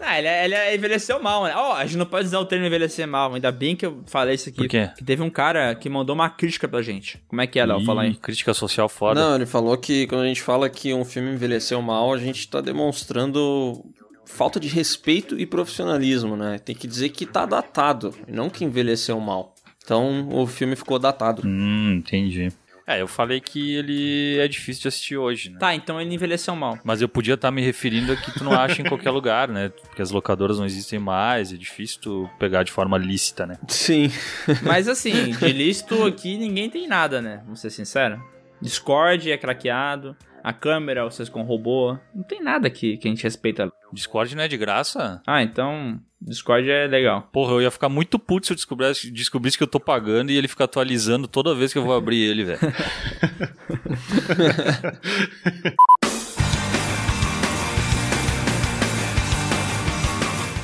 Ah, ele, ele envelheceu mal, né? Ó, a gente não pode usar o termo envelhecer mal. Ainda bem que eu falei isso aqui. Por quê? Que teve um cara que mandou uma crítica pra gente. Como é que é, Léo? Fala aí. Crítica social foda. Não, ele falou que quando a gente fala que um filme envelheceu mal, a gente tá demonstrando falta de respeito e profissionalismo, né? Tem que dizer que tá datado, e não que envelheceu mal. Então o filme ficou datado. Hum, entendi. É, eu falei que ele é difícil de assistir hoje, né? Tá, então ele envelheceu mal. Mas eu podia estar me referindo a que tu não acha em qualquer lugar, né? Porque as locadoras não existem mais, é difícil tu pegar de forma lícita, né? Sim. Mas assim, de listo aqui ninguém tem nada, né? Vamos ser sinceros. Discord é craqueado. A câmera, vocês com robô. Não tem nada aqui que a gente respeita. Discord não é de graça? Ah, então. Discord é legal. Porra, eu ia ficar muito puto se eu descobrisse, descobrisse que eu tô pagando e ele fica atualizando toda vez que eu vou abrir ele, velho.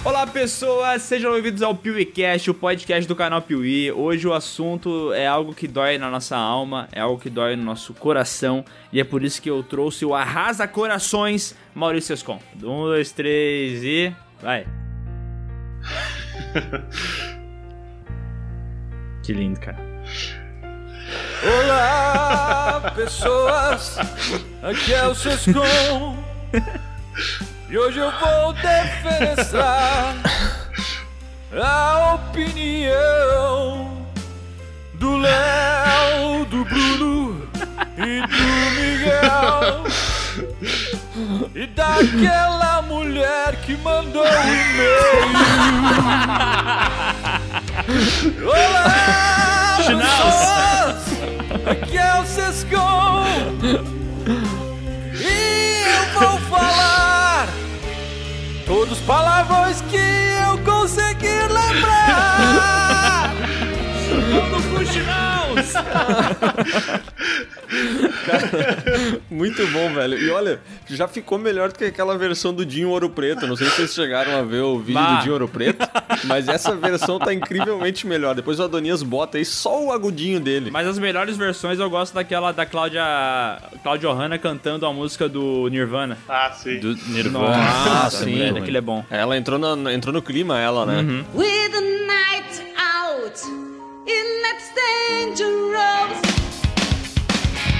Olá pessoas, sejam bem-vindos ao PeeWeeCast, o podcast do canal Piuí. Hoje o assunto é algo que dói na nossa alma, é algo que dói no nosso coração e é por isso que eu trouxe o Arrasa Corações Maurício Escon. Um, dois, três e. Vai. que lindo, cara. Olá, pessoas, aqui é o Sescom e hoje eu vou defenestrar a opinião do Léo, do Bruno e do Miguel e daquela mulher que mandou o e-mail. Olá, pessoas, aqui é o Sescom e eu vou falar todos os palavrões que eu conseguir lembrar. Muito bom, velho. E olha, já ficou melhor do que aquela versão do Dinho Ouro Preto. Não sei se vocês chegaram a ver o vídeo Bah. do Dinho Ouro Preto, mas essa versão tá incrivelmente melhor. Depois o Adonias bota aí só o agudinho dele. Mas as melhores versões eu gosto daquela da Cláudia. Cláudia Hanna cantando a música do Nirvana. Ah, sim. Do Nirvana. Nossa, sim, velho. aquele é bom. Ela entrou, na- entrou no clima, ela, né? Uhum. with the night out in that dangerous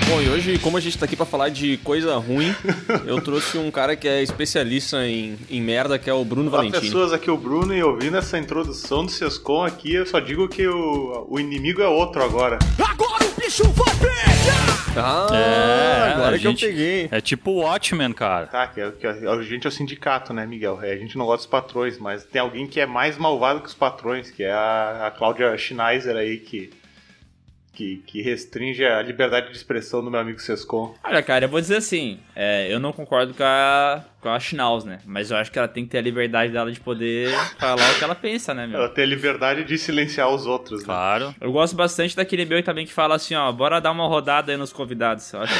Bom, e hoje, como a gente tá aqui pra falar de coisa ruim, eu trouxe um cara que é especialista em, em merda, que é o Bruno Olá, Valentini. pessoas, aqui é o Bruno e ouvindo essa introdução do Sescom aqui, eu só digo que o, o inimigo é outro agora. Ah, É, agora a que gente- eu peguei. É tipo o Watchmen, cara. Tá, que, é, que é- a gente é o sindicato, né, Miguel? É, a gente não gosta dos patrões, mas tem alguém que é mais malvado que os patrões, que é a, a Cláudia Schneiser aí, que, que, que restringe a liberdade de expressão do meu amigo Sescom. Olha, cara, eu vou dizer assim, é, eu não concordo com a, com a Schnauz, né? Mas eu acho que ela tem que ter a liberdade dela de poder falar o que ela pensa, né, meu? Ela tem a liberdade de silenciar os outros, né? Claro. Eu gosto bastante daquele meu também que fala assim, ó, bora dar uma rodada aí nos convidados. Eu acho,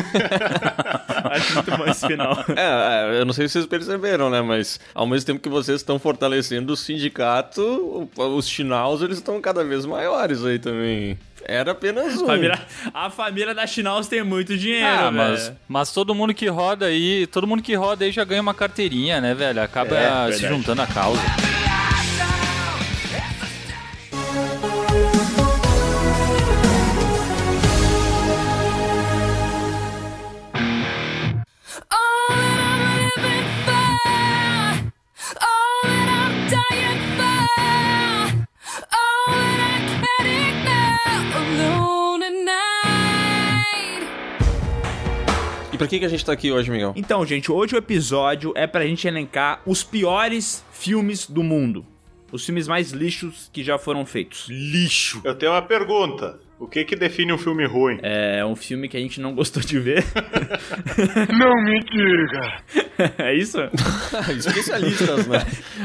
acho muito bom esse final. É, é, eu não sei se vocês perceberam, né? Mas ao mesmo tempo que vocês estão fortalecendo o sindicato, os chinaus, eles estão cada vez maiores aí também. Era apenas um. Família- a família da Schnauz tem muito dinheiro, Ah, velho. mas, mas todo mundo que roda aí, todo mundo que roda aí já ganha uma carteirinha, né, velho? Acaba É, se verdade. juntando à causa. Pra que, que a gente tá aqui hoje, Miguel? Então, gente, hoje o episódio é pra gente elencar os piores filmes do mundo. Os filmes mais lixos que já foram feitos. Lixo. Eu tenho uma pergunta. O que que define um filme ruim? É um filme que a gente não gostou de ver. Não me diga! é isso? Especialistas, né?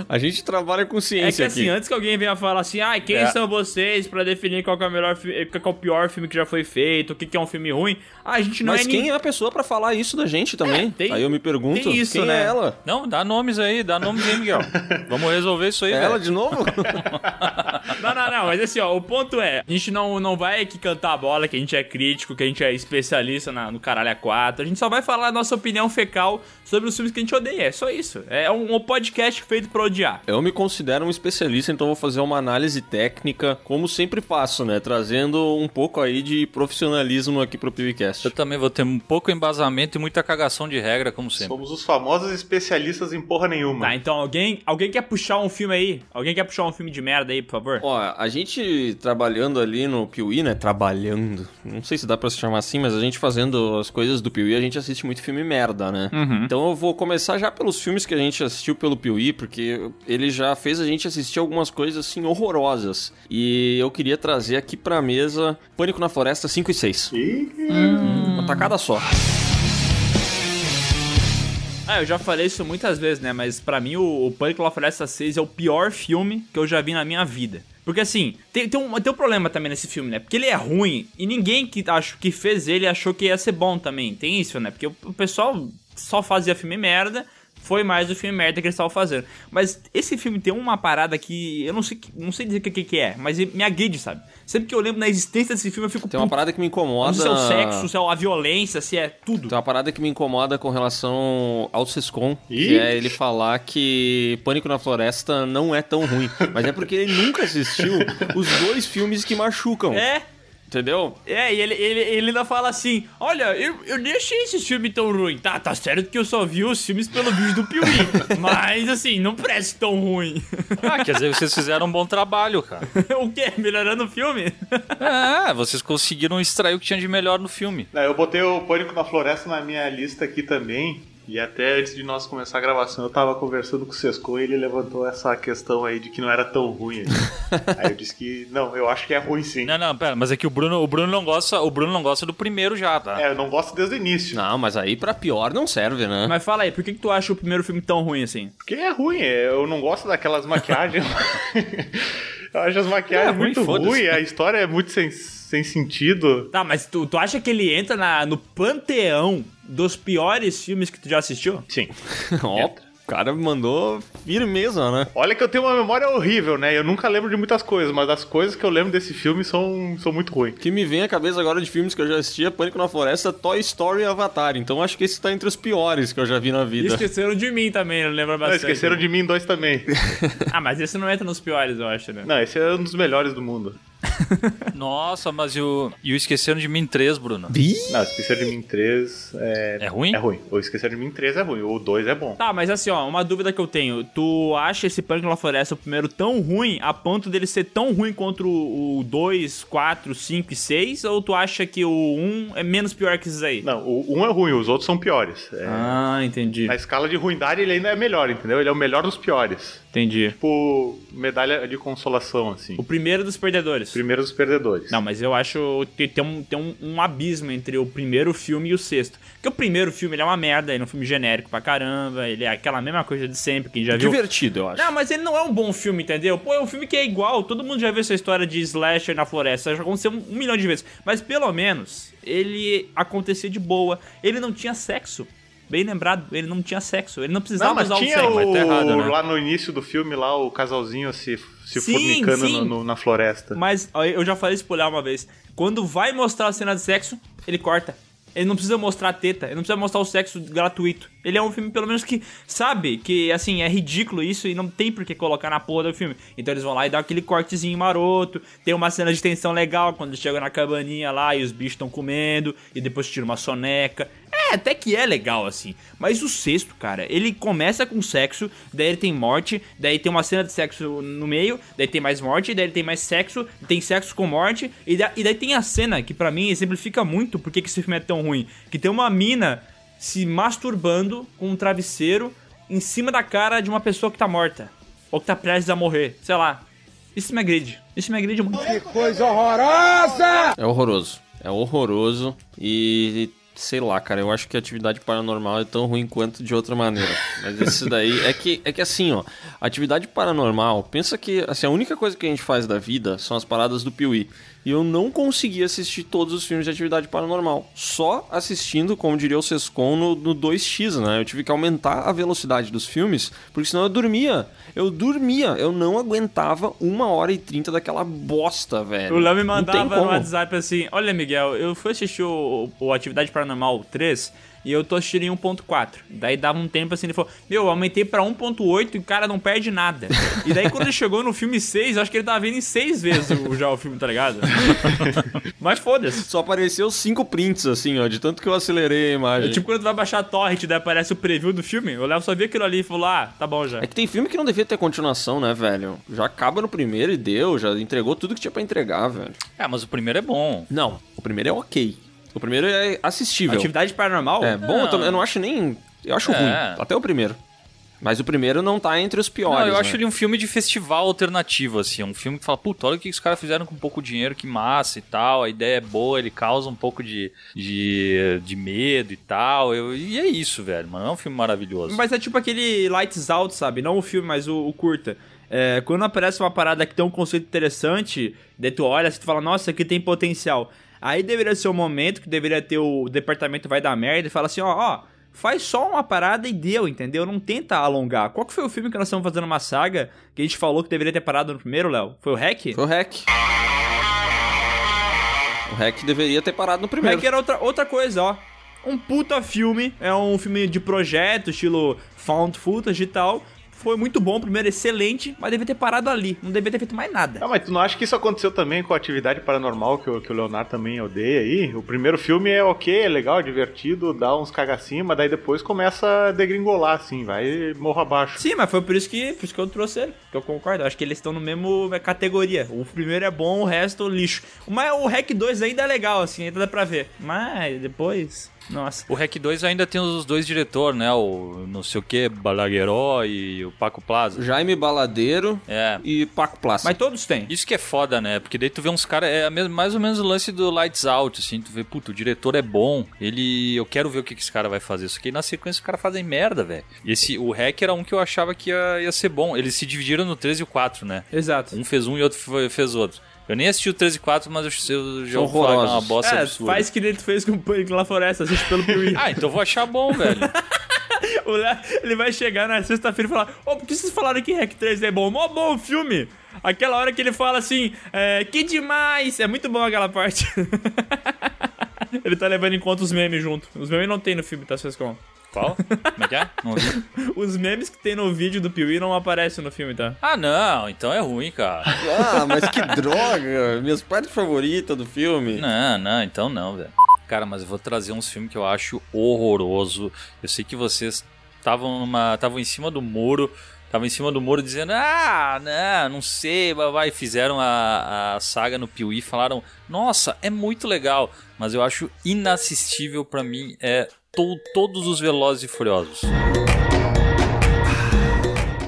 A gente trabalha com É que ciência assim, aqui. antes que alguém venha falar assim, ah, quem É. são vocês pra definir qual que é o melhor qual que é o pior filme que já foi feito, o que que é um filme ruim? Ah, a gente não Mas é quem nin- é a pessoa pra falar isso da gente também? É, tem- aí eu me pergunto, tem isso, quem né? é ela? Não, dá nomes aí, dá nomes aí, Miguel. Vamos resolver isso aí, É ela de novo? Não, não, não, mas assim, ó, o ponto é, a gente não, não vai aqui cantar a bola, que a gente é crítico, que a gente é especialista na- no caralho a 4. A gente só vai falar a nossa opinião fecal sobre os filmes que a gente odeia. É só isso. É um, um podcast feito pra odiar. Eu me considero um especialista, então vou fazer uma análise técnica, como sempre faço, né? Trazendo um pouco aí de profissionalismo aqui pro PewCast. Eu também vou ter um pouco embasamento e muita cagação de regra, como sempre. Somos os famosos especialistas em porra nenhuma. Tá, então alguém, alguém quer puxar um filme aí? Alguém quer puxar um filme de merda aí, por favor? Ó, a gente trabalhando ali no Piuí, né? Trabalhando. Não sei se dá pra se chamar assim, mas a gente fazendo as coisas do Piuí, a gente assiste muito filme merda, né? Então eu vou começar já pelos filmes que a gente assistiu pelo Piuí, porque ele já fez a gente assistir algumas coisas assim horrorosas. E eu queria trazer aqui pra mesa Pânico na Floresta 5 e 6. Ih, Uma tacada só. Ah, eu já falei isso muitas vezes, né? Mas pra mim o, o Pânico na Floresta 6 é o pior filme que eu já vi na minha vida. Porque assim, tem, tem, um, tem um problema também nesse filme, né? Porque ele é ruim e ninguém que, acho, que fez ele achou que ia ser bom também. Tem isso, né? Porque o, o pessoal só fazia filme merda, foi mais o filme merda que eles estavam fazendo. Mas esse filme tem uma parada que eu não sei, não sei dizer o que, que, é, mas me agride, sabe? Sempre que eu lembro da existência desse filme, eu fico Tem uma parada que me incomoda. Se é o sexo, se é a violência, se é tudo. Tem uma parada que me incomoda com relação ao Sescom, que é ele falar que Pânico na Floresta não é tão ruim. Mas é porque ele nunca assistiu os dois filmes que machucam. É, Entendeu? É, e ele, ele, ele ainda fala assim: Olha, eu, eu nem achei esse filme tão ruim. Tá, tá certo que eu só vi os filmes pelo vídeo do Piuí. mas assim, não parece tão ruim. Ah, quer dizer, vocês fizeram um bom trabalho, cara. o quê? Melhorando o filme? É, vocês conseguiram extrair o que tinha de melhor no filme. Não, eu botei o Pânico na Floresta na minha lista aqui também. E até antes de nós começar a gravação, eu tava conversando com o Sesco e ele levantou essa questão aí de que não era tão ruim. aí eu disse que, não, eu acho que é ruim sim. Não, não, pera, mas é que o Bruno, o Bruno não gosta, o Bruno não gosta do primeiro já, tá? É, eu não gosto desde o início. Não, mas aí pra pior não serve, né? mas fala aí, por que, que tu acha o primeiro filme tão ruim assim? Porque é ruim, é, eu não gosto daquelas maquiagens. eu acho as maquiagens É ruim, muito ruins, a história é muito sem, sem sentido. Tá, mas tu, tu acha que ele entra na, no panteão dos piores filmes que tu já assistiu? Sim. Ó, o cara mandou firmeza, né? Olha que eu tenho uma memória horrível, né? Eu nunca lembro de muitas coisas, mas as coisas que eu lembro desse filme são, são muito ruins. O que me vem à cabeça agora de filmes que eu já assisti é Pânico na Floresta, Toy Story e Avatar. Então acho que esse tá entre os piores que eu já vi na E vida. esqueceram de mim também, não lembra Não, bastante. esqueceram de mim dois também. Ah, mas esse não entra nos piores, eu acho, né? Não, esse é um dos melhores do mundo. Nossa, mas e o, e o Esqueceram de Mim 3, Bruno? Não, Esqueceram de Mim 3 é... É ruim? É ruim. O Esqueceram de Mim 3 é ruim, o 2 é bom. Tá, mas assim, ó, uma dúvida que eu tenho. Tu acha esse Pânico na Floresta o primeiro tão ruim a ponto dele ser tão ruim contra o 2, 4, 5 e 6? Ou tu acha que o 1 é menos pior que esses aí? Não, o 1 é ruim, os outros são piores. É, Ah, entendi. Na escala de ruindade ele ainda é melhor, entendeu? Ele é o melhor dos piores. Entendi. Tipo, medalha de consolação, assim. O primeiro dos perdedores. Primeiro dos perdedores. Não, mas eu acho que tem, um, tem um, um abismo entre o primeiro filme e o sexto. Porque o primeiro filme ele é uma merda, ele é um filme genérico pra caramba, ele é aquela mesma coisa de sempre, que já viu. Divertido, eu acho. Não, mas ele não é um bom filme, entendeu? Pô, é um filme que é igual, todo mundo já viu essa história de slasher na floresta, já aconteceu um, um milhão de vezes. Mas pelo menos, ele acontecia de boa. Ele não tinha sexo. Bem lembrado, ele não tinha sexo, ele não precisava Não, mas usar tinha o sexo. o, mas tá errado, né? lá no início do filme, lá o casalzinho se, se Sim, fornicando sim. no- no- na floresta. Mas eu já falei isso pro Léo uma vez. Quando vai mostrar a cena de sexo, ele corta. Ele não precisa mostrar a teta, ele não precisa mostrar o sexo gratuito. Ele é um filme, pelo menos, que sabe que, assim, é ridículo isso e não tem por que colocar na porra do filme. Então eles vão lá e dão aquele cortezinho maroto. Tem uma cena de tensão legal quando eles chegam na cabaninha lá e os bichos estão comendo e depois tira uma soneca. Até que é legal, assim. Mas o sexto, cara, ele começa com sexo, daí ele tem morte, daí tem uma cena de sexo no meio, daí tem mais morte, daí ele tem mais sexo, tem sexo com morte, e, da- e daí tem a cena que pra mim exemplifica muito porque que esse filme é tão ruim. Que tem uma mina se masturbando com um travesseiro em cima da cara de uma pessoa que tá morta. Ou que tá prestes a morrer, sei lá. Isso me agride. Isso me agride muito. É horroroso. É horroroso e sei lá, cara, eu acho que atividade paranormal é tão ruim quanto de outra maneira. Mas esse daí é que é que assim, ó, atividade paranormal, pensa que assim, a única coisa que a gente faz da vida são as paradas do Piuí. E eu não consegui assistir todos os filmes de atividade paranormal. Só assistindo, como diria o Sescon, no, no 2x, né? Eu tive que aumentar a velocidade dos filmes, porque senão eu dormia. Eu dormia. Eu não aguentava uma hora e trinta daquela bosta, velho. O Léo me mandava no. WhatsApp assim: Olha, Miguel, eu fui assistir o, o Atividade Paranormal 3 e eu tô assistindo em 1.4. Daí dava um tempo assim, ele falou: Meu, eu aumentei pra 1.8 e o cara não perde nada. E daí quando ele chegou no filme 6, eu acho que ele tava vendo em 6 vezes o- já o filme, tá ligado? Mas foda-se. Só apareceu cinco prints, assim, ó, de tanto que eu acelerei a imagem. É tipo quando tu vai baixar a torrent, daí aparece o preview do filme. O Léo só viu aquilo ali e falou: Ah, tá bom já. É que tem filme que não devia ter continuação, né, velho? Já acaba no primeiro e deu, já entregou tudo que tinha pra entregar, velho. É, mas o primeiro é bom. Não, o primeiro é ok. O primeiro é assistível. Atividade Paranormal? É, bom, eu, também- eu não acho nem. Eu acho É. ruim, até o primeiro. Mas o primeiro não tá entre os piores. Não, eu né? acho ele um filme de festival alternativo, assim. Um filme que fala, puta, olha o que os caras fizeram com pouco dinheiro, que massa e tal. A ideia é boa, ele causa um pouco de, de, de medo e tal. Eu, e é isso, velho, mano. É um filme maravilhoso. Mas é tipo aquele Lights Out, sabe? Não o filme, mas o, o curta. É, quando aparece uma parada que tem um conceito interessante, daí tu olha, assim, tu fala, nossa, aqui tem potencial. Aí deveria ser o momento que deveria ter o departamento vai dar merda e fala assim, ó, ó, faz só uma parada e deu, entendeu? Não tenta alongar. Qual que foi o filme que nós estamos fazendo uma saga que a gente falou que deveria ter parado no primeiro, Léo? Foi o Hack? Foi o Hack. O Hack deveria ter parado no O primeiro. Hack era outra, outra coisa, ó. Um puta filme, é um filme de projeto, estilo found footage e tal. Foi muito bom, o primeiro excelente, mas devia ter parado ali. Não devia ter feito mais nada. Não, mas tu não acha que isso aconteceu também com a atividade paranormal que o, que o Leonardo também odeia aí? O primeiro filme é ok, é legal, é divertido, dá uns cagacima, daí depois começa a degringolar, assim, vai morro abaixo. Sim, mas foi por isso que, por isso que eu trouxe ele, que eu concordo. Eu acho que eles estão no mesmo é, categoria. O primeiro é bom, o resto lixo. Mas o Hack 2 ainda é legal, assim, ainda dá pra ver. Mas depois, nossa. O Rec 2 ainda tem os dois diretores, né? O não sei o que, Balagueró e o Paco Plaza. Jaime Baladeiro É. e Paco Plaça. Mas todos têm. Isso que é foda, né? Porque daí tu vê uns caras. É mais ou menos o lance do Lights Out, assim. Tu vê, puto, o diretor é bom. Ele. Eu quero ver o que, que esse cara vai fazer. Só que na sequência os caras fazem merda, velho. E esse. O Hack era um que eu achava que ia, ia ser bom. Eles se dividiram no 3 e o 4, né? Exato. Um fez um e outro fez outro. Eu nem assisti o 3 e 4, mas eu, já ouvi falar que é uma bosta É, absurda. faz que nem tu fez com o Pânico na Floresta, assiste pelo Piuí. Ah, então vou achar bom, velho. O Léo, ele vai chegar na sexta-feira e falar: Ô, por que vocês falaram que Hack 3 é bom? Mó bom o filme! Aquela hora que ele fala assim: é, Que demais! É muito bom aquela parte. ele tá levando em conta os memes junto. Os memes não tem no filme, tá, Sescon? Qual? Como é que é? Não ouvi. Os memes que tem no vídeo do Piuí não aparecem no filme, tá? Ah, não. Então é ruim, cara. Ah, mas que droga! Minhas partes favoritas do filme. Não, não, então não, velho. Cara, mas eu vou trazer uns filmes que eu acho horroroso. Eu sei que vocês estavam numa, estavam em cima do muro, estavam em cima do muro dizendo: "Ah, não, não sei, vai, fizeram a, a saga no Piuí, falaram: "Nossa, é muito legal", mas eu acho inassistível pra mim é to- todos os Velozes e Furiosos.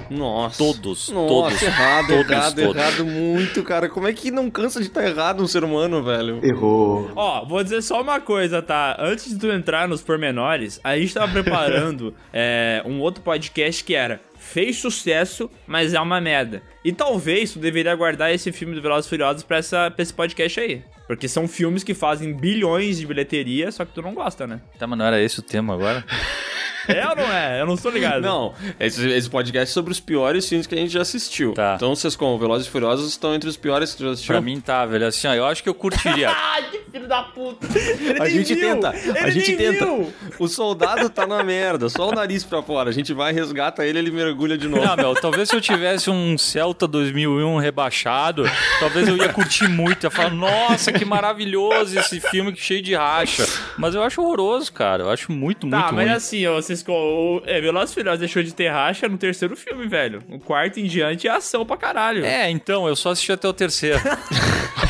Nossa. Todos, Nossa, todos. errado, todos, errado, todos. errado muito, cara. Como é que não cansa de estar errado um ser humano, velho? Errou. Ó, vou dizer só uma coisa, tá? Antes de tu entrar nos pormenores, a gente tava preparando é, um outro podcast que era Fez sucesso, mas é uma merda. E talvez tu deveria guardar esse filme do Velozes e Furiosos pra, essa, pra esse podcast aí. Porque são filmes que fazem bilhões de bilheteria, só que tu não gosta, né? Tá, mas não era esse o tema agora? É ou não é? Eu não sou ligado. Não, esse, esse podcast é sobre os piores filmes que a gente já assistiu. Tá. Então vocês, como Velozes e Furiosos, estão entre os piores que já assistiu. Pra mim tá, velho. Assim, ó, eu acho que eu curtiria. Ai, que filho da puta! Ele A nem gente viu. tenta, Ele a gente tenta. viu. O soldado tá na merda, só o nariz pra fora. A gente vai, resgata ele, ele mergulha de novo. Não, meu, talvez se eu tivesse um Celta 2001 rebaixado, talvez eu ia curtir muito. Ia falar, nossa, que maravilhoso esse filme que cheio de racha. Mas eu acho horroroso, cara. Eu acho muito, muito Tá, mas ruim. assim, ó, vocês. O, é, Velozes e Furiosos deixou de ter racha no terceiro filme, velho. O quarto em diante é ação pra caralho. É, então, eu só assisti até o terceiro.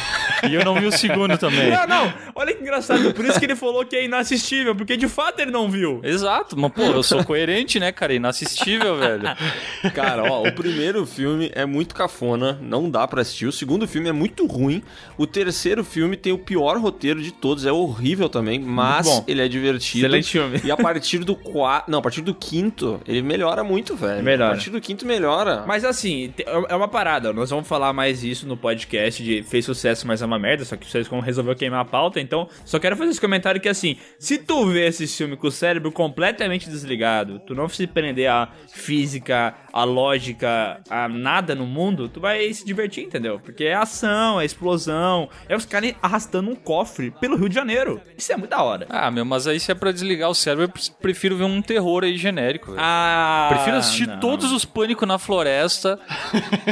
e eu não vi o segundo também. Não, não, olha que engraçado. Por isso que ele falou que é inassistível, porque de fato ele não viu. Exato, mas pô, eu sou coerente, né, cara? Inassistível, velho. Cara, ó, o primeiro filme é muito cafona, não dá pra assistir. O segundo filme é muito ruim. O terceiro filme tem o pior roteiro de todos, é horrível também, mas bom. ele é divertido. Excelente filme. E a partir do quarto, não, a partir do quinto, ele melhora muito, velho. Melhora. A partir do quinto melhora. Mas assim, é uma parada. Nós vamos falar mais isso no podcast de fez sucesso, mas é uma uma merda, só que o Sescom resolveu queimar a pauta, então só quero fazer esse comentário que assim, se tu vê esse filme com o cérebro completamente desligado, tu não se prender à física, à lógica, a nada no mundo, tu vai se divertir, entendeu? Porque é ação, é explosão, é os caras arrastando um cofre pelo Rio de Janeiro. Isso é muito da hora. Ah, meu, mas aí se é pra desligar o cérebro, eu pre- prefiro ver um terror aí genérico, velho. Ah, Prefiro assistir não. todos os Pânico na Floresta,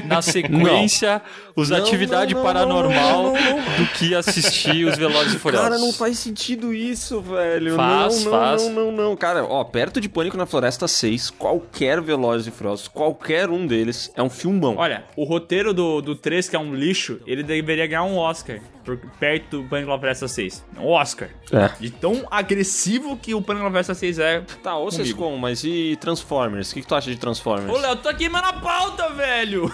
na sequência, os Não, Atividade não, não, Paranormal, não, não, não. do que assistir os Velozes e Furiosos. Cara, não faz sentido isso, velho. Faz, não, não, faz. não, não, não. Cara, ó, perto de Pânico na Floresta 6, qualquer Velozes e Furiosos, qualquer um deles é um filmão. Olha, o roteiro do, do 3, que é um lixo, ele deveria ganhar um Oscar. Por, perto do Pânico na Floresta 6. Um Oscar. É. De tão agressivo que o Pânico na Floresta 6 é. Tá, ô Comigo. Sescom, mas e Transformers? O que, que tu acha de Transformers? Ô, Léo, tô queimando a pauta, velho!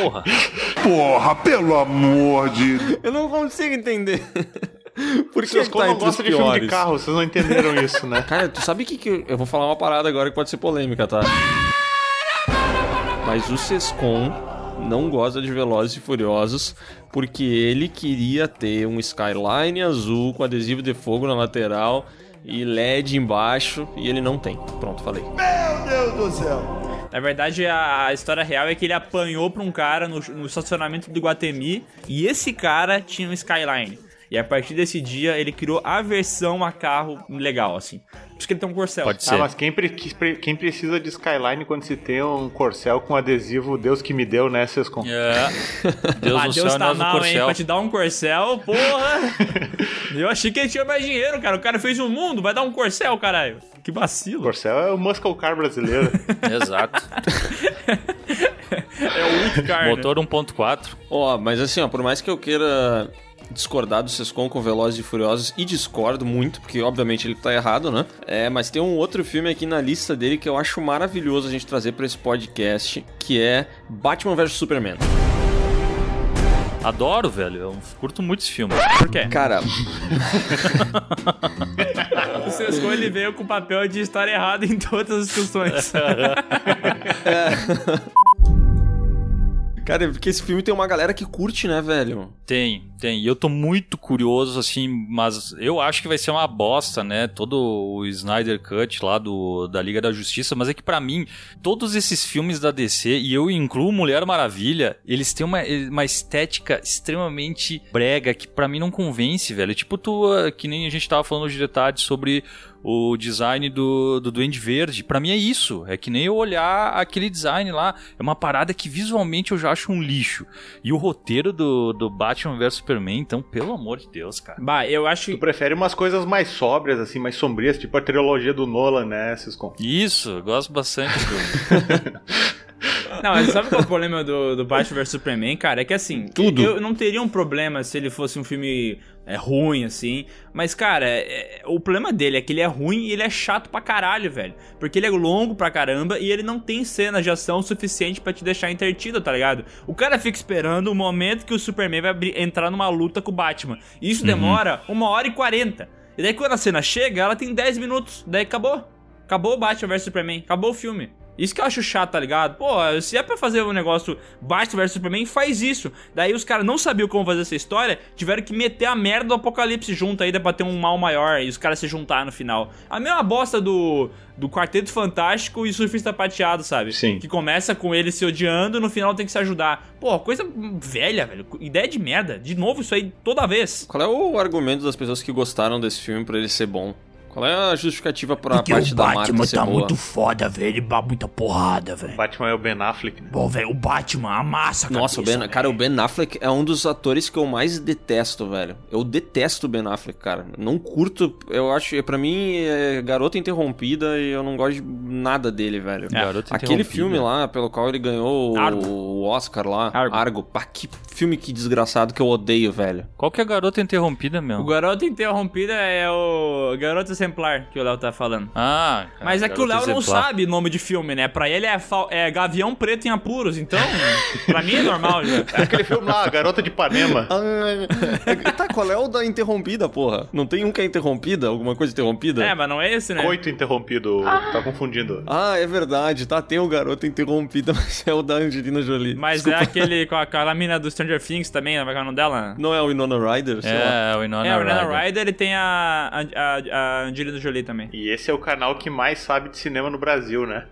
Porra. Porra, pelo amor de Eu não consigo entender. Por que, Vocês que tá não gostam de filme de piores? carro, vocês não entenderam isso, né? Cara, tu sabe que, que eu- eu vou falar uma parada agora que pode ser polêmica, tá? Mas o Sescom não gosta de Velozes e Furiosos porque ele queria ter um Skyline azul com adesivo de fogo na lateral e LED embaixo e ele não tem. Pronto, falei. Na verdade, a, a história real é que ele apanhou pra um cara no, no estacionamento do Guatemi e esse cara tinha um Skyline. E a partir desse dia, ele criou a versão a carro legal, assim. Por isso que ele tem um Corcel. Pode Ah, ser. mas quem, pre- que pre- quem precisa de Skyline quando se tem um corcel com adesivo Deus que me deu, né, Sescom? É. Deus Ah, no Deus céu e tá mal, hein? corcel. Pra te dar um Corcel, porra! Eu achei que ele tinha mais dinheiro, cara. O cara fez um mundo, vai dar um Corcel, caralho. Que vacilo. Corcel é o muscle car brasileiro. Exato. É o Car, né? Motor 1.4. Ó, mas assim, ó, por mais que eu queira discordar do Sescom com Velozes e Furiosos, e discordo muito, porque obviamente ele tá errado, né? É, mas tem um outro filme aqui na lista dele que eu acho maravilhoso a gente trazer pra esse podcast, que é Batman vs Superman. Adoro, velho. Eu curto muito esse filme. Por quê? Cara, O Sescon, ele veio com o papel de estar errado em todas as discussões. cara, porque esse filme tem uma galera que curte, né, velho? Tem, tem. E eu tô muito curioso, assim, mas eu acho que vai ser uma bosta, né? Todo o Snyder Cut lá do, da Liga da Justiça, mas é que pra mim, todos esses filmes da DC, e eu incluo Mulher Maravilha, eles têm uma, uma estética extremamente brega que pra mim não convence, velho. Tipo, tu, ah, que nem a gente tava falando de detalhes sobre o design do, do Duende Verde. Pra mim é isso. É que nem eu olhar aquele design lá. É uma parada que visualmente eu já acho um lixo. E o roteiro do, do Batman vs Superman, então, pelo amor de Deus, cara. bah, eu acho Tu que. prefere umas coisas mais sóbrias, assim, mais sombrias, tipo a trilogia do Nolan, né, Sescom? Isso, eu gosto bastante do. Não, mas sabe qual é o problema do, do Batman vs Superman, cara? É que assim, Tudo. eu não teria um problema se ele fosse um filme é, ruim, assim. Mas, cara, é- o problema dele é que ele é ruim e ele é chato pra caralho, velho. Porque ele é longo pra caramba e ele não tem cenas de ação suficiente pra te deixar entretido, tá ligado? O cara fica esperando o momento que o Superman vai entrar numa luta com o Batman. E isso demora uma hora e quarenta. E daí quando a cena chega, ela tem 10 minutos. Daí acabou. Acabou o Batman vs Superman. Acabou o filme. Isso que eu acho chato, tá ligado? Pô, se é pra fazer um negócio Batman vs Superman, faz isso. Daí os caras não sabiam como fazer essa história, tiveram que meter a merda do apocalipse junto aí pra ter um mal maior e os caras se juntaram no final. A mesma bosta do, do Quarteto Fantástico e Surfista Prateado, sabe? Sim. Que começa com ele se odiando no final tem que se ajudar. Pô, coisa velha, velho. Ideia de merda. De novo isso aí toda vez. Qual é o argumento das pessoas que gostaram desse filme pra ele ser bom? Qual é a justificativa pra Porque parte o da Batman marca ser tá boa? muito foda, velho. Ele dá muita porrada, velho. Batman é o Ben Affleck, né? Bom, velho, o Batman amassa a Nossa, o cabeça, Ben, cara, o. Ben Affleck é um dos atores que eu mais detesto, velho. Eu detesto o Ben Affleck, cara. Não curto, eu acho, pra mim é garota interrompida e eu não gosto de nada dele, velho. Garota Aquele filme lá, pelo qual ele ganhou o- Argo. o Oscar lá, Argo. Argo. Pá, que filme que desgraçado que eu odeio, velho. Qual que é a garota interrompida, meu? O Garoto Interrompida é o Garota exemplar que o Léo tá falando. Ah, cara, Mas é que o Léo não sabe nome de filme, né? Pra ele é, fal- é Gavião Preto em Apuros, então, pra mim é normal já. É aquele filme lá, Garota de Ipanema. Ah, tá, qual é o da interrompida, porra? Não tem um que é interrompida? Alguma coisa interrompida? É, mas não é esse, né? Coito interrompido, tá confundindo. Ah, é verdade, tá. Tem o garoto interrompida, mas é o da Angelina Jolie. Mas Desculpa. é aquele com a- aquela mina do Stranger Things também, vai é o nome dela? Não é o Ryder? Sei lá. É, o Winona é, o Winona Ryder. Ryder e tem a, a, a, a Angelina Jolie também. E esse é o canal que mais sabe de cinema no Brasil, né?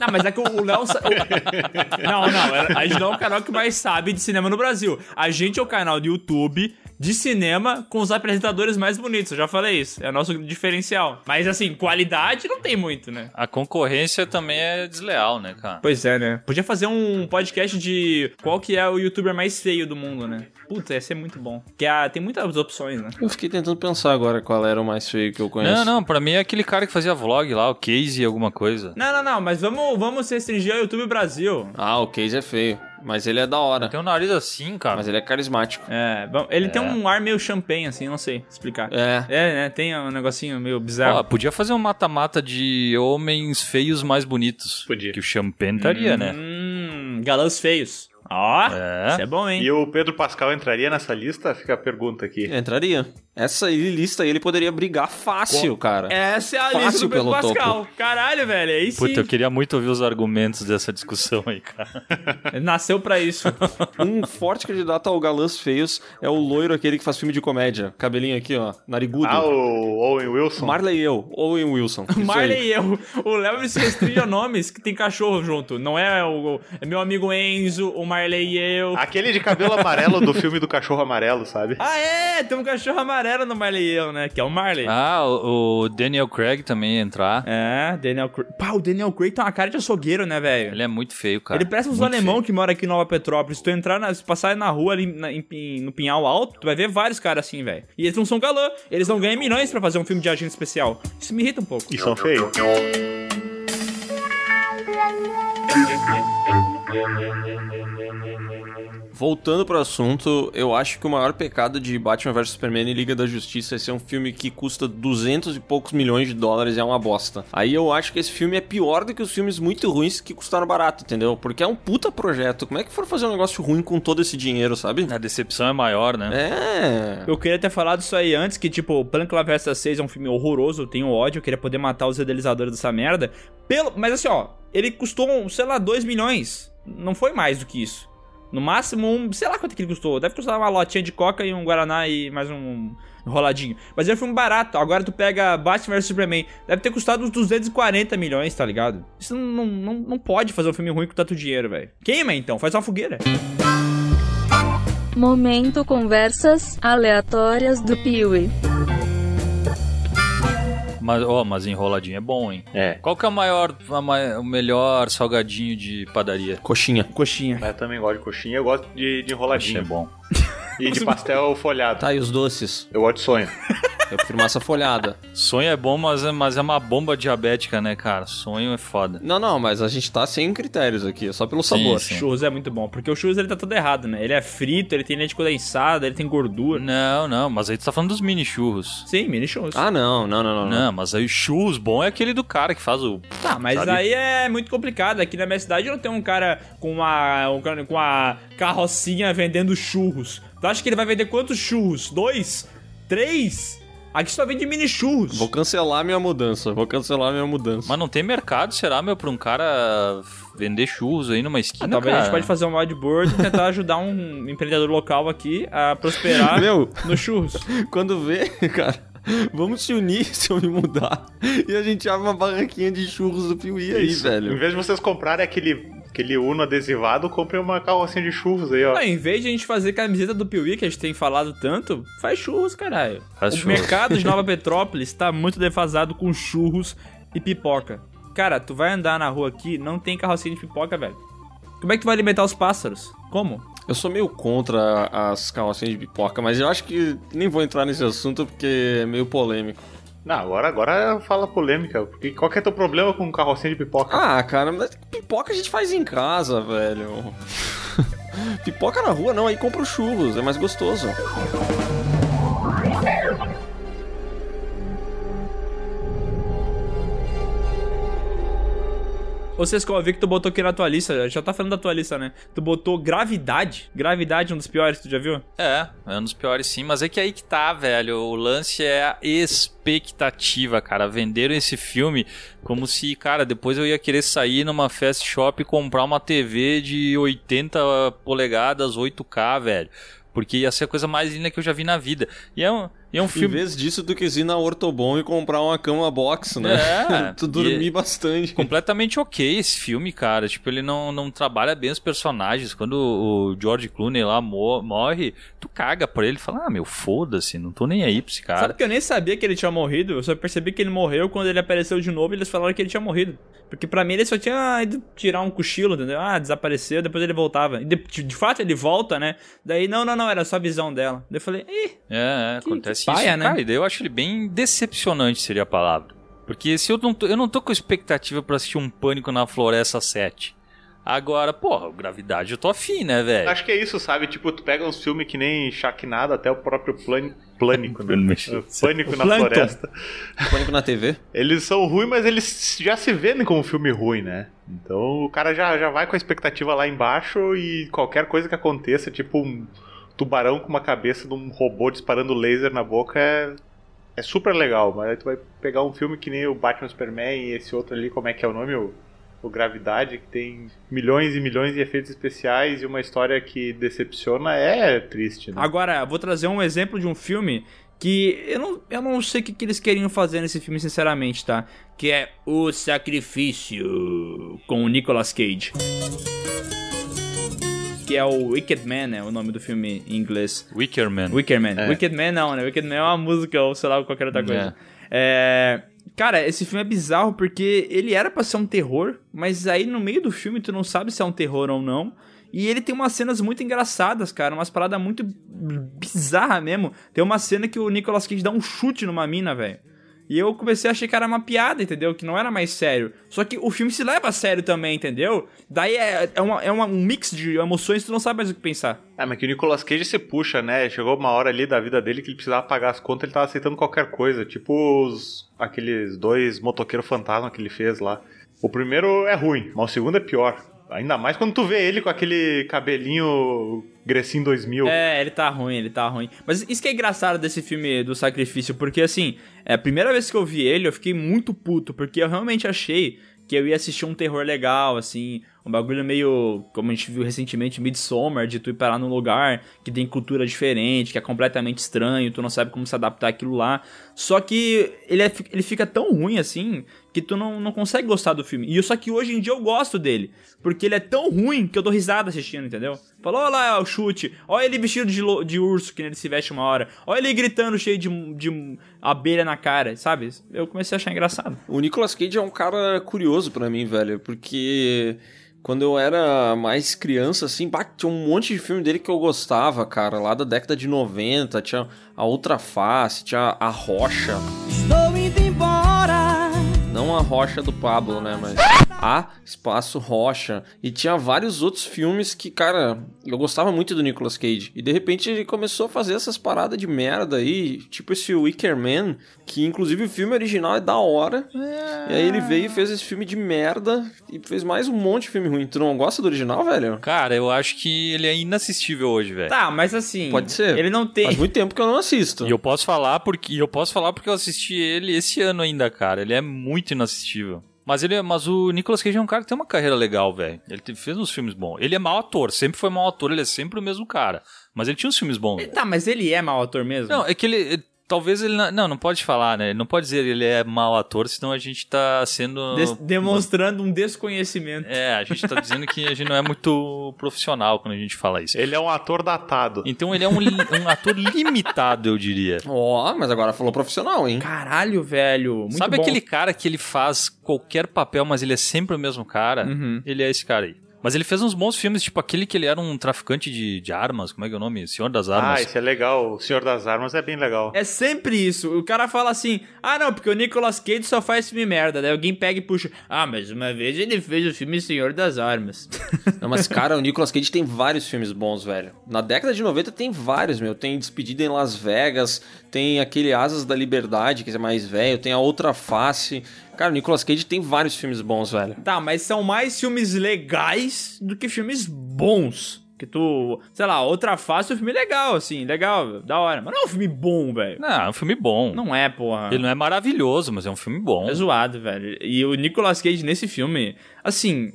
Não, mas é que o Léo. sa- Não, não. A gente não é o canal que mais sabe de cinema no Brasil. A gente é o canal do YouTube de cinema com os apresentadores mais bonitos. Eu já falei isso. É o nosso diferencial. Mas assim, qualidade não tem muito, né? A concorrência também é desleal, né, cara? Pois é, né? Podia fazer um podcast de qual que é o youtuber mais feio do mundo, né? Puta, ia ser muito bom. Que a- tem muitas opções, né? Eu fiquei tentando pensar agora qual era o mais feio que eu conheço. Não, não, pra mim é aquele cara que fazia vlog lá, o Casey alguma coisa. Não, não, não, mas vamos, vamos restringir ao YouTube Brasil. Ah, o Case é feio. Mas ele é da hora. Tem um nariz assim, cara. Mas ele é carismático. É, bom, ele tem um ar meio champanhe, assim, não sei explicar. É. É, né? Tem um negocinho meio Ó, bizarro. podia fazer um mata-mata de homens feios mais bonitos. Podia. Que o Champagne estaria, né? Hum, galãs feios. Ó, É. isso é bom, hein? E o Pedro Pascal entraria nessa lista? Fica a pergunta aqui. Entraria. Essa lista aí ele poderia brigar fácil, cara. Essa é a Fácil lista do Pedro Pascal. Caralho, velho, aí sim. Puta, eu queria muito ouvir os argumentos dessa discussão aí, cara. Ele Nasceu pra isso. Um forte candidato ao galãs feios é o loiro aquele que faz filme de comédia. Cabelinho aqui, ó, narigudo. Ah, o Owen Wilson. Marley e eu, Owen Wilson. Isso aí. Marley e eu. O Léo se restringe a nomes que tem cachorro junto. Não é o, é meu amigo Enzo, o Marley e eu. Aquele de cabelo amarelo do filme do cachorro amarelo, sabe? Ah, é! Tem um cachorro amarelo no Marley e eu, né? Que é o Marley. Ah, o, o Daniel Craig também ia entrar. É, Daniel Craig. Pá, o Daniel Craig tem uma cara de açougueiro, né, velho? Ele é muito feio, cara. Ele parece uns Muito alemão feio. que mora aqui em Nova Petrópolis. Se tu entrar, na, se passar na rua ali na- em- no Pinhal Alto, tu vai ver vários caras assim, velho. E eles não são galã. Eles não ganham milhões pra fazer um filme de agente especial. Isso me irrita um pouco. E são feios. Thank you. Voltando pro assunto, eu acho que o maior pecado de Batman vs Superman e Liga da Justiça é ser um filme que custa 200 e poucos milhões de dólares e é uma bosta. Aí eu acho que esse filme é pior do que os filmes muito ruins que custaram barato, entendeu? Porque é um puta projeto. Como é que for fazer um negócio ruim com todo esse dinheiro, sabe? A decepção é maior, né? É. Eu queria ter falado isso aí antes, que, tipo, Plank La Versa 6 é um filme horroroso, eu tenho ódio, eu queria poder matar os idealizadores dessa merda. Pelo... Mas assim, ó, ele custou, sei lá, 2 milhões. Não foi mais do que isso. No máximo, um, sei lá quanto que ele custou. Deve custar uma lotinha de coca e um Guaraná e mais um enroladinho. Mas foi um barato. Agora tu pega Batman vs Superman. Deve ter custado uns 240 milhões, tá ligado? Isso não, não, não, pode fazer um filme ruim com tanto dinheiro, velho. Queima então, faz uma fogueira. Momento conversas aleatórias do Piuí. Mas, ó, mas enroladinho é bom, hein? É. Qual que é o maior, a ma- o melhor salgadinho de padaria? Coxinha. Coxinha. Eu também gosto de coxinha, eu gosto de, de enroladinho. é bom. E de pastel folhado. Tá, e os doces? Eu gosto de sonho. Eu prefiro massa folhada. Sonho é bom, mas é, mas é uma bomba diabética, né, cara? Sonho é foda. Não, não, mas a gente tá sem critérios aqui, é só pelo Sim, sabor. sim. Churros é muito bom, porque o churros ele tá todo errado, né? Ele é frito, ele tem leite condensado, ele tem gordura. Não, não, mas aí tu tá falando dos mini churros. Sim, mini churros. Ah, não, não, não, não. não. Não, mas aí o churros bom é aquele do cara que faz o. Tá, mas sabe? aí é muito complicado. Aqui na minha cidade não tem um cara com uma, um cara com uma carrocinha vendendo churros. Tu acha que ele vai vender quantos churros? Dois? Três? Aqui só vende mini churros. Vou cancelar minha mudança, vou cancelar minha mudança. Mas não tem mercado, será, meu, pra um cara vender churros aí numa esquina? Ah, talvez a cara? gente pode fazer um whiteboard e tentar ajudar um empreendedor local aqui a prosperar Meu, nos churros. quando vê, cara, vamos se unir se eu me mudar. E a gente abre uma barraquinha de churros do Piuí aí, Isso. velho. Em vez de vocês comprarem aquele, aquele Uno adesivado, comprem uma carrocinha de churros aí, ó. Não, em vez de a gente fazer camiseta do Piuí, que a gente tem falado tanto, faz churros, caralho. Faz o churros. mercado de Nova Petrópolis tá muito defasado com churros e pipoca. Cara, tu vai andar na rua aqui, não tem carrocinha de pipoca, velho. Como é que tu vai alimentar os pássaros? Como? Eu sou meio contra as carrocinhas de pipoca, mas eu acho que nem vou entrar nesse assunto porque é meio polêmico. Não, agora, agora fala polêmica. Porque qual que é teu problema com carrocinha de pipoca? Ah, cara, mas pipoca a gente faz em casa, velho. pipoca na rua não, aí compra os churros, é mais gostoso. Ô, Sescol, eu vi que tu botou aqui na tua lista, já tá falando da tua lista, né? Tu botou Gravidade. Gravidade, um dos piores, tu já viu? É, é um dos piores sim, mas é que aí que tá, velho. O lance é a expectativa, cara. Venderam esse filme como se, cara, depois eu ia querer sair numa fast shop e comprar uma TV de 80 polegadas, 8K, velho. Porque ia ser a coisa mais linda que eu já vi na vida. E é um, e é um Em filme. vez disso, tu quis ir na Ortobon e comprar uma cama box, né? É, tu dormir e- bastante. completamente ok esse filme, cara. Tipo, ele não, não trabalha bem os personagens. Quando o George Clooney lá mo- morre, tu caga por ele e fala: Ah, meu, foda-se, não tô nem aí pra esse cara. Sabe que eu nem sabia que ele tinha morrido? Eu só percebi que ele morreu quando ele apareceu de novo e eles falaram que ele tinha morrido. Porque pra mim ele só tinha ido tirar um cochilo, entendeu? Ah, desapareceu, depois ele voltava. E de, de fato ele volta, né? Daí, não, não, não, era só a visão dela. Daí eu falei, ih, É, é, Que- acontece que paia, isso. né? Cara, eu acho ele bem decepcionante, seria a palavra. Porque se eu não tô, eu não tô com expectativa pra assistir um Pânico na Floresta 7. Agora, porra, Gravidade eu tô afim, né, velho? Acho que é isso, sabe? Tipo, tu pega uns filmes que nem Sharknado, até o próprio Plani... Plânico, né? Pânico na Plâncton. Floresta. Pânico na TV. Eles são ruins, mas eles já se vendem como filme ruim, né? Então o cara já, já vai com a expectativa lá embaixo e qualquer coisa que aconteça, tipo um tubarão com uma cabeça de um robô disparando laser na boca é, é super legal. Mas aí tu vai pegar um filme que nem o Batman Superman e esse outro ali, como é que é o nome? O, o Gravidade, que tem milhões e milhões de efeitos especiais e uma história que decepciona, é triste, né? Agora, vou trazer um exemplo de um filme que eu não, eu não sei o que, que eles queriam fazer nesse filme, sinceramente, tá? Que é O Sacrifício, com o Nicolas Cage. Que é o Wicked Man, né? O nome do filme em inglês. Wicker Man. Wicker Man. Wicked Man não, né? Wicked Man é uma música ou sei lá, qualquer outra coisa. É. Cara, esse filme é bizarro porque ele era pra ser um terror, mas aí no meio do filme tu não sabe se é um terror ou não. E ele tem umas cenas muito engraçadas, cara, umas paradas muito bizarras mesmo. Tem uma cena que o Nicolas Cage dá um chute numa mina, velho. E eu comecei a achar que era uma piada, entendeu? Que não era mais sério. Só que o filme se leva a sério também, entendeu? Daí é, é, uma- é uma- um mix de emoções que tu não sabe mais o que pensar. Ah, mas que o Nicolas Cage se puxa, né? Chegou uma hora ali da vida dele que ele precisava pagar as contas, ele tava aceitando qualquer coisa. Tipo os, aqueles dois motoqueiros fantasma que ele fez lá. O primeiro é ruim, mas o segundo é pior. Ainda mais quando tu vê ele com aquele cabelinho Grecinho 2000. É, ele tá ruim, ele tá ruim. Mas isso que é engraçado desse filme do Sacrifício, porque assim, é a primeira vez que eu vi ele, eu fiquei muito puto, porque eu realmente achei que eu ia assistir um terror legal, assim, um bagulho meio, como a gente viu recentemente, Midsommar, de tu ir parar num lugar que tem cultura diferente, que é completamente estranho, tu não sabe como se adaptar àquilo lá. Só que ele, é- ele fica tão ruim assim que tu não, não consegue gostar do filme. E só que hoje em dia eu gosto dele, porque ele é tão ruim que eu dou risada assistindo, entendeu? Falou, olha lá o chute, olha ele vestido de, lo- de urso, que ele se veste uma hora, olha ele gritando cheio de, de abelha na cara, sabe? Eu comecei a achar engraçado. O Nicolas Cage é um cara curioso pra mim, velho, porque quando eu era mais criança, assim, bah, tinha um monte de filme dele que eu gostava, cara, lá da década de 90, tinha A Outra Face, tinha A Rocha, Estou. Não a Rocha do Pablo, né, mas A Espaço Rocha, e tinha vários outros filmes que, cara, eu gostava muito do Nicolas Cage, e de repente ele começou a fazer essas paradas de merda aí, tipo esse Wicker Man, que inclusive o filme original é da hora, e aí ele veio e fez esse filme de merda e fez mais um monte de filme ruim. Tu não gosta do original, velho? Cara, eu acho que ele é inassistível hoje, velho. Tá, mas assim. Pode ser. Ele não tem. Faz muito tempo que eu não assisto. E eu posso falar porque eu posso falar porque eu assisti ele esse ano ainda, cara. Ele é muito inassistível. Mas ele, é- mas o Nicolas Cage é um cara que tem uma carreira legal, velho. Ele fez uns filmes bons. Ele é mau ator, sempre foi mau ator, ele é sempre o mesmo cara. Mas ele tinha uns filmes bons. Tá, mas ele é mau ator mesmo? Não, é que ele talvez ele não, não, não pode falar, né? Ele não pode dizer ele é mau ator, senão a gente tá sendo Des- demonstrando um desconhecimento. É, a gente tá dizendo que a gente não é muito profissional quando a gente fala isso. Ele é um ator datado. Então ele é um, um ator limitado, eu diria. Ó, mas agora falou profissional, hein? Caralho, velho. Muito Sabe bom. aquele cara que ele faz qualquer papel, mas ele é sempre o mesmo cara? Uhum. Ele é esse cara aí. Mas ele fez uns bons filmes, tipo aquele que ele era um traficante de, de armas, como é que é o nome? Senhor das Ah, Armas. esse é legal. O Senhor das Armas é bem legal. É sempre isso. O cara fala assim: ah, não, porque o Nicolas Cage só faz filme merda. Daí alguém pega e puxa: ah, mas uma vez ele fez o filme Senhor das Armas. Não, mas, cara, o Nicolas Cage tem vários filmes bons, velho. Na década de 90 tem vários, meu. Tem Despedida em Las Vegas, tem aquele Asas da Liberdade, que é mais velho, tem A Outra Face. Cara, o Nicolas Cage tem vários filmes bons, velho. Tá, mas são mais filmes legais do que filmes bons. Que tu, sei lá, outra face é um filme legal, assim, legal, da hora. Mas não é um filme bom, velho. Não, é um filme bom. Não é, porra. Ele não é maravilhoso, mas é um filme bom. É zoado, velho. E o Nicolas Cage nesse filme, assim,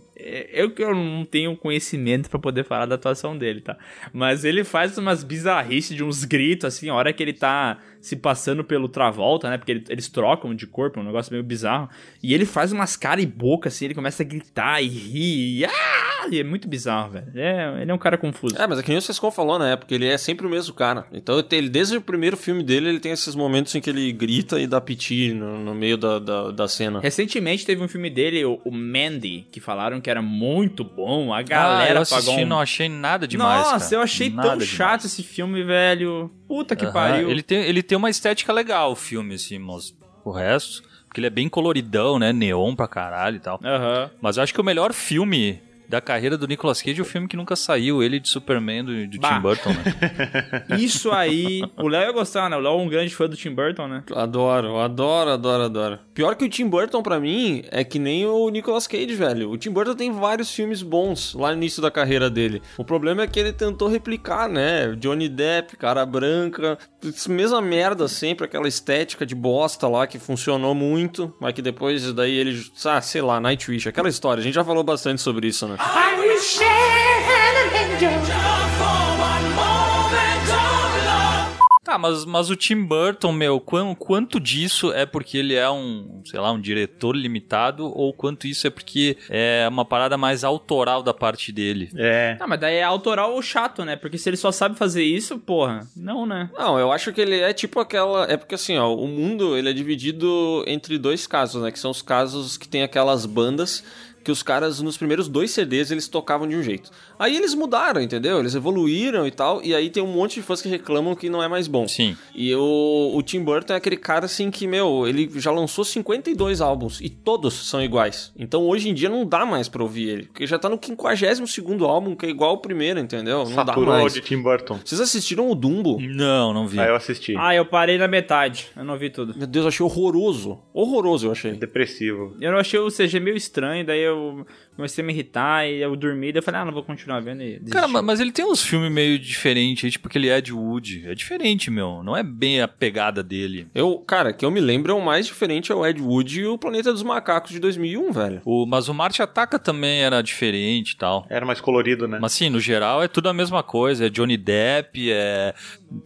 eu que eu não tenho conhecimento pra poder falar da atuação dele, tá? Mas ele faz umas bizarrices de uns gritos, assim, a hora que ele tá se passando pelo Travolta, né? Porque ele- eles trocam de corpo, é um negócio meio bizarro. E ele faz umas caras e boca, assim, ele começa a gritar e rir. E, ah! e é muito bizarro, velho. É, ele é um cara confuso. É, mas é que nem o Sescon falou, né? Porque ele é sempre o mesmo cara. Então, ele, desde o primeiro filme dele, ele tem esses momentos em que ele grita e dá piti no, no meio da, da, da cena. Recentemente teve um filme dele, o, o Mandy, que falaram que era muito bom. A ah, galera eu assisti, pagou um... não achei nada demais. Nossa, cara. eu achei Nada tão demais. chato esse filme, velho. Puta que Aham, pariu. Ele tem, ele tem uma estética legal, o filme, assim, mas o resto. Porque ele é bem coloridão, né? Neon pra caralho e tal. Aham. Mas eu acho que o melhor filme da carreira do Nicolas Cage o filme que nunca saiu, ele de Superman do, do. Tim Burton, né? Isso aí. O Léo ia gostar, né? O Léo é um grande fã do Tim Burton, né? Adoro, adoro, adoro, adoro. Pior que o Tim Burton, pra mim, é que nem o Nicolas Cage, velho. O Tim Burton tem vários filmes bons lá no início da carreira dele. O problema é que ele tentou replicar, né? Johnny Depp, cara branca, mesma merda sempre, aquela estética de bosta lá que funcionou muito, mas que depois daí ele, ah, sei lá, Nightwish, aquela história. A gente já falou bastante sobre isso, né? Tá, mas, mas o Tim Burton, meu, quan- quanto disso é porque ele é um, sei lá, um diretor limitado ou quanto isso é porque é uma parada mais autoral da parte dele? É. Ah, mas daí é autoral ou chato, né? Porque se ele só sabe fazer isso, porra, não, né? Não, eu acho que ele é tipo aquela. É porque assim, ó, o mundo ele é dividido entre dois casos, né? Que são os casos que tem aquelas bandas que os caras nos primeiros dois CDs eles tocavam de um jeito. Aí eles mudaram, entendeu? Eles evoluíram e tal, e aí tem um monte de fãs que reclamam que não é mais bom. Sim. E o, o Tim Burton é aquele cara assim que, meu, ele já lançou 52 álbuns e todos são iguais. Então hoje em dia não dá mais pra ouvir ele, porque já tá no 52 álbum, que é igual ao primeiro, entendeu? Não dá Saturou mais. de Tim Burton. Vocês assistiram o Dumbo? Não, não vi. Aí eu assisti. Ah, eu parei na metade. Eu não vi tudo. Meu Deus, eu achei horroroso. Horroroso, eu achei. Depressivo. Eu não achei o CG meio estranho, daí eu eu comecei a me irritar e eu dormi, daí eu falei, ah, não vou continuar vendo e desisti. Cara, ma- mas ele tem uns filmes meio diferentes, aí, tipo aquele Ed Wood. É diferente, meu. Não é bem a pegada dele. Eu, cara, que eu me lembro, o mais diferente é o Ed Wood e o Planeta dos Macacos de 2001, velho. O, mas o Marte Ataca também era diferente e tal. Era mais colorido, né? Mas sim, no geral é tudo a mesma coisa. É Johnny Depp, é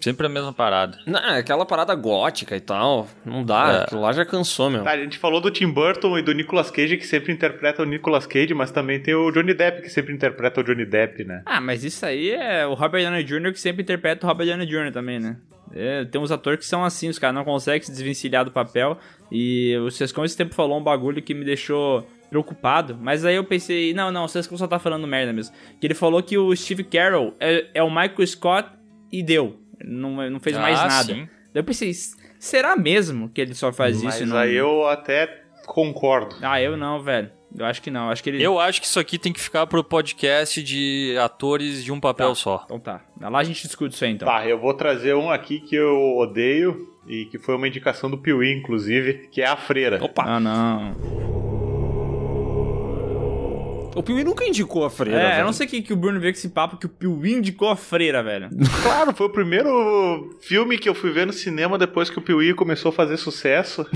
sempre a mesma parada. Não, é aquela parada gótica e tal. Não dá, É. aquilo lá já cansou, meu. Tá, a gente falou do Tim Burton e do Nicolas Cage, que sempre interpreta o Nicolas Cage, mas também tem o Johnny Depp, que sempre interpreta o Johnny Depp, né? Ah, mas isso aí é o Robert Downey Jr. que sempre interpreta o Robert Downey Jr. também, né? É, tem uns atores que são assim, os caras não conseguem se desvencilhar do papel. E o Sescon esse tempo falou um bagulho que me deixou preocupado. Mas aí eu pensei, não, não, o Sescon só tá falando merda mesmo. Que ele falou que o Steve Carroll é, é o Michael Scott e deu. Não, não fez mais Ah, nada. sim. Daí eu pensei, será mesmo que ele só faz Mas isso? não... aí eu até concordo. Ah, eu não, velho. Eu acho que não. Acho que ele. Eu acho que isso aqui tem que ficar pro podcast de atores de um papel Tá. só. Então tá. Lá a gente discute isso aí então. Tá, eu vou trazer um aqui que eu odeio e que foi uma indicação do Piuí, inclusive, que é a Freira. Opa, Ah, não. o Piuí nunca indicou a freira, É, velho. eu não sei o que, que o Bruno veio com esse papo que o Piuí indicou a freira, velho. Claro, foi o primeiro filme que eu fui ver no cinema depois que o Piuí começou a fazer sucesso.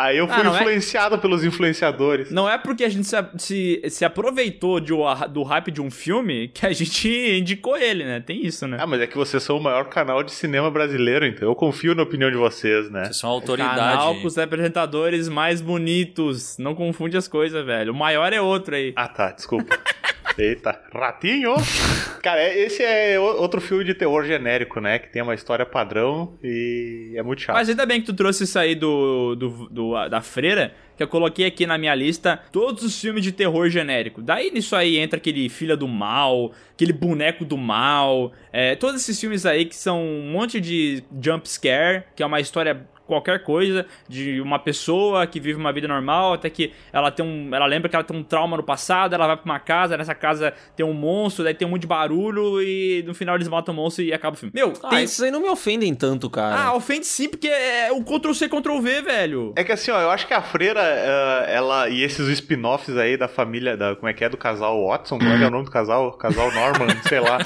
Aí eu fui Ah, não é? influenciado pelos influenciadores. Não é porque a gente se, se, se aproveitou de, do hype de um filme que a gente indicou ele, né? Tem isso, né? Ah, mas é que vocês são o maior canal de cinema brasileiro, então eu confio na opinião de vocês, né? Vocês são Canal autoridade. com os representadores mais bonitos. Não confunde as coisas, velho. O maior é outro aí. Ah, tá, desculpa. Eita, ratinho! Cara, é- esse é outro filme de terror genérico, né? Que tem uma história padrão e é muito chato. Mas ainda bem que tu trouxe isso aí do, do, do- da freira, que eu coloquei aqui na minha lista todos os filmes de terror genérico. Daí nisso aí entra aquele Filha do Mal, aquele Boneco do Mal, é, todos esses filmes aí que são um monte de jump scare, que é uma história qualquer coisa, de uma pessoa que vive uma vida normal, até que ela tem um. Ela lembra que ela tem um trauma no passado, ela vai pra uma casa, nessa casa tem um monstro, daí tem um monte de barulho, e no final eles matam o monstro e acaba o filme. Meu, Ah, tem. esses aí não me ofendem tanto, cara. Ah, ofende sim, porque é o Ctrl-C, Ctrl-V, velho. É que assim, ó, eu acho que a freira, ela. E esses spin-offs aí da família, da, como é que é? Do casal Watson? Como é que é o nome do casal? Casal Norman, sei lá.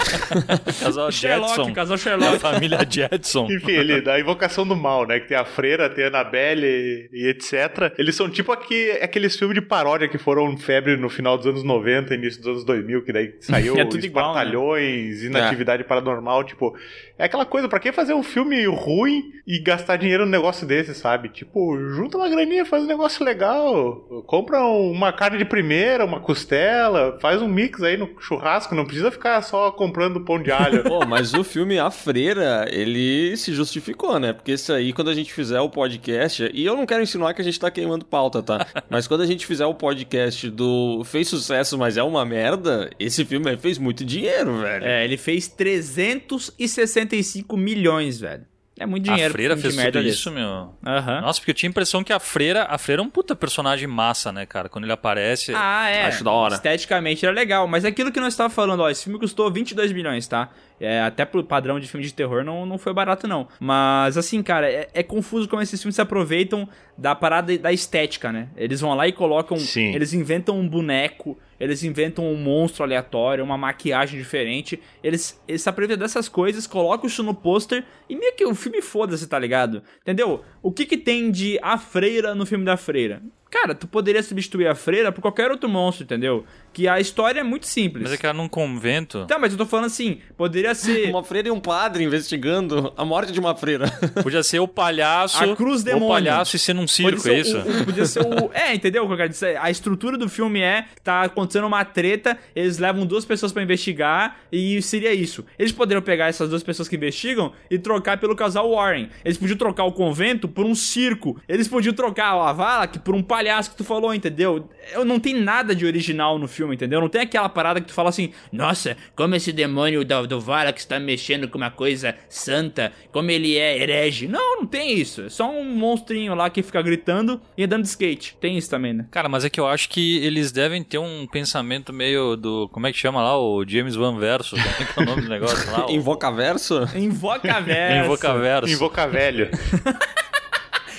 Casal Sherlock, Jetson. casal Da Sherlock. família Jetson. Enfim, ele, da invocação do mal, né? Que tem a freira, tem Annabelle e, e etc. Eles são tipo aqui, aqueles filmes de paródia que foram febre no final dos anos 90, início dos anos 2000, que daí saiu É tudo igual, Espartalhões, Inatividade Paranormal, tipo... É aquela coisa, pra que fazer um filme ruim e gastar dinheiro num negócio desse, sabe? Tipo, junta uma graninha, faz um negócio legal. Compra uma carne de primeira, uma costela, faz um mix aí no churrasco, não precisa ficar só comprando pão de alho. Pô, mas o filme A Freira, ele se justificou, né? Porque isso aí, quando a gente fizer o podcast, e eu não quero insinuar que a gente tá queimando pauta, tá? Mas quando a gente fizer o podcast do fez sucesso, mas é uma merda, esse filme fez muito dinheiro, velho. É, ele fez 365 milhões, velho. É muito A dinheiro. freira pra um fez tudo merda isso, meu. Aham. Nossa, porque eu tinha a impressão que a freira, a freira é um puta personagem massa, né, cara? Quando ele aparece. Ah, é. Acho da hora. Esteticamente era legal, mas é aquilo que nós estávamos falando, ó, esse filme custou 22 milhões, tá? É, até pro padrão de filme de terror não, não foi barato, não. Mas, assim, cara, é, é confuso como esses filmes se aproveitam da parada da estética, né? Eles vão lá e colocam. Sim. Eles inventam um boneco, eles inventam um monstro aleatório, uma maquiagem diferente. Eles, eles aproveitam dessas coisas, colocam isso no pôster e meio que o filme foda-se, tá ligado? Entendeu? O que que tem de A Freira no filme da Freira? Cara, tu poderia substituir a freira por qualquer outro monstro, entendeu? Que a história é muito simples. Mas é que era num convento. Tá, mas eu tô falando assim, poderia ser Uma freira e um padre investigando a morte de uma freira. Podia ser o palhaço. A cruz O demônio. palhaço e ser num circo, ser é isso? o- o- podia ser o. É, entendeu o que eu quero dizer? A estrutura do filme é: tá acontecendo uma treta, eles levam duas pessoas pra investigar e seria isso. Eles poderiam pegar essas duas pessoas que investigam e trocar pelo casal Warren. Eles podiam trocar o convento por um circo. Eles podiam trocar a Valak por um palhaço que tu falou, entendeu? Eu não tem nada de original no filme, entendeu? Não tem aquela parada que tu fala assim: nossa, como esse demônio do, do Valak está mexendo com uma coisa santa, como ele é herege. Não, não tem isso. É só um monstrinho lá que fica gritando e andando de skate. Tem isso também, né? Cara, mas é que eu acho que eles devem ter um pensamento meio do. Como é que chama lá? O James Van Verso. Como é que é o nome do negócio lá? Invocaverso? Invoca verso. Invocaverso. Invoca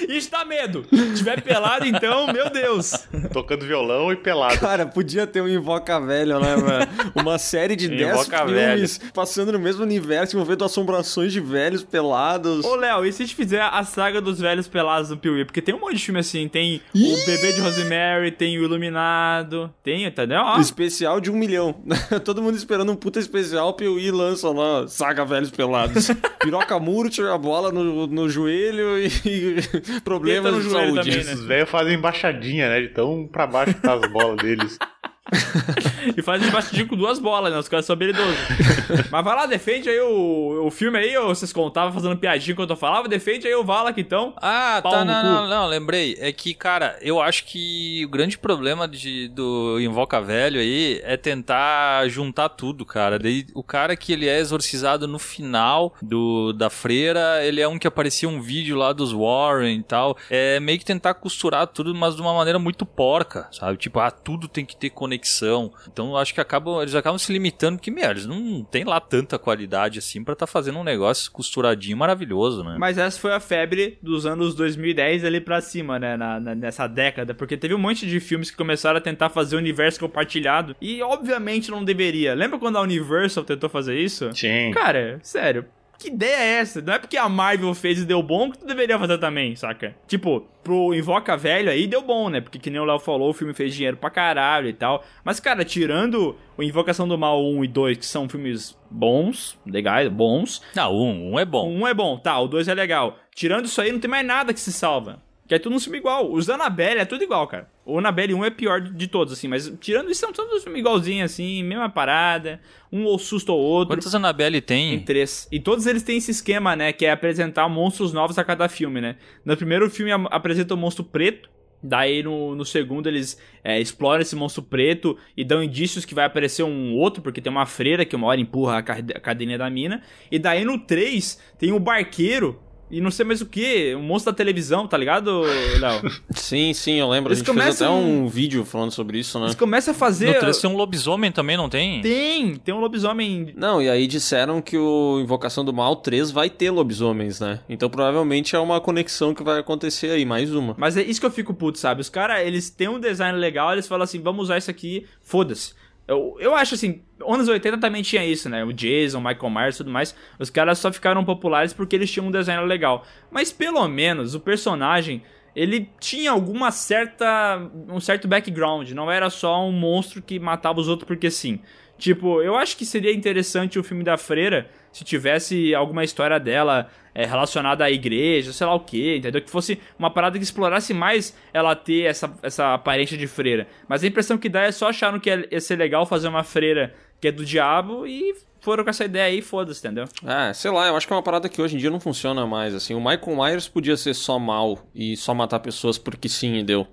velho. Está medo. Se tiver pelado, então, meu Deus. Tocando violão e pelado. Cara, podia ter um Invoca Velho, né, velho? Uma série de 10 Invoca filmes passando no mesmo universo, envolvendo assombrações de velhos pelados. Ô, Léo, e se a gente fizer a saga dos velhos pelados do Piuí? Porque tem um monte de filme assim. Tem o Bebê de Rosemary, tem o Iluminado, tem, entendeu? Ó, Especial de um milhão. Todo mundo esperando um puta especial, o Piuí lança lá, saga velhos pelados. Piroca Murti, a bola no, no joelho e problemas de saúde. também, né? Os velhos fazem embaixadinha, né? De tão pra baixo que tá as bolas deles. E faz embaixadinho com duas bolas, né? Os caras são habilidosos. Mas vai lá, defende aí o, o filme aí, ou vocês contavam fazendo piadinha enquanto eu falava, defende aí o Valak então. Ah, Pau tá, não, não, não, lembrei. É que, cara, eu acho que o grande problema de, do Invoca Velho aí é tentar juntar tudo, cara. Daí o cara que ele é exorcizado no final do, da freira, ele é um que aparecia um vídeo lá dos Warren e tal. É meio que tentar costurar tudo, mas de uma maneira muito porca, sabe? Tipo, ah, tudo tem que ter conexão. Então eu acho que acabam, eles acabam se limitando, porque, meu, eles não tem lá tanta qualidade assim pra tá fazendo um negócio costuradinho maravilhoso, né? Mas essa foi a febre dos anos 2010 ali pra cima, né? Na, na- nessa década. Porque teve um monte de filmes que começaram a tentar fazer o universo compartilhado. E obviamente não deveria. Lembra quando a Universal tentou fazer isso? Sim. Cara, sério. Que ideia é essa? Não é porque a Marvel fez e deu bom que tu deveria fazer também, saca? Tipo, pro Invoca Velho aí deu bom, né? Porque que nem o Léo falou, o filme fez dinheiro pra caralho e tal. Mas, cara, tirando o Invocação do Mal 1 e 2, que são filmes bons, legais, bons. Não, um, um é bom. Um é bom, tá, o 2 é legal. Tirando isso aí, não tem mais nada que se salva. Que é tudo um filme igual. Os da Annabelle é tudo igual, cara. O Annabelle 1 é pior de todos, assim. Mas tirando isso, são todos os filmes igualzinhos, assim. Mesma parada. Um ou susto ou outro. Quantas Annabelle Tem tem? três. E todos eles têm esse esquema, né? Que é apresentar monstros novos a cada filme, né? No primeiro filme apresenta o monstro preto. Daí no, no segundo eles é, exploram esse monstro preto e dão indícios que vai aparecer um outro, porque tem uma freira que uma hora empurra a, ca- a cadeirinha da mina. E daí no 3 tem o barqueiro e não sei mais o que, um monstro da televisão, tá ligado, Léo? Sim, sim, eu lembro. Eles a gente fez até começam- um vídeo falando sobre isso, né? Eles começam a fazer. No 3 tem um lobisomem também, não tem? Tem, tem um lobisomem. Não, e aí disseram que o Invocação do Mal 3 vai ter lobisomens, né? Então provavelmente é uma conexão que vai acontecer aí, mais uma. Mas é isso que eu fico puto, sabe? Os caras, eles têm um design legal, eles falam assim, vamos usar isso aqui, foda-se. Eu, eu acho assim, anos 80 também tinha isso, né? O Jason, Michael Myers e tudo mais. Os caras só ficaram populares porque eles tinham um design legal. Mas pelo menos o personagem, ele tinha alguma certa. um certo background. Não era só um monstro que matava os outros porque sim. Tipo, eu acho que seria interessante o filme da Freira se tivesse alguma história dela é, relacionada à igreja, sei lá o que, entendeu? Que fosse uma parada que explorasse mais ela ter essa, essa aparência de freira. Mas a impressão que dá é só acharam que ia ser legal fazer uma freira que é do diabo e foram com essa ideia aí, foda-se, entendeu? Ah, sei lá, eu acho que é uma parada que hoje em dia não funciona mais, assim. O Michael Myers podia ser só mal e só matar pessoas porque sim e deu.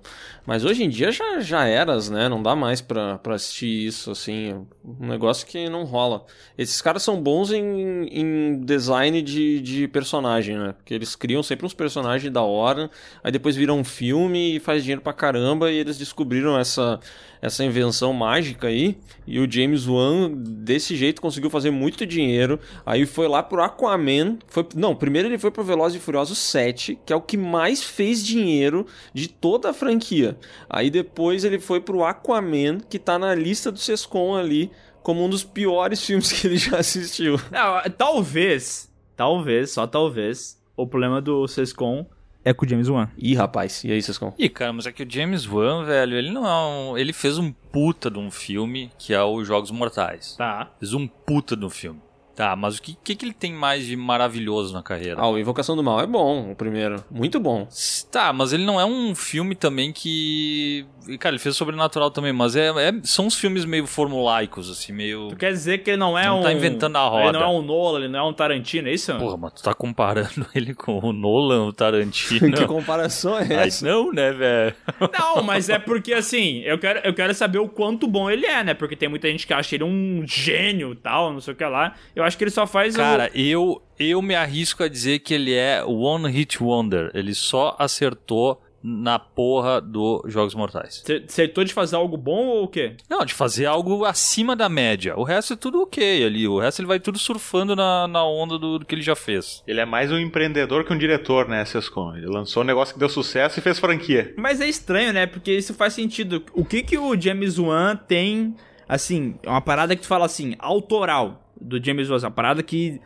Mas hoje em dia já, já eras, né? Não dá mais pra, pra assistir isso, assim. Um negócio que não rola. Esses caras são bons em, em design de, de personagem, né? Porque eles criam sempre uns personagens da hora, aí depois viram um filme e faz dinheiro pra caramba, e eles descobriram essa, essa invenção mágica aí. E o James Wan, desse jeito, conseguiu fazer muito dinheiro. Aí foi lá pro Aquaman. Foi, não, primeiro ele foi pro Velozes e Furiosos 7, que é o que mais fez dinheiro de toda a franquia. Aí depois ele foi pro Aquaman, que tá na lista do Sescom ali, como um dos piores filmes que ele já assistiu. Não, talvez, talvez, só talvez, o problema do Sescom é com o James Wan. Ih, rapaz, e aí, Sescom? Ih, cara, mas é que o James Wan, velho, ele não é um... Ele fez um puta de um filme, que é o Jogos Mortais. Tá. Fez um puta de um filme. Tá, mas o que, que, que ele tem mais de maravilhoso na carreira? Ah, o Invocação do Mal é bom, o primeiro. Muito bom. Tá, mas ele não é um filme também que. Cara, ele fez Sobrenatural também, mas é, é- são uns filmes meio formulaicos, assim, meio. Tu quer dizer que ele não é Não um... tá inventando a roda. Ele não é um Nolan, ele não é um Tarantino, é isso? Porra, mas tu tá comparando ele com o Nolan, o Tarantino. que comparação é essa? não, né, velho? Não, mas é porque assim, eu quero, eu quero saber o quanto bom ele é, né? Porque tem muita gente que acha ele um gênio tal, não sei o que lá. Eu acho que ele só faz o- Cara, eu, eu me arrisco a dizer que ele é One Hit Wonder. Ele só acertou na porra do Jogos Mortais. Você acertou de fazer algo bom ou o quê? Não, de fazer algo acima da média. O resto é tudo ok ali. O resto ele vai tudo surfando na, na onda do, do que ele já fez. Ele é mais um empreendedor que um diretor, né, Sescon? Ele lançou um negócio que deu sucesso e fez franquia. Mas é estranho, né? Porque isso faz sentido. O que que o James Wan tem, assim, é uma parada que tu fala assim, autoral do James Wan, uma parada que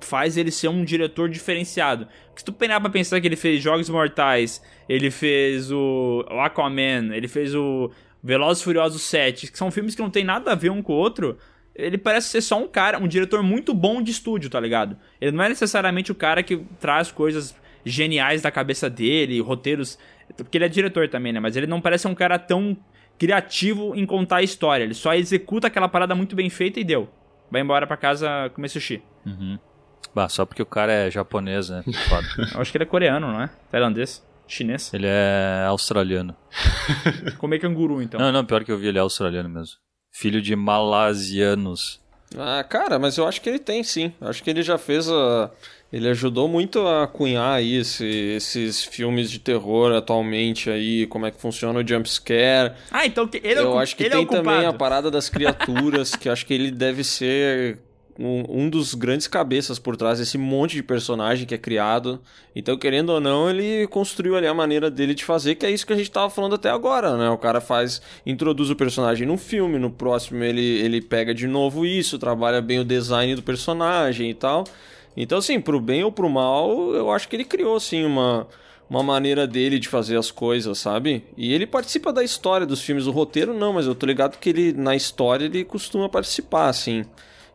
faz ele ser um diretor diferenciado. Porque se tu pegar pra pensar que ele fez Jogos Mortais, ele fez o o Aquaman, ele fez o Velozes e Furiosos 7, que são filmes que não tem nada a ver um com o outro, ele parece ser só um cara, um diretor muito bom de estúdio, tá ligado? Ele não é necessariamente o cara que traz coisas geniais da cabeça dele, roteiros. Porque ele é diretor também, né? Mas ele não parece um cara tão criativo em contar a história. Ele só executa aquela parada muito bem feita e deu. Vai embora pra casa comer sushi. Uhum. Bah, só porque o cara é japonês, né? Foda. Eu acho que ele é coreano, não é? Tailandês? Chinês? ele é australiano. Comer canguru, então. Não, não, pior que eu vi, ele é australiano mesmo. Filho de malasianos. Ah, cara, mas eu acho que ele tem sim. Eu Acho que ele já fez a. Ele ajudou muito a cunhar aí esse- esses filmes de terror atualmente aí, como é que funciona o jumpscare. Ah, então ele é o, eu acho que ele tem é também a parada das criaturas, que acho que ele deve ser um, um dos grandes cabeças por trás desse monte de personagem que é criado. Então, querendo ou não, ele construiu ali a maneira dele de fazer, que é isso que a gente tava falando até agora, né? O cara faz, introduz o personagem num filme, no próximo ele, ele pega de novo isso, trabalha bem o design do personagem e tal. Então, assim, pro bem ou pro mal, eu acho que ele criou, assim, uma, uma maneira dele de fazer as coisas, sabe? E ele participa da história dos filmes, o roteiro não, mas eu tô ligado que ele, na história, ele costuma participar, assim.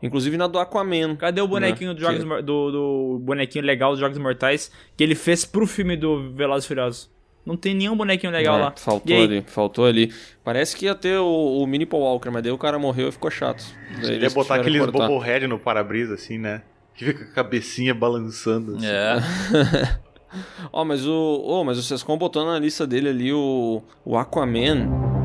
Inclusive na do Aquaman. Cadê o bonequinho né? do, Jogos Que- Mor- do, do bonequinho legal dos Jogos Mortais que ele fez pro filme do Velozes e Furiosos? Não tem nenhum bonequinho legal É, lá. Faltou E aí? ali, faltou ali. Parece que ia ter o, o Mini Paul Walker, mas daí o cara morreu e ficou chato. Daí Ele ia botar aqueles cortar. bobohead no para-brisa, assim, né? Que fica com a cabecinha balançando. Assim. É. Ó, mas o. Ô, mas o Sescom botou na lista dele ali o. O Aquaman.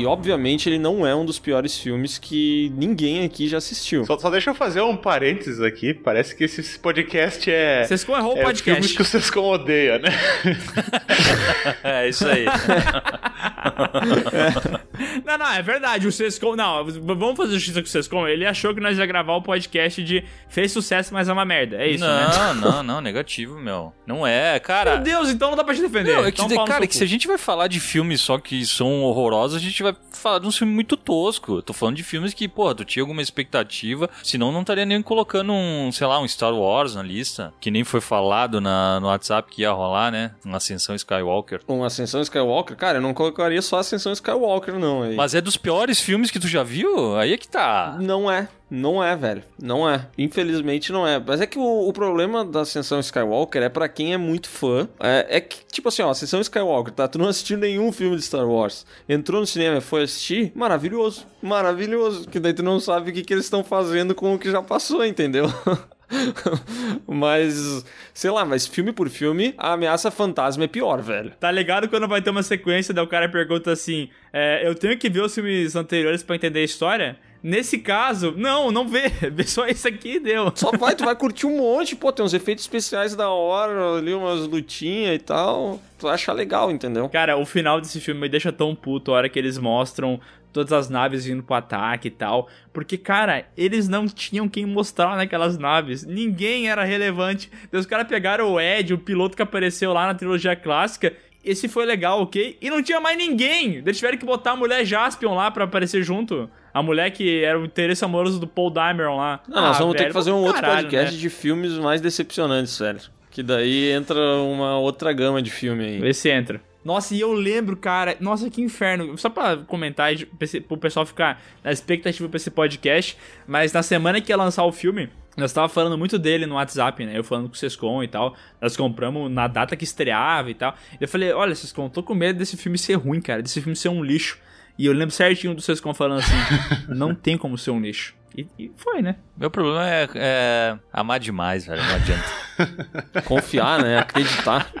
E obviamente ele não é um dos piores filmes que ninguém aqui já assistiu. Só, só deixa eu fazer um parênteses aqui. Parece que esse podcast é. Sescom errou o é podcast. filmes que o Sescom odeia, né? É isso aí. Não, não, é verdade. O Sescom. Não, vamos fazer justiça com o Sescom. Ele achou que nós ia gravar o podcast de fez sucesso, mas é uma merda. É isso, né? não, não, não, negativo, meu. Não é, cara. Meu Deus, então não dá pra te defender. Não, é que, Então cara, seu que se a gente vai falar de filmes só que são horrorosos, a gente vai falar de um filme muito tosco. Eu tô falando de filmes que, porra, tu tinha alguma expectativa, senão não estaria nem colocando um, sei lá, um Star Wars na lista, que nem foi falado na, no WhatsApp que ia rolar, né? Uma Ascensão Skywalker. Um Ascensão Skywalker, cara, eu não colocaria só Ascensão Skywalker, não. Aí. Mas é dos piores filmes que tu já viu? Aí é que tá. Não é. Não é, velho. Não é. Infelizmente não é. Mas é que o, o problema da Ascensão Skywalker é pra quem é muito fã. É, é que, tipo assim, ó, Ascensão Skywalker, tá? Tu não assistiu nenhum filme de Star Wars. Entrou no cinema e foi assistir, maravilhoso. Maravilhoso. Que daí tu não sabe o que, que eles estão fazendo com o que já passou, entendeu? mas, sei lá, mas filme por filme, a ameaça fantasma é pior, velho. Tá ligado quando vai ter uma sequência, daí o cara pergunta assim: é, Eu tenho que ver os filmes anteriores pra entender a história? Nesse caso, não, não vê. Vê só isso aqui e deu. Só vai, tu vai curtir um monte, pô, tem uns efeitos especiais da hora, ali umas lutinhas e tal. Tu vai achar legal, entendeu? Cara, o final desse filme me deixa tão puto a hora que eles mostram todas as naves indo pro ataque e tal. Porque, cara, eles não tinham quem mostrar naquelas naves. Ninguém era relevante. Os caras pegaram o Ed, o piloto que apareceu lá na trilogia clássica. Esse foi legal, ok? E não tinha mais ninguém. Eles tiveram que botar a mulher Jaspion lá pra aparecer junto. A mulher que era o interesse amoroso do Paul Dameron lá. Não, nós Ah, vamos ter velho, que fazer um vamos outro caralho, podcast né? de filmes mais decepcionantes, velho. Que daí entra uma outra gama de filme aí. Vê se entra. Nossa, e eu lembro, cara. Nossa, que inferno. Só pra comentar, e pro pessoal ficar na expectativa pra esse podcast. Mas na semana que ia lançar o filme, nós tava falando muito dele no WhatsApp, né? Eu falando com o Sescom e tal. Nós compramos na data que estreava e tal. Eu falei: Olha, Sescom, tô com medo desse filme ser ruim, cara. Desse filme ser um lixo. E eu lembro certinho do Sescom falando assim: Não tem como ser um lixo. E, e foi, né? Meu problema é, é amar demais, velho. Não adianta. Confiar, né? Acreditar.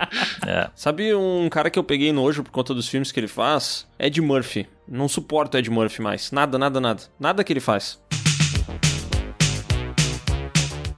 É. Sabe um cara que eu peguei nojo por conta dos filmes que ele faz? Ed Murphy. Não suporto Ed Murphy mais. Nada, nada, nada. Nada que ele faz.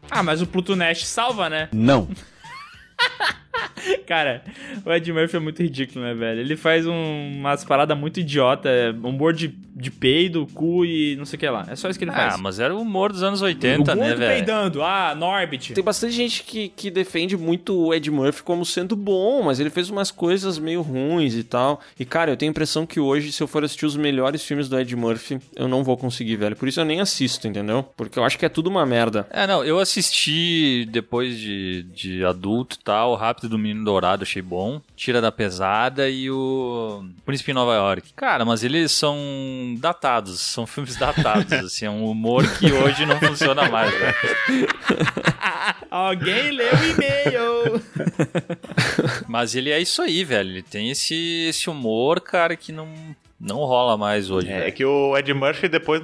Ah, mas o Pluto Nash salva, né? Não. Cara, o Ed Murphy é muito ridículo, né, velho? Ele faz um- umas paradas muito idiota, é, humor de, de peido, cu e não sei o que lá. É só isso que ele faz. Ah, mas era o humor dos anos o 80, né, gordo velho? peidando, ah, Norbit. Tem bastante gente que, que defende muito o Ed Murphy como sendo bom, mas ele fez umas coisas meio ruins e tal. E, cara, eu tenho a impressão que hoje, se eu for assistir os melhores filmes do Ed Murphy, eu não vou conseguir, velho. Por isso eu nem assisto, entendeu? Porque eu acho que é tudo uma merda. É, não, eu assisti depois de, de adulto e tal, o Rápido do Menino Dourado, achei bom. Tira da Pesada e o Príncipe em Nova York. Cara, mas eles são datados, são filmes datados, assim, é um humor que hoje não funciona mais, velho. Alguém leu o e-mail. Mas ele é isso aí, velho, ele tem esse, esse humor, cara, que não, não rola mais hoje, É, velho. que o Ed Murphy, depois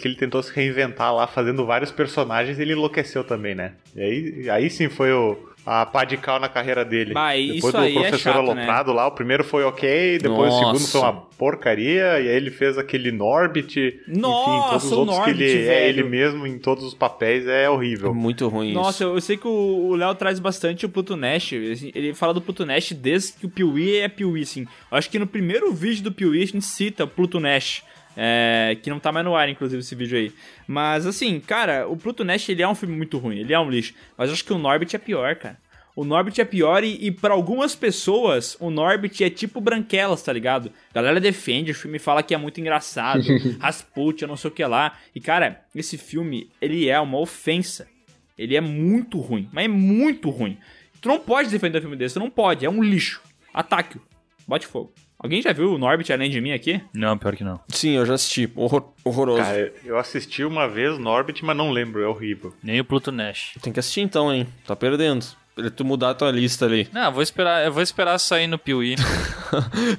que ele tentou se reinventar lá, fazendo vários personagens, ele enlouqueceu também, né? E aí, aí sim foi o, a pá de cal na carreira dele. Bah, depois isso aí é professor chato, aloprado lá, o primeiro foi ok, depois o segundo Nossa. foi uma porcaria, e aí ele fez aquele Norbit. enfim, Nossa, todos os o outros que Norbit, ele é velho. ele mesmo em todos os papéis, é É horrível. muito ruim Nossa, isso. eu, eu sei que o Léo traz bastante o Pluto Nash. Ele ele fala do Pluto Nash desde que o Piuí é Piuí, assim. Eu acho que no primeiro vídeo do Piuí a gente cita o Pluto Nash. É, que não tá mais no ar, inclusive, esse vídeo aí. Mas, assim, cara, o Pluto Nash, ele é um filme muito ruim. Ele é um lixo. Mas eu acho que o Norbit é pior, cara. O Norbit é pior e, e para algumas pessoas, o Norbit é tipo Branquelas, tá ligado? A galera defende o filme, fala que é muito engraçado, Rasputin, não sei o que lá. E, cara, esse filme, ele é uma ofensa. Ele é muito ruim, mas é muito ruim. Tu não pode defender um filme desse, tu não pode, é um lixo. Ataque-o, bote fogo. Alguém já viu o Norbit além de mim aqui? Não, pior que não. Sim, eu já assisti. Horror- horroroso. Cara, eu assisti uma vez Norbit, mas não lembro, é horrível. Nem o Pluto Nash. Tem que assistir então, hein? Tá perdendo. Pra tu mudar a tua lista ali. Não, eu vou esperar, eu vou esperar sair no Piuí.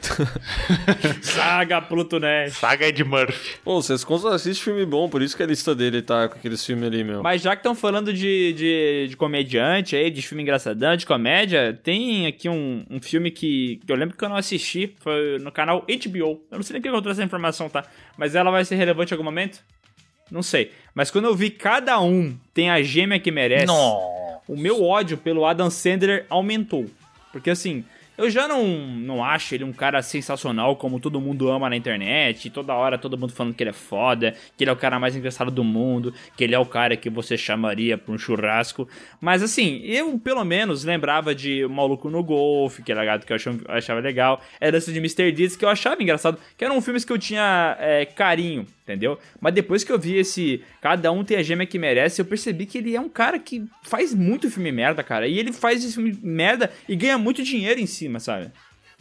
Saga Pluto Nash. Saga Ed Murphy. Pô, vocês constam assistem filme bom, por isso que a lista dele tá com aqueles filmes ali, meu. Mas já que estão falando de, de, de comediante aí, de filme engraçadão, de comédia, tem aqui um, um filme que, que eu lembro que eu não assisti, foi no canal HBO. Eu não sei nem quem encontrou essa informação, tá? Mas ela vai ser relevante em algum momento? Não sei. Mas quando eu vi cada um tem a gêmea que merece, Nossa. O meu ódio pelo Adam Sandler aumentou. Porque assim, eu já não, não acho ele um cara sensacional como todo mundo ama na internet, toda hora todo mundo falando que ele é foda, que ele é o cara mais engraçado do mundo, que ele é o cara que você chamaria pra um churrasco. Mas assim, eu pelo menos lembrava de O Maluco no Golfe, que era ligado que eu achava, eu achava legal, era esse de Mr. Deeds, que eu achava engraçado, que eram filmes que eu tinha é, carinho, entendeu? Mas depois que eu vi esse Cada um tem a gêmea que merece, eu percebi que ele é um cara que faz muito filme merda, cara. E ele faz esse filme merda e ganha muito dinheiro em cima, sabe?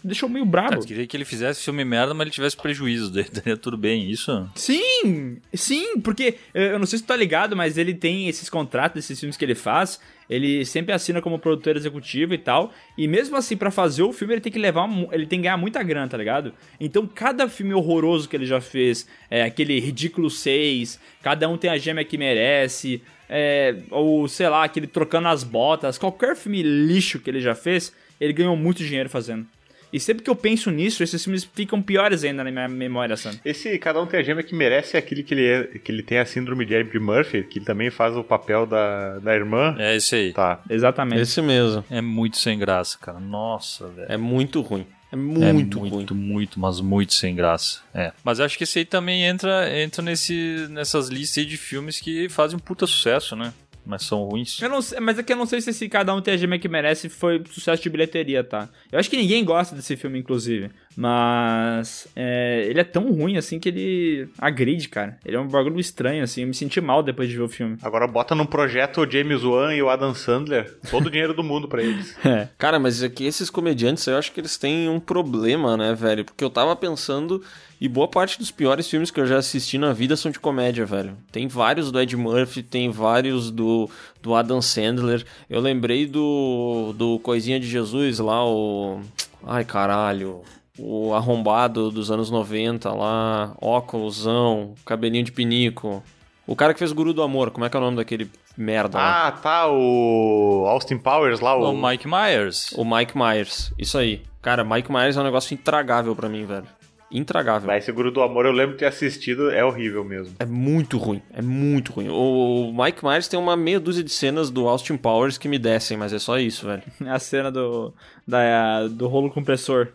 Deixou meio brabo. Cara, eu queria que ele fizesse filme merda, mas ele tivesse prejuízo. Daria tudo bem, isso? Sim, sim, porque eh, eu não sei se tu tá ligado, mas ele tem esses contratos, esses filmes que ele faz, ele sempre assina como produtor executivo e tal, e mesmo assim, pra fazer o filme, ele tem que levar, ele tem que ganhar muita grana, tá ligado? Então, cada filme horroroso que ele já fez, é, aquele Ridículo 6, cada um tem a gêmea que merece, é, ou sei lá, aquele Trocando as Botas, qualquer filme lixo que ele já fez, ele ganhou muito dinheiro fazendo. E sempre que eu penso nisso, esses filmes ficam piores ainda na minha memória, sabe? Esse Cada Um Tem a Gêmea que merece é aquele que ele, é, que ele tem a síndrome de Ed Murphy, que ele também faz o papel da, da irmã. É esse aí. Tá. Exatamente. Esse mesmo. É muito sem graça, cara. Nossa, velho. É muito ruim. É É muito, muito, ruim. muito, mas muito sem graça. É. Mas acho que esse aí também entra, entra nesse, nessas listas aí de filmes que fazem um puta sucesso, né? Mas são ruins. Eu não sei, mas é que eu não sei se esse Cada Um Tem a Gêmea que Merece foi sucesso de bilheteria, tá? Eu acho que ninguém gosta desse filme, inclusive. Mas é, ele é tão ruim, assim, que ele agride, cara. Ele é um bagulho estranho, assim. Eu me senti mal depois de ver o filme. Agora bota num projeto o James Wan e o Adam Sandler, todo o dinheiro do mundo pra eles. É. Cara, mas é que esses comediantes, eu acho que eles têm um problema, né, velho? Porque eu tava pensando, e boa parte dos piores filmes que eu já assisti na vida são de comédia, velho. Tem vários do Ed Murphy, tem vários do, do Adam Sandler. Eu lembrei do, do Coisinha de Jesus lá, o. Ai, caralho. O arrombado dos anos 90 lá, óculosão, cabelinho de pinico. O cara que fez Guru do Amor, como é que é o nome daquele merda lá? Ah, tá, o Austin Powers lá, o... O Mike Myers. O Mike Myers, isso aí. Cara, Mike Myers é um negócio intragável pra mim, velho. Intragável. Vai, esse Guru do Amor eu lembro de ter assistido, é horrível mesmo. É muito ruim, é muito ruim. O Mike Myers tem uma meia dúzia de cenas do Austin Powers que me descem, mas é só isso, velho. A cena do, da, do rolo compressor.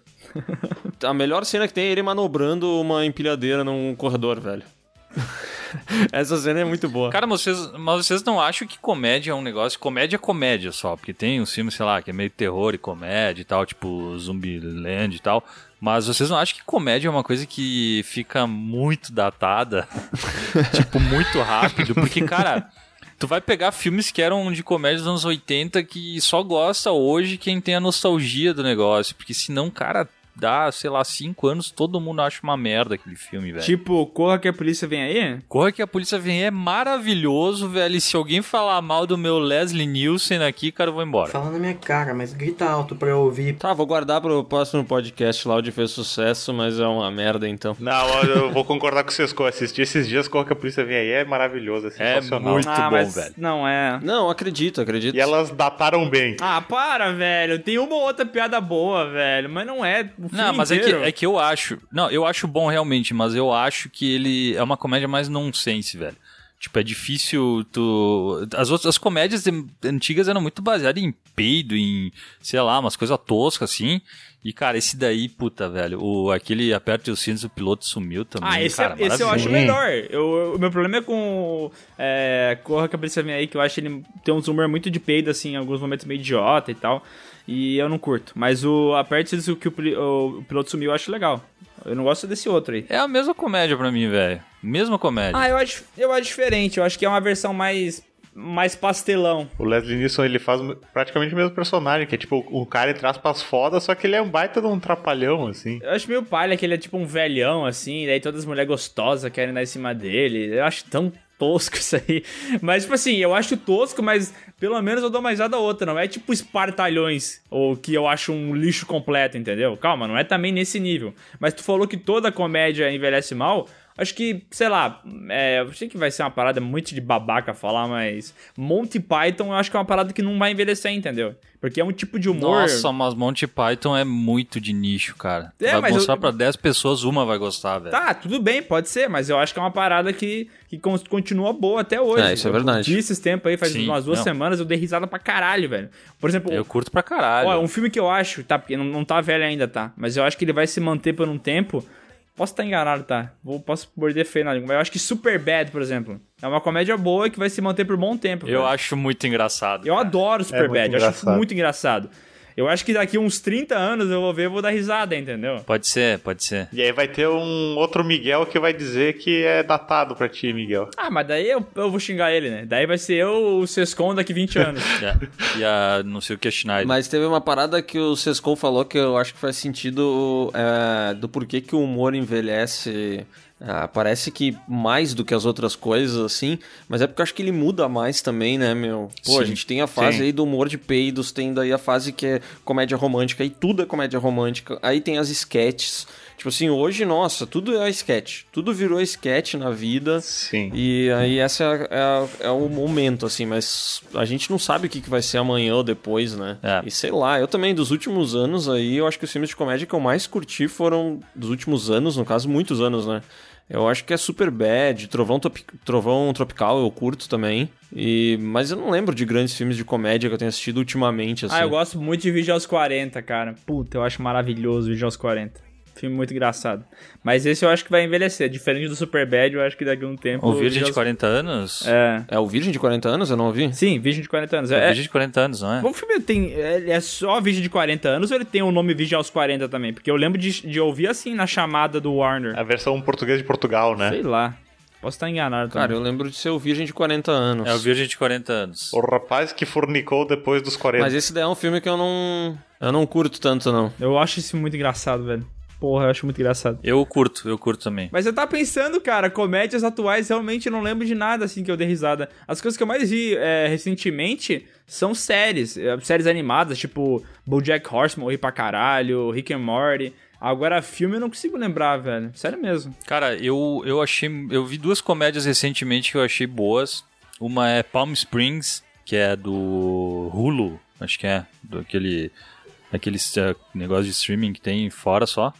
A melhor cena que tem é ele manobrando uma empilhadeira num corredor, velho. Essa cena é muito boa. Cara, mas vocês, mas vocês não acham que comédia é um negócio? Comédia é comédia só, porque tem uns filmes, sei lá, que é meio terror e comédia e tal, tipo Zumbiland e tal. Mas vocês não acham que comédia é uma coisa que fica muito datada? tipo, muito rápido? Porque, cara, tu vai pegar filmes que eram de comédia dos anos 80 que só gosta hoje quem tem a nostalgia do negócio. Porque senão, cara, dá, sei lá, cinco anos, todo mundo acha uma merda aquele filme, velho. Tipo, Corra que a Polícia Vem Aí? Corra que a polícia vem aí é maravilhoso, velho. E se alguém falar mal do meu Leslie Nielsen aqui, cara, eu vou embora. Fala na minha cara, mas grita alto pra eu ouvir. Tá, vou guardar pro próximo podcast lá onde fez sucesso, mas é uma merda então. Não, eu vou concordar com vocês, que eu assisti esses dias, Corra que a Polícia Vem Aí é maravilhoso, é sensacional. muito ah, bom, mas velho. não é. Não, acredito, acredito. E elas dataram bem. Ah, para, velho. Tem uma ou outra piada boa, velho. Mas não é Não, mas é que, é que eu acho. Não, eu acho bom realmente, mas eu acho que ele é uma comédia mais nonsense, velho. Tipo, é difícil tu. As outras as comédias antigas eram muito baseadas em peido, em, sei lá, umas coisas toscas assim. E, cara, esse daí, puta, velho, o, aquele aperta os cintos, o piloto sumiu também. Ah, esse, cara, é- esse eu acho melhor. Eu, o meu problema é com é, Corra que a Polícia Vem Aí, que eu acho ele tem um humor muito de peido, assim, em alguns momentos meio idiota e tal. E eu não curto. Mas o Aperte o que o, o piloto sumiu eu acho legal. Eu não gosto desse outro aí. É a mesma comédia pra mim, velho. Mesma comédia. Ah, eu acho, eu acho diferente. Eu acho que é uma versão mais, mais pastelão. O Leslie Nielsen, ele faz praticamente o mesmo personagem, que é tipo um cara entre aspas foda, só que ele é um baita de um trapalhão, assim. Eu acho meio palha que ele é tipo um velhão, assim, daí todas as mulheres gostosas querem dar em cima dele. Eu acho tão tosco isso aí. Mas, tipo assim, eu acho tosco, mas pelo menos eu dou mais risada outra. Não é tipo Espartalhões, ou que eu acho um lixo completo, entendeu? Calma, não é também nesse nível. Mas tu falou que toda comédia envelhece mal. Acho que, sei lá, é, eu sei que vai ser uma parada muito de babaca falar, mas Monty Python eu acho que é uma parada que não vai envelhecer, entendeu? Porque é um tipo de humor. Nossa, mas Monty Python é muito de nicho, cara. É, vai mas mostrar eu- pra 10 pessoas, uma vai gostar, velho. Tá, tudo bem, pode ser, mas eu acho que é uma parada que, que con- continua boa até hoje. É, isso é Eu verdade. curti esses tempos aí, faz Sim, umas duas não. semanas, eu dei risada pra caralho, velho. Por exemplo, Eu curto pra caralho. ó, um filme que eu acho, tá, porque não, não tá velho ainda, tá? Mas eu acho que ele vai se manter por um tempo. Posso estar enganado, tá? Vou, posso morder feio na língua, mas eu acho que Super Bad, por exemplo, é uma comédia boa que vai se manter por um bom tempo. Eu acho muito engraçado. Eu cara. adoro Super muito Bad, eu acho muito engraçado. Eu acho que daqui uns 30 anos eu vou ver e vou dar risada, entendeu? Pode ser, pode ser. E aí vai ter um outro Miguel que vai dizer que é datado pra ti, Miguel. Ah, mas daí eu, eu vou xingar ele, né? Daí vai ser eu o Sescon daqui 20 anos. É. E a não sei o que é Schneider. Mas teve uma parada que o Sescon falou que eu acho que faz sentido é, do porquê que o humor envelhece. Ah, parece que mais do que as outras coisas, assim. Mas é porque eu acho que ele muda mais também, né, meu? Pô, a Sim, gente tem a fase sim. aí do humor de peidos, tem daí a fase que é comédia romântica, aí tudo é comédia romântica. Aí tem as sketches. Tipo assim, hoje, nossa, tudo é sketch. Tudo virou sketch na vida. Sim. E aí esse é, é, é o momento, assim, mas a gente não sabe o que, que vai ser amanhã ou depois, né? É. E sei lá, eu também, dos últimos anos aí, eu acho que os filmes de comédia que eu mais curti foram, dos últimos anos, no caso, muitos anos, né? Eu acho que é Super Bad, Trovão, Trovão Tropical eu curto também. E... Mas eu não lembro de grandes filmes de comédia que eu tenho assistido ultimamente, assim. Ah, eu gosto muito de Vídeo aos 40, cara. Puta, eu acho maravilhoso Vídeo aos 40. Filme muito engraçado. Mas esse eu acho que vai envelhecer. Diferente do Super Bad, eu acho que daqui a um tempo. O Virgem Vídeo de aos- 40 anos? É. É o Virgem de 40 anos? Eu não ouvi? Sim, Virgem de 40 anos. É, o É, Virgem de 40 anos, não é? O filme tem. É só Virgem de 40 anos ou ele tem o nome Virgem aos 40 também? Porque eu lembro de, de ouvir assim na chamada do Warner. A versão português de Portugal, né? Sei lá. Posso estar enganado Cara, também. eu lembro de ser o Virgem de 40 anos. É o Virgem de 40 anos. O rapaz que fornicou depois dos 40. Mas esse daí é um filme que eu não... Eu não curto tanto, não. Eu acho isso muito engraçado, velho. Porra, eu acho muito engraçado. Eu curto, eu curto também. Mas eu tava pensando, cara, comédias atuais realmente eu não lembro de nada assim que eu dei risada. As coisas que eu mais vi é, recentemente são séries. é, séries animadas, tipo Bojack Horseman, eu ri pra caralho, Rick and Morty. Agora, filme eu não consigo lembrar, velho. Sério mesmo. Cara, eu, eu achei. Eu vi duas comédias recentemente que eu achei boas. Uma é Palm Springs, que é do Hulu, acho que é. Do aquele. Aquele eh, negócio de streaming que tem fora só.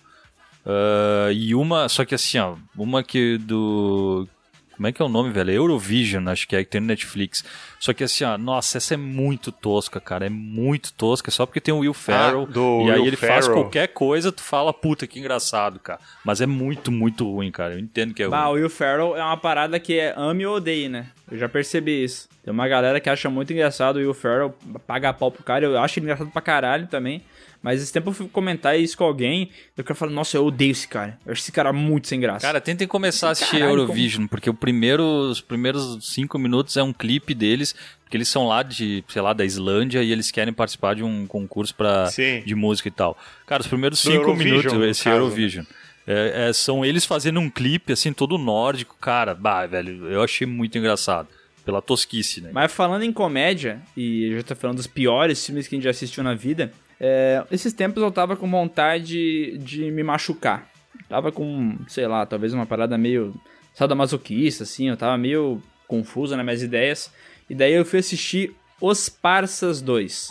Ah, e uma, só que assim, ó, uma que do. Como é que é o nome, velho? Eurovision, acho que é, que tem no Netflix. Só que assim, ó, nossa, essa é muito tosca, cara. É muito tosca, só porque tem o Will Ferrell. Ah, do e aí Will ele faz Ferrell. qualquer coisa, tu fala, puta, que engraçado, cara. Mas é muito, muito ruim, cara. Eu entendo que é Bah, o ruim. Will Ferrell é uma parada que é ame ou odeie, né? Eu já percebi isso. Tem uma galera que acha muito engraçado o Will Ferrell, paga pau pro cara. Eu acho ele engraçado pra caralho também. Mas esse tempo eu fui comentar isso com alguém. E o cara fala, nossa, eu odeio esse cara. Eu acho esse cara muito sem graça. Cara, tentem começar a assistir Caralho, Eurovision, porque o primeiro, os primeiros cinco minutos é um clipe deles, porque eles são lá de, sei lá, da Islândia e eles querem participar de um concurso pra, Sim. de música e tal. Cara, os primeiros Do cinco Eurovision, minutos, esse caso, né? Eurovision, é, é, são eles fazendo um clipe, assim, todo nórdico. Cara, bah, velho, eu achei muito engraçado. Pela tosquice, né? Mas falando em comédia, e eu já tô falando dos piores filmes que a gente já assistiu na vida, é, esses tempos eu tava com vontade de me machucar. Tava com, sei lá, talvez uma parada meio sadomasoquista, assim, eu tava meio confuso nas minhas ideias. E daí eu fui assistir Os Parsas 2.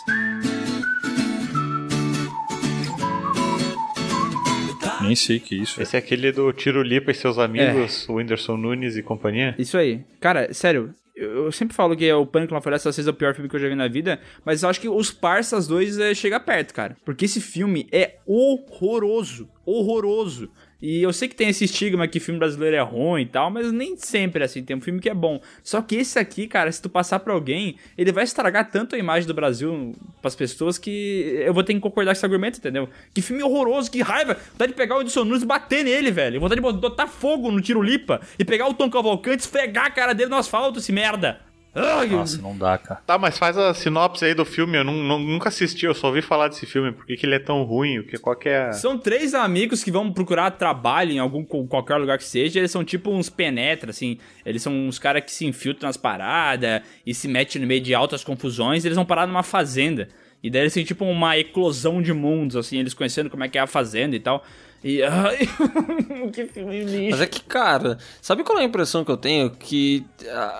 Nem sei o que é isso. Esse é aquele do Tiro Lipa e seus amigos, o Whindersson Nunes e companhia. Isso aí. Cara, sério, eu, sempre falo que é o Pânico na Floresta às vezes é o pior filme que eu já vi na vida, mas eu acho que Os Parsas 2 é, chega perto, cara. Porque esse filme é horroroso. Horroroso. E eu sei que tem esse estigma que filme brasileiro é ruim e tal, mas nem sempre é assim. Tem um filme que é bom. Só que esse aqui, cara, se tu passar pra alguém, ele vai estragar tanto a imagem do Brasil pras pessoas que eu vou ter que concordar com esse argumento, entendeu? Que filme horroroso, que raiva. Vontade de pegar o Edson Nunes e bater nele, velho. Vontade de botar fogo no tiro lipa e pegar o Tom Cavalcante esfregar a cara dele no asfalto, esse merda. Nossa, não dá, cara. Tá, mas faz a sinopse aí do filme. Eu não- não- nunca assisti, eu só ouvi falar desse filme. Por que, que ele é tão ruim? O que, qual que é. São três amigos que vão procurar trabalho em algum qualquer lugar que seja. Eles são tipo uns penetra, assim. Eles são uns caras que se infiltram nas paradas e se metem no meio de altas confusões. Eles vão parar numa fazenda. E daí eles têm tipo uma eclosão de mundos, assim, eles conhecendo como é que é a fazenda e tal. E. Ai, que filme lixo. Mas é que, cara, sabe qual é a impressão que eu tenho? Que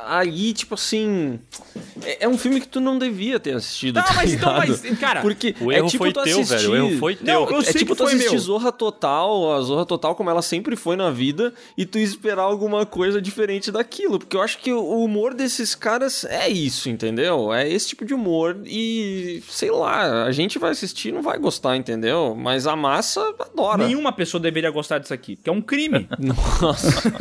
aí, tipo assim. É, é um filme que tu não devia ter assistido. Não, tá mas então, ligado? mas, cara, Porque O é erro tipo foi tu teu, assistir... velho. O erro foi teu. Não, eu é sei tipo que tu foi assistir meu. Zorra Total, a Zorra Total como ela sempre foi na vida, e tu esperar alguma coisa diferente daquilo. Porque eu acho que o humor desses caras é isso, entendeu? É esse tipo de humor e, sei lá, a gente vai assistir e não vai gostar, entendeu? Mas a massa adora. Nenhuma pessoa deveria gostar disso aqui, que é um crime. Nossa.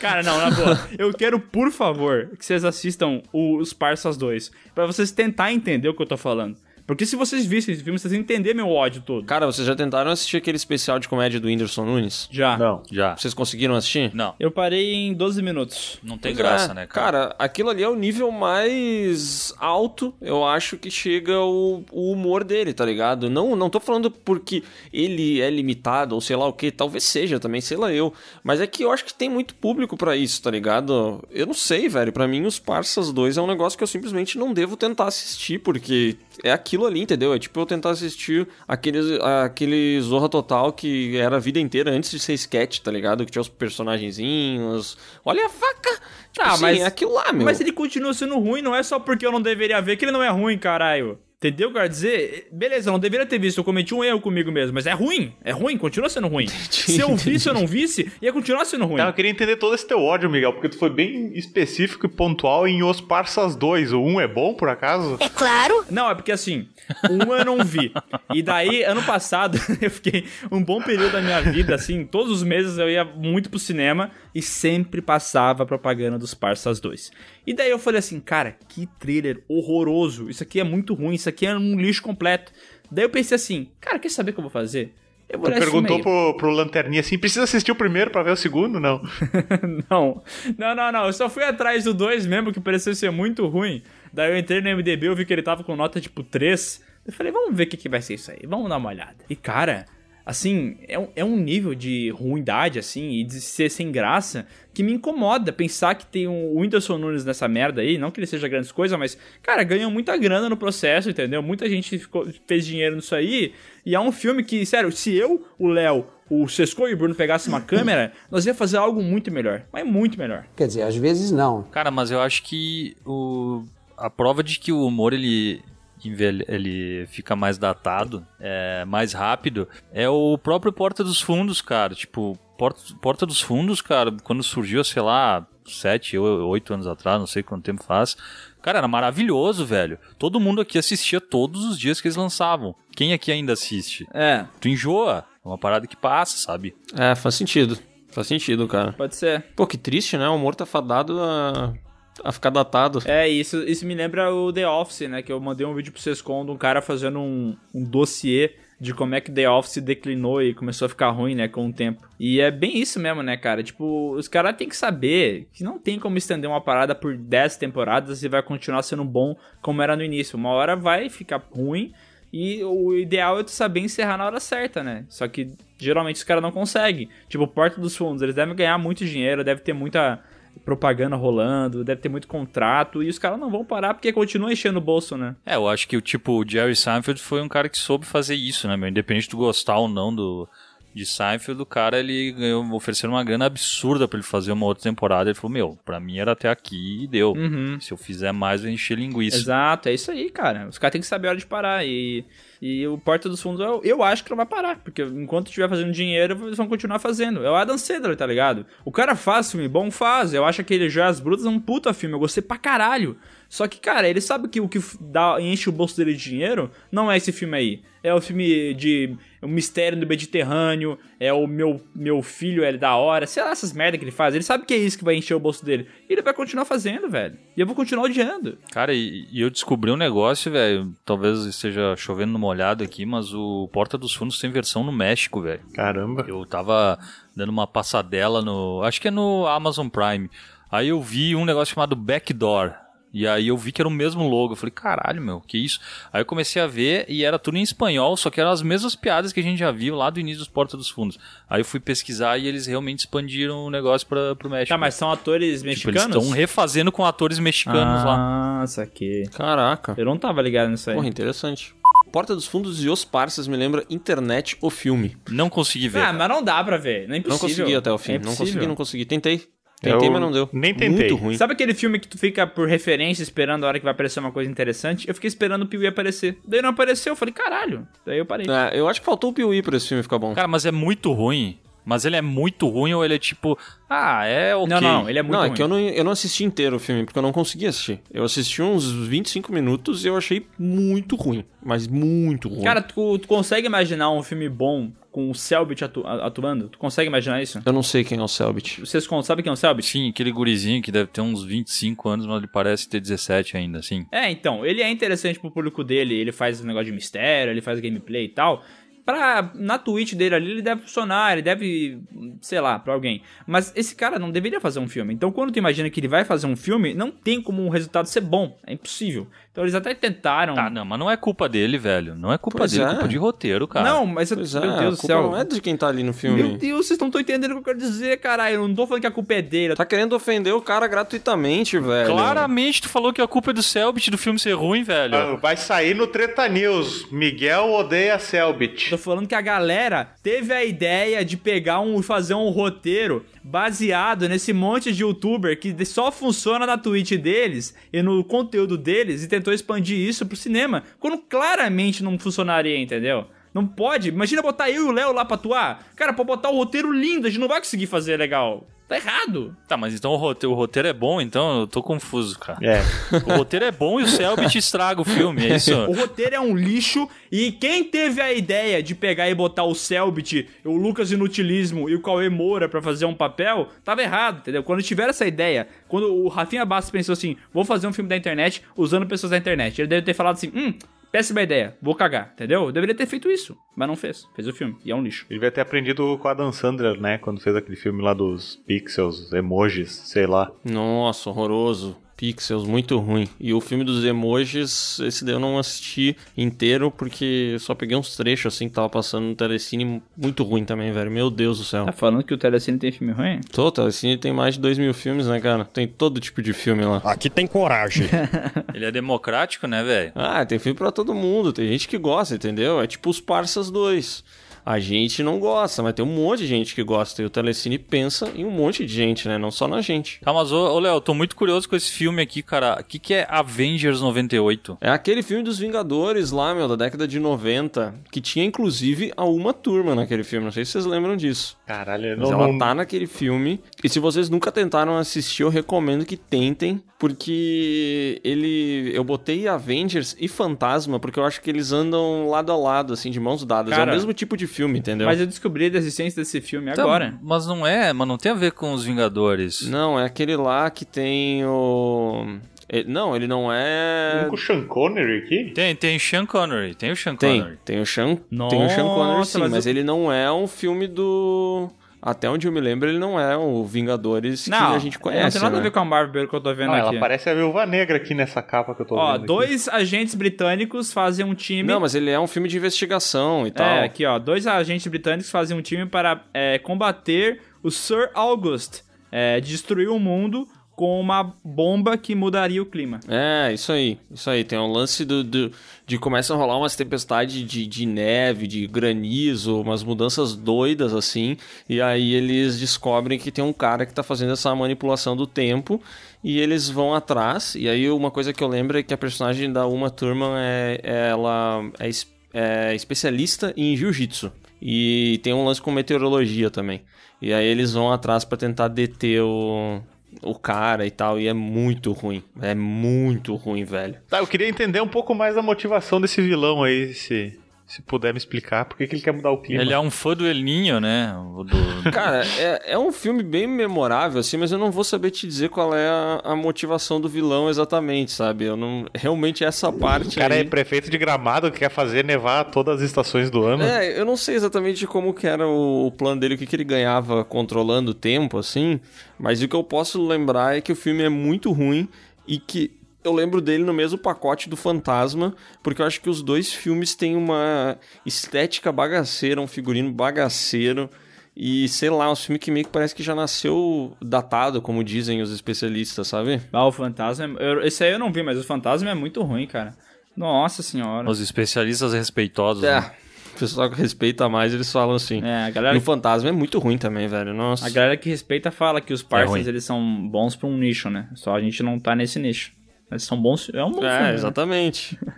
Cara, não, na boa. Eu quero, por favor, que vocês assistam os Parsas 2. Pra vocês tentar entender o que eu tô falando. Porque se vocês vissem esse filme, vocês iam entender meu ódio todo. Cara, vocês já tentaram assistir aquele especial de comédia do Whindersson Nunes? Já. Não. Já. Vocês conseguiram assistir? Não, Eu parei em 12 minutos. não tem Pois graça, é. né, cara? Cara, aquilo ali é o nível mais alto, eu acho que chega o, o humor dele, tá ligado? Não, não tô falando porque ele é limitado ou sei lá o que, talvez seja também, sei lá eu. Mas é que eu acho que tem muito público pra isso, tá ligado? Eu não sei, velho. Pra mim, os Parsas 2 é um negócio que eu simplesmente não devo tentar assistir, porque é aquilo ali, entendeu? É tipo eu tentar assistir aquele, aquele Zorra Total que era a vida inteira antes de ser sketch, tá ligado? Que tinha os personagenzinhos. Olha a faca! Tipo Ah, assim, mas- é aquilo lá, meu. Mas ele continua sendo ruim, não é só porque eu não deveria ver que ele não é ruim, caralho. Entendeu o que eu quero dizer? Beleza, eu não deveria ter visto, eu cometi um erro comigo mesmo, mas é ruim, é ruim, continua sendo ruim. Se eu visse ou não visse, ia continuar sendo ruim. Tá, eu queria entender todo esse teu ódio, Miguel, porque tu foi bem específico e pontual em Os Parsas 2. O 1 é bom, por acaso? É claro. Não, é porque assim, um eu não vi. E daí, ano passado, eu fiquei um bom período da minha vida, assim, todos os meses eu ia muito pro cinema e sempre passava a propaganda dos Parsas 2. E daí eu falei assim, cara, que trailer horroroso. Isso aqui é muito ruim, isso aqui é um lixo completo. Daí eu pensei assim, cara, quer saber o que eu vou fazer? Eu vou Tu perguntou pro, pro Lanterninha assim: precisa assistir o primeiro pra ver o segundo? Não. não, não, não, não. Eu só fui atrás do 2 mesmo, que pareceu ser muito ruim. Daí eu entrei no MDB, eu vi que ele tava com nota tipo 3. Eu falei, vamos ver o que, que vai ser isso aí, vamos dar uma olhada. E cara, assim, é um, é um nível de ruindade, assim, e de ser sem graça, que me incomoda pensar que tem um Whindersson Nunes nessa merda aí. Não que ele seja grandes coisas, mas, cara, ganhou muita grana no processo, entendeu? Muita gente ficou- fez dinheiro nisso aí. E é um filme que, sério, se eu, o Léo, o Sesco e o Bruno pegasse uma câmera, nós ia fazer algo muito melhor. Mas muito melhor. Quer dizer, às vezes não. Cara, mas eu acho que o... a prova de que o humor ele, envelhe- ele fica mais datado, é, mais rápido, é o próprio Porta dos Fundos, cara. Tipo, Porta, Porta dos Fundos, cara, quando surgiu, sei lá, sete, ou oito anos atrás, não sei quanto tempo faz. Cara, era maravilhoso, velho. Todo mundo aqui assistia todos os dias que eles lançavam. Quem aqui ainda assiste? É, Tu enjoa. É uma parada que passa, sabe? É, faz sentido. Faz sentido, cara. pode ser. Pô, que triste, né? O humor tá fadado a, a ficar datado. É, isso, isso me lembra o The Office, né? Que eu mandei um vídeo pro Sescon de um cara fazendo um, um dossiê de como é que The Office declinou e começou a ficar ruim, né, com o tempo. E é bem isso mesmo, né, cara? Tipo, os caras têm que saber que não tem como estender uma parada por 10 temporadas e vai continuar sendo bom como era no início. Uma hora vai ficar ruim e o ideal é tu saber encerrar na hora certa, né? Só que geralmente os caras não conseguem. Tipo, Porta dos Fundos, eles devem ganhar muito dinheiro, deve ter muita propaganda rolando, deve ter muito contrato, e os caras não vão parar porque continua enchendo o bolso, né? É, eu acho que o tipo, o Jerry Seinfeld foi um cara que soube fazer isso, né, meu? Independente de gostar ou não do, de Seinfeld, o cara, ele ganhou, ofereceram uma grana absurda pra ele fazer uma outra temporada. Ele falou, meu, pra mim era até aqui e deu. Uhum. Se eu fizer mais, eu encher linguiça. Exato, é isso aí, cara. Os caras têm que saber a hora de parar. E, e o Porta dos Fundos, eu, eu acho que não vai parar. Porque enquanto estiver fazendo dinheiro, eles vão continuar fazendo. É o Adam Sandler, tá ligado? O cara faz filme bom, faz. Eu acho aquele Joias Brutas é um puta filme. Eu gostei pra caralho. Só que, cara, ele sabe que o que dá, enche o bolso dele de dinheiro não é esse filme aí. É o filme de o Mistério do Mediterrâneo, é o meu, meu filho é da hora, sei lá, essas merda que ele faz. Ele sabe que é isso que vai encher o bolso dele. E ele vai continuar fazendo, velho. E eu vou continuar odiando. Cara, e, e eu descobri um negócio, velho. Talvez esteja chovendo no molhado aqui, mas o Porta dos Fundos tem versão no México, velho. Caramba. Eu tava dando uma passadela no. Acho que é no Amazon Prime. Aí eu vi um negócio chamado Backdoor. E aí eu vi que era o mesmo logo. Eu falei, caralho, meu, que isso? Aí eu comecei a ver e era tudo em espanhol, só que eram as mesmas piadas que a gente já viu lá do início dos Porta dos Fundos. Aí eu fui pesquisar e eles realmente expandiram o negócio pra, pro México. Tá, mas são atores Tipo, eles mexicanos? estão refazendo com atores mexicanos lá. Ah, saquei. Caraca. Eu não tava ligado nisso aí. Porra, interessante. Porta dos Fundos e Os Parças me lembra Internet, o filme. Não consegui ver. Ah, mas não dá pra ver. Não é Não impossível. consegui até o fim. É não consegui, não consegui. Tentei. Tentei, Eu mas não deu. nem tentei. Muito ruim. Sabe aquele filme que tu fica por referência esperando a hora que vai aparecer uma coisa interessante? Eu fiquei esperando o Piuí aparecer. Daí não apareceu, eu falei, caralho. Daí eu parei. É, eu acho que faltou o Piuí pra esse filme ficar bom. Cara, mas é muito ruim. Mas ele é muito ruim ou ele é tipo, ah, é ok. Não, não, ele é muito não, ruim. é que eu não, eu não assisti inteiro o filme, porque eu não consegui assistir. Eu assisti uns 25 minutos e eu achei muito ruim. Mas muito ruim. Cara, tu, tu consegue imaginar um filme bom com o Selbit atu- atuando? Tu consegue imaginar isso? eu não sei quem é o Selbit. Vocês sabem quem é o Selbit? Sim, aquele gurizinho que deve ter uns 25 anos, mas ele parece ter 17 ainda, assim. É, então, ele é interessante pro público dele, ele faz um negócio de mistério, ele faz gameplay e tal. Pra, na Twitch dele ali, ele deve funcionar, ele deve, sei lá, pra alguém. Mas esse cara não deveria fazer um filme. Então, quando tu imagina que ele vai fazer um filme, não tem como o resultado ser bom. É impossível. Então, eles até tentaram. Tá, não, mas não é culpa dele, velho. Não é culpa Pois dele, é é. culpa de roteiro, cara. Não, mas, Pois é, meu a Deus do céu. não é de quem tá ali no filme. Meu Deus, vocês não estão entendendo o que eu quero dizer, caralho. Eu não tô falando que a culpa é dele. Tá querendo ofender o cara gratuitamente, velho. Claramente tu falou que a culpa é do Selbit do filme ser ruim, velho. Ah, Vai sair no Treta News. Miguel odeia Selbit. Tô falando que a galera teve a ideia de pegar um fazer um roteiro baseado nesse monte de youtuber que só funciona na Twitch deles e no conteúdo deles e tentou expandir isso pro cinema, quando claramente não funcionaria, entendeu? Não pode. Imagina botar eu e o Léo lá pra atuar. Cara, pra botar o roteiro lindo, a gente não vai conseguir fazer legal. Tá errado. Tá, mas então o roteiro, o roteiro é bom, então eu tô confuso, cara. É. O roteiro é bom e o Selbit estraga o filme, é isso? O roteiro é um lixo e quem teve a ideia de pegar e botar o Selbit, o Lucas Inutilismo e o Cauê Moura pra fazer um papel, tava errado, entendeu? Quando tiver essa ideia, quando o Rafinha Bastos pensou assim, vou fazer um filme da internet usando pessoas da internet, ele deve ter falado assim, hum, péssima ideia, vou cagar, entendeu? Eu deveria ter feito isso, mas não fez. Fez o filme e é um lixo. Ele devia ter aprendido com a Dan Sandler, né? Quando fez aquele filme lá dos pixels, emojis, sei lá. Nossa, horroroso. Pixels, muito ruim. E o filme dos emojis, esse daí eu não assisti inteiro, porque eu só peguei uns trechos assim que tava passando no Telecine, muito ruim também, velho. Meu Deus do céu. Tá falando que o Telecine tem filme ruim? Tô, o Telecine tem mais de dois mil filmes, né, cara? Tem todo tipo de filme lá. Aqui tem coragem. Ele é democrático, né, velho? Ah, tem filme pra todo mundo. Tem gente que gosta, entendeu? É tipo os Parsas 2. A gente não gosta, mas tem um monte de gente que gosta. E o Telecine pensa em um monte de gente, né? Não só na gente. Tá, mas ô, ô Léo, eu tô muito curioso com esse filme aqui, cara. O que, que é Avengers 98? É aquele filme dos Vingadores lá, meu, da década de 90, que tinha inclusive a Uma Turma naquele filme. Não sei se vocês lembram disso. Caralho, eu Mas não, ela não- tá naquele filme. E se vocês nunca tentaram assistir, eu recomendo que tentem. Porque ele. Eu botei Avengers e Fantasma, porque eu acho que eles andam lado a lado, assim, de mãos dadas. é Cara, o mesmo tipo de filme, entendeu? Mas eu descobri a existência desse filme Tá, agora. mas não é, mas não tem a ver com os Vingadores. Não, é aquele lá que tem o. ele- Não, ele não é. Tem com o Sean Connery aqui? Tem, tem Sean Connery, tem o Sean Tem, Connery. tem o Sean, tem o Nossa, Sean Connery sim, mas mas, eu- ele não é um filme do... Até onde eu me lembro, ele não é o Vingadores Não, que a gente conhece, não tem nada né? a ver com a Marvel que eu tô vendo Ah, aqui. ela parece a Viúva Negra aqui nessa capa que eu tô Ó, vendo. aqui. dois agentes britânicos fazem um time. Não, mas ele é um filme de investigação e tal. É, aqui ó, dois agentes britânicos fazem um time para é, combater o Sir August, é, destruir o mundo com uma bomba que mudaria o clima. É, isso aí, isso aí. Tem um lance do, do- de começa a rolar umas tempestades de, de neve, de granizo, umas mudanças doidas assim. E aí eles descobrem que tem um cara que tá fazendo essa manipulação do tempo. E eles vão atrás. E aí uma coisa que eu lembro é que a personagem da Uma Thurman é, ela é, é especialista em jiu-jitsu. E tem um lance com meteorologia também. E aí eles vão atrás pra tentar deter o, o cara e tal. E é muito ruim. É muito ruim, velho. Tá, eu queria entender um pouco mais a motivação desse vilão aí, esse, Se puder me explicar por que, que ele quer mudar o clima. Ele é um fã do El Ninho, né? Do... Cara, é, é um filme bem memorável, assim, mas eu não vou saber te dizer qual é a, a motivação do vilão exatamente, sabe? Eu não. Realmente essa parte. O cara aí... é prefeito de gramado que quer fazer nevar todas as estações do ano. É, eu não sei exatamente como que era o, o plano dele, o que, que ele ganhava controlando o tempo, assim, mas o que eu posso lembrar é que o filme é muito ruim e que eu lembro dele no mesmo pacote do Fantasma, porque eu acho que os dois filmes têm uma estética bagaceira, um figurino bagaceiro. E sei lá, um filme que meio que parece que já nasceu datado, como dizem os especialistas, sabe? Ah, o Fantasma. é- eu- esse aí eu não vi, mas o Fantasma é muito ruim, cara. Nossa senhora. Os especialistas respeitosos. É, né? o pessoal que respeita mais, eles falam assim. É, a E galera, o Fantasma é muito ruim também, velho. Nossa. a galera que respeita fala que os ruim. parceiros eles são bons pra um nicho, né? Só a gente não tá nesse nicho. Eles são bons. É um bom É, filme. né? exatamente.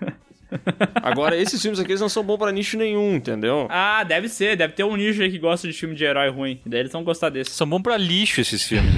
Agora, esses filmes aqui eles não são bons pra nicho nenhum, entendeu? Ah, deve ser. Deve ter um nicho aí que gosta de filme de herói ruim. E daí eles vão gostar desse. São bons pra lixo esses filmes.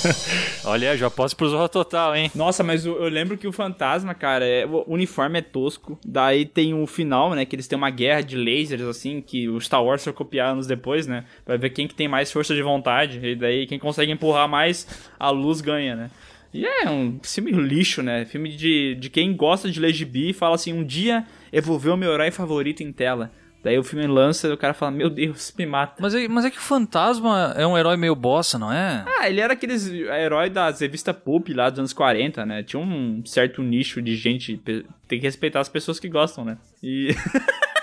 Olha, já posso pro Zorra Total, hein? Nossa, mas eu, eu lembro que o fantasma, cara, é- o uniforme é tosco. Daí tem o final, né? Que eles têm uma guerra de lasers, assim, que o Star Wars foi copiar anos depois, né? Pra ver quem que tem mais força de vontade. E daí quem consegue empurrar mais a luz ganha, né? E é um filme lixo, né? Filme de, de quem gosta de ler gibi e fala assim: um dia eu vou ver o meu herói favorito em tela. Daí o filme lança e o cara fala: Meu Deus, me mata. Mas é, mas é que o Fantasma é um herói meio bossa, não é? Ah, ele era aqueles herói das revistas Pulp lá dos anos 40, né? Tinha um certo nicho de gente. Tem que respeitar as pessoas que gostam, né? E.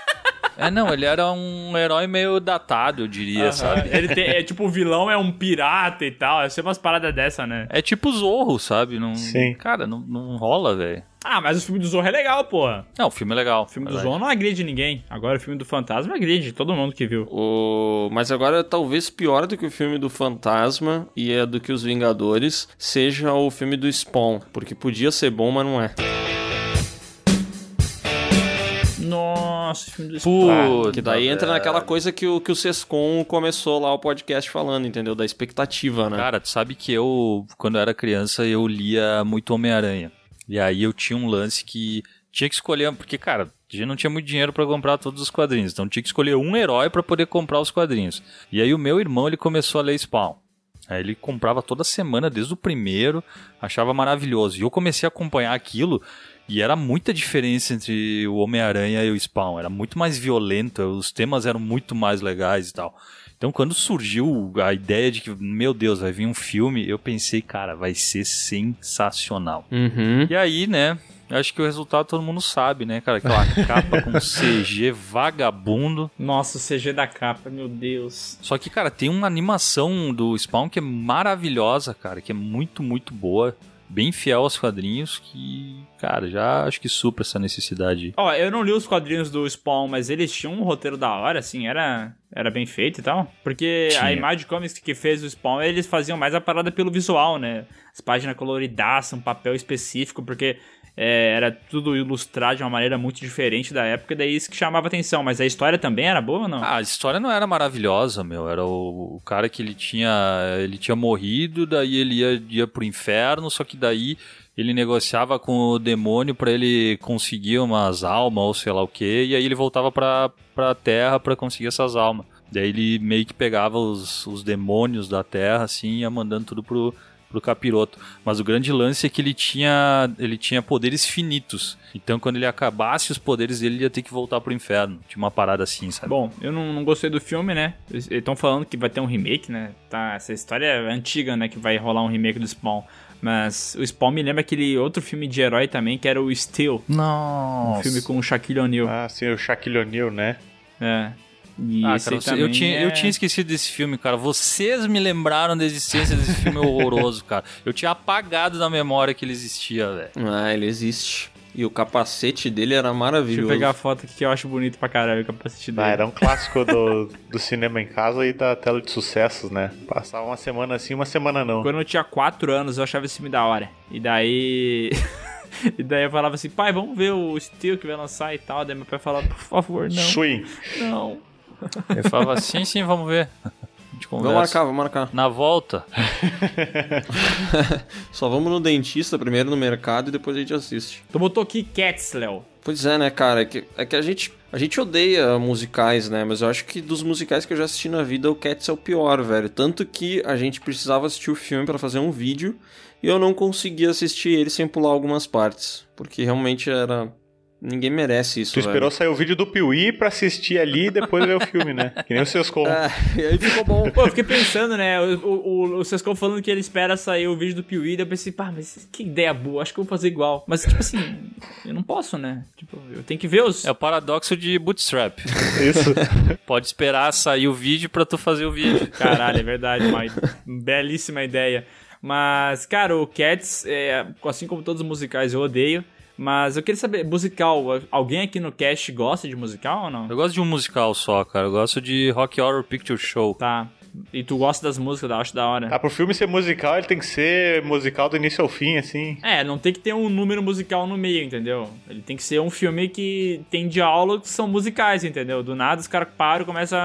É, não, ele era um herói meio datado, eu diria, sabe? Ele tem, é tipo, o vilão é um pirata e tal. É sempre umas paradas dessa, né? É tipo Zorro, sabe? Não, Sim. Cara, não, não rola, velho. Ah, mas o filme do Zorro é legal, porra. Não, o filme é legal. O filme do. Zorro não agride ninguém. Agora o filme do Fantasma agride todo mundo que viu. O... Mas agora, talvez pior do que o filme do Fantasma e é do que os Vingadores, seja o filme do Spawn. Porque podia ser bom, mas não é. Nossa, filme do Spawn. Puta, Que daí entra naquela coisa que o, que o Sescom começou lá o podcast falando, entendeu? Da expectativa, né? Cara, tu sabe que eu, quando eu era criança, eu lia muito Homem-Aranha. E aí eu tinha um lance que tinha que escolher, porque, cara, a gente não tinha muito dinheiro pra comprar todos os quadrinhos, então tinha que escolher um herói pra poder comprar os quadrinhos. E aí o meu irmão, ele começou a ler Spawn. Aí ele comprava toda semana, desde o primeiro, achava maravilhoso. E eu comecei a acompanhar aquilo e era muita diferença entre o Homem-Aranha e o Spawn. Era muito mais violento, os temas eram muito mais legais e tal. Então, quando surgiu a ideia de que, meu Deus, vai vir um filme, eu pensei, cara, vai ser sensacional. Uhum. E aí, né, acho que o resultado todo mundo sabe, né, cara? Aquela capa com CG vagabundo. Nossa, o CG da capa, meu Deus. Só que, cara, tem uma animação do Spawn que é maravilhosa, cara, que é muito, muito boa. Bem fiel aos quadrinhos, que, cara, já acho que supra essa necessidade. Ó, eu não li os quadrinhos do Spawn, mas eles tinham um roteiro da hora, assim, era, era bem feito e tal. Porque a Tinha. Image Comics que fez o Spawn, eles faziam mais a parada pelo visual, né? As páginas coloridas, um papel específico, porque é, era tudo ilustrado de uma maneira muito diferente da época, daí isso que chamava atenção. Mas a história também era boa ou não? Ah, a história não era maravilhosa, meu. Era o, o cara que ele tinha. Ele tinha morrido, daí ele ia, ia pro inferno, só que daí ele negociava com o demônio pra ele conseguir umas almas ou sei lá o que, e aí ele voltava pra, pra terra pra conseguir essas almas. Daí ele meio que pegava os, os demônios da terra, assim, e ia mandando tudo pro, pro capiroto. Mas o grande lance é que ele tinha, ele tinha poderes finitos. Então quando ele acabasse os poderes dele, ele ia ter que voltar pro inferno. Tinha uma parada assim, sabe? Bom, eu não, não gostei do filme, né? Eles estão falando que vai ter um remake, né? Tá, essa história é antiga, né? Que vai rolar um remake do Spawn. Mas o Spawn me lembra aquele outro filme de herói também, que era o Steel. Nossa. Um filme com o Shaquille O'Neal. Ah, sim, o Shaquille O'Neal, né? É. E Ah, esse cara, você- eu, tinha, eu é- tinha esquecido desse filme, cara. Vocês me lembraram da existência desse filme horroroso, cara. Eu tinha apagado da memória que ele existia, velho. Ah, ele existe. E o capacete dele era Deixa eu maravilhoso. pegar a foto aqui que eu acho bonito pra caralho o capacete dele. Ah, era um clássico do, do cinema em casa e da tela de sucessos, né? Passava uma semana assim, uma semana não. Quando eu tinha 4 anos, eu achava esse filme da hora. E daí. e daí eu falava assim, pai, vamos ver o Steel que vai lançar e tal. Daí meu pai falava, por favor, não. Swing. Não. Eu falava, sim, sim, vamos ver. A gente conversa. Vamos marcar, vamos marcar. Na volta. Só vamos no dentista primeiro no mercado e depois a gente assiste. Tu botou aqui Cats, Léo. Pois é, né, cara? É que, é que a, gente, a gente odeia musicais, né? Mas eu acho que dos musicais que eu já assisti na vida, o Cats é o pior, velho. Tanto que a gente precisava assistir o filme pra fazer um vídeo e eu não conseguia assistir ele sem pular algumas partes. Porque realmente era. Ninguém merece isso, Tu velho. esperou sair o vídeo do Piuí pra assistir ali e depois ver o filme, né? Que nem o Sescom. É, e aí ficou bom. Pô, eu fiquei pensando, né? O, o, o, o Sescon falando que ele espera sair o vídeo do Piuí, daí eu pensei, pá, mas que ideia boa, acho que eu vou fazer igual. Mas, tipo assim, eu não posso, né? Tipo, eu tenho que ver os. É o paradoxo de Bootstrap. Isso. Pode esperar sair o vídeo pra tu fazer o vídeo. Caralho, é verdade, uma belíssima ideia. Mas, cara, o Cats, é, assim como todos os musicais, eu odeio. Mas eu queria saber, musical, alguém aqui no cast gosta de musical ou não? Eu gosto de um musical só, cara. Eu gosto de Rock Horror Picture Show. Tá. E tu gosta das músicas, eu acho da hora. Ah, pro filme ser musical, ele tem que ser musical do início ao fim, assim. É, não tem que ter um número musical no meio, entendeu? Ele tem que ser um filme que tem diálogos que são musicais, entendeu? Do nada os caras param e começam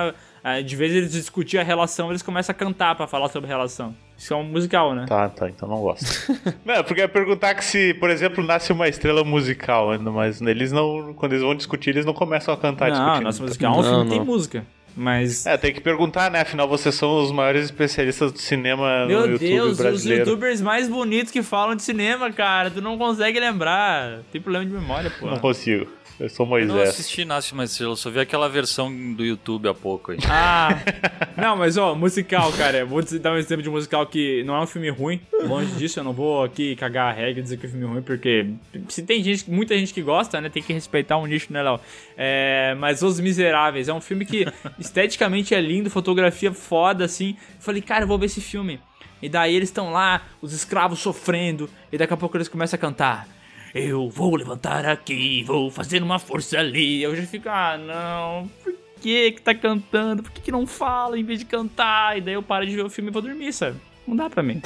a. De vez em eles discutir a relação, eles começam a cantar pra falar sobre a relação. Isso é um musical, né? Tá, tá, então não gosto. não, porque eu ia perguntar que se, por exemplo, nasce uma estrela musical, mas eles não. Quando eles vão discutir, eles não começam a cantar não, discutindo. nosso musical é um Não, filme que tem música. Mas. É, tem que perguntar, né? Afinal, vocês são os maiores especialistas do cinema no Meu YouTube Deus, os brasileiro. youtubers mais bonitos que falam de cinema, cara. Tu não consegue lembrar. Tem problema de memória, pô. Não consigo. Eu sou Eu não Moisés. assisti Nasce Uma Estrela, eu só vi aquela versão do YouTube há pouco aí. Ah, não, mas ó, musical, cara. Vou te dar um exemplo de musical que não é um filme ruim. Longe disso, eu não vou aqui cagar a regra e dizer que é um filme ruim, porque se tem gente, muita gente que gosta, né? Tem que respeitar um nicho, né, Léo? É, mas Os Miseráveis é um filme que esteticamente é lindo, fotografia foda, assim. Eu falei, cara, eu vou ver esse filme. E daí eles estão lá, os escravos sofrendo, e daqui a pouco eles começam a cantar. Eu vou levantar aqui, vou fazer uma força ali. Eu já fico, ah, não, por que que tá cantando? Por que que não fala em vez de cantar? E daí eu paro de ver o filme e vou dormir, sabe? Não dá pra mim.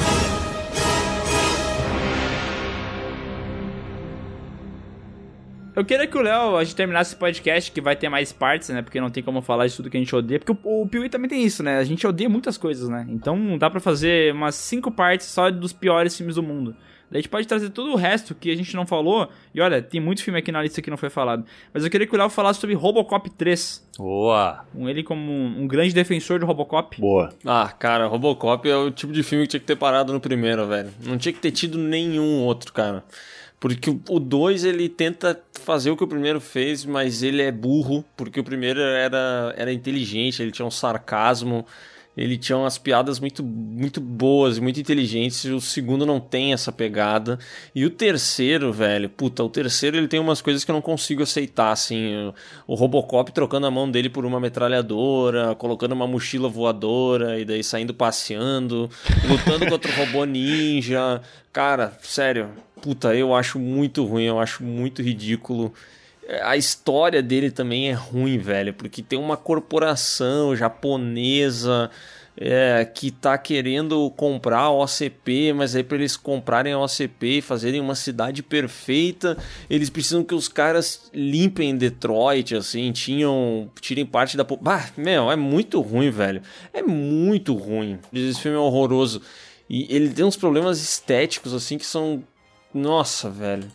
Eu queria que o Léo, a gente terminasse esse podcast, que vai ter mais partes, né? Porque não tem como falar de tudo que a gente odeia. Porque o, o Piuí também tem isso, né? A gente odeia muitas coisas, né? Então dá pra fazer umas cinco partes só dos piores filmes do mundo. Daí a gente pode trazer todo o resto que a gente não falou. E olha, tem muito filme aqui na lista que não foi falado. Mas eu queria que o Léo falasse sobre Robocop 3. Boa! Com ele como um, um grande defensor de Robocop. Boa. Ah, cara, Robocop é o tipo de filme que tinha que ter parado no primeiro, velho. Não tinha que ter tido nenhum outro, cara. Porque o 2 ele tenta fazer o que o primeiro fez, mas ele é burro, porque o primeiro era, era inteligente, ele tinha um sarcasmo, ele tinha umas piadas muito, muito boas e muito inteligentes. O segundo não tem essa pegada. E o terceiro, velho, puta, o terceiro ele tem umas coisas que eu não consigo aceitar, assim. O, o Robocop trocando a mão dele por uma metralhadora, colocando uma mochila voadora e daí saindo passeando, lutando contra o robô ninja. Cara, sério, puta, eu acho muito ruim, eu acho muito ridículo. A história dele também é ruim, velho, porque tem uma corporação japonesa é, que tá querendo comprar a OCP, mas aí para eles comprarem a OCP e fazerem uma cidade perfeita, eles precisam que os caras limpem Detroit, assim, tinham, tirem parte da... Bah, meu, é muito ruim, velho. É muito ruim. Esse filme é horroroso. E ele tem uns problemas estéticos, assim, que são... Nossa, velho.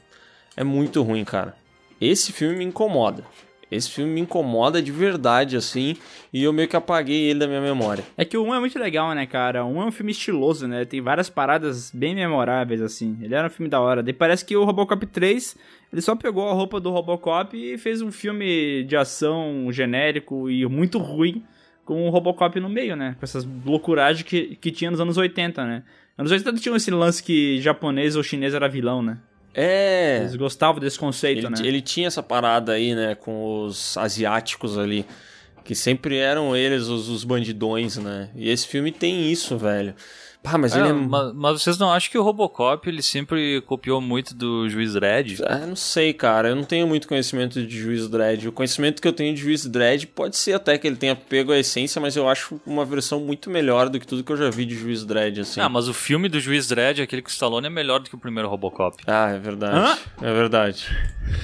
É muito ruim, cara. Esse filme me incomoda. Esse filme me incomoda de verdade, assim, e eu meio que apaguei ele da minha memória. É que o 1 é muito legal, né, cara? O 1 é um filme estiloso, né? Tem várias paradas bem memoráveis, assim. Ele era um filme da hora. Daí parece que o Robocop 3, ele só pegou a roupa do Robocop e fez um filme de ação genérico e muito ruim com o Robocop no meio, né? Com essas loucuragens que, que tinha nos anos 80, né? Anos 80 tinha esse lance que japonês ou chinês era vilão, né? É. Eles gostavam desse conceito, Ele, né? ele tinha essa parada aí, né, com os asiáticos ali, que sempre eram eles os, os bandidões, né? E esse filme tem isso, velho. Pá, mas ele é. mas, mas vocês não acham que o Robocop ele sempre copiou muito do Juiz Dredd? Ah, não sei, cara. Eu não tenho muito conhecimento de Juiz Dredd. O conhecimento que eu tenho de Juiz Dredd pode ser até que ele tenha pego a essência, mas eu acho uma versão muito melhor do que tudo que eu já vi de Juiz Dredd, assim. Ah, mas o filme do Juiz Dredd, aquele com o Stallone, é melhor do que o primeiro Robocop. Ah, é verdade. É verdade.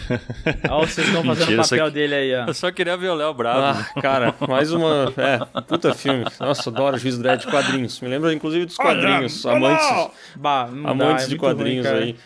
Olha vocês estão fazendo o papel que- dele aí, ó. Eu só queria ver o Léo bravo. Ah, cara, mais uma. É, puta filme. Nossa, adoro Juiz Dredd quadrinhos. Me lembra inclusive dos quadrinhos. Amantes, Bah, dá, amantes é de ruim, quadrinhos cara. aí.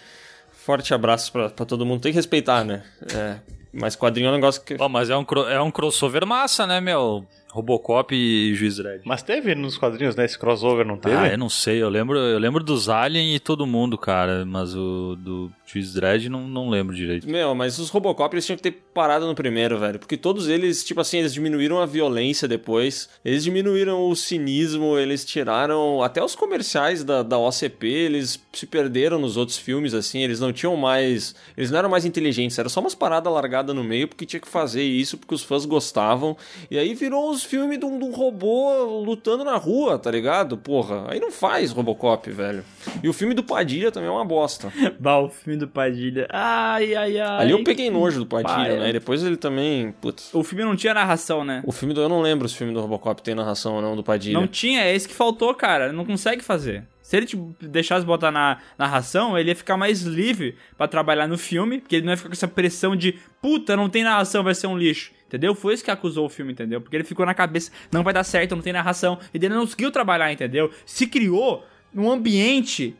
Forte abraço pra, pra todo mundo. Tem que respeitar, né? É, Mas quadrinho é um negócio que. Pô, mas é um, é um crossover massa, né, meu? Robocop e Juiz Dredd. Mas teve nos quadrinhos, né? Esse crossover, não teve? Ah, eu não sei, eu lembro, eu lembro dos Alien e todo mundo, cara, mas o do Juiz Dredd não, não lembro direito. Meu, mas os Robocop eles tinham que ter parado no primeiro, velho. Porque todos eles, tipo assim, eles diminuíram a violência depois. Eles diminuíram o cinismo, eles tiraram. Até os comerciais da, da OCP, eles se perderam nos outros filmes, assim. Eles não tinham mais. Eles não eram mais inteligentes, era só umas paradas largadas no meio porque tinha que fazer isso, porque os fãs gostavam. E aí virou os filmes de um, de um robô lutando na rua, tá ligado? Porra, aí não faz Robocop, velho. E o filme do Padilha também é uma bosta. Bah, o filme do Padilha. Ai, ai, ai. Ali eu peguei nojo do Padilha, né? E depois ele também. Putz. O filme não tinha narração, né? O filme do. Eu não lembro se o filme do Robocop tem narração ou não do Padilha. Não tinha, é isso que faltou, cara. Não consegue fazer. Se ele te deixasse botar na narração, ele ia ficar mais livre pra trabalhar no filme, porque ele não ia ficar com essa pressão de puta, não tem narração, vai ser um lixo. Entendeu? Foi isso que acusou o filme, entendeu? Porque ele ficou na cabeça, não vai dar certo, não tem narração. E ele não conseguiu trabalhar, entendeu? Se criou num ambiente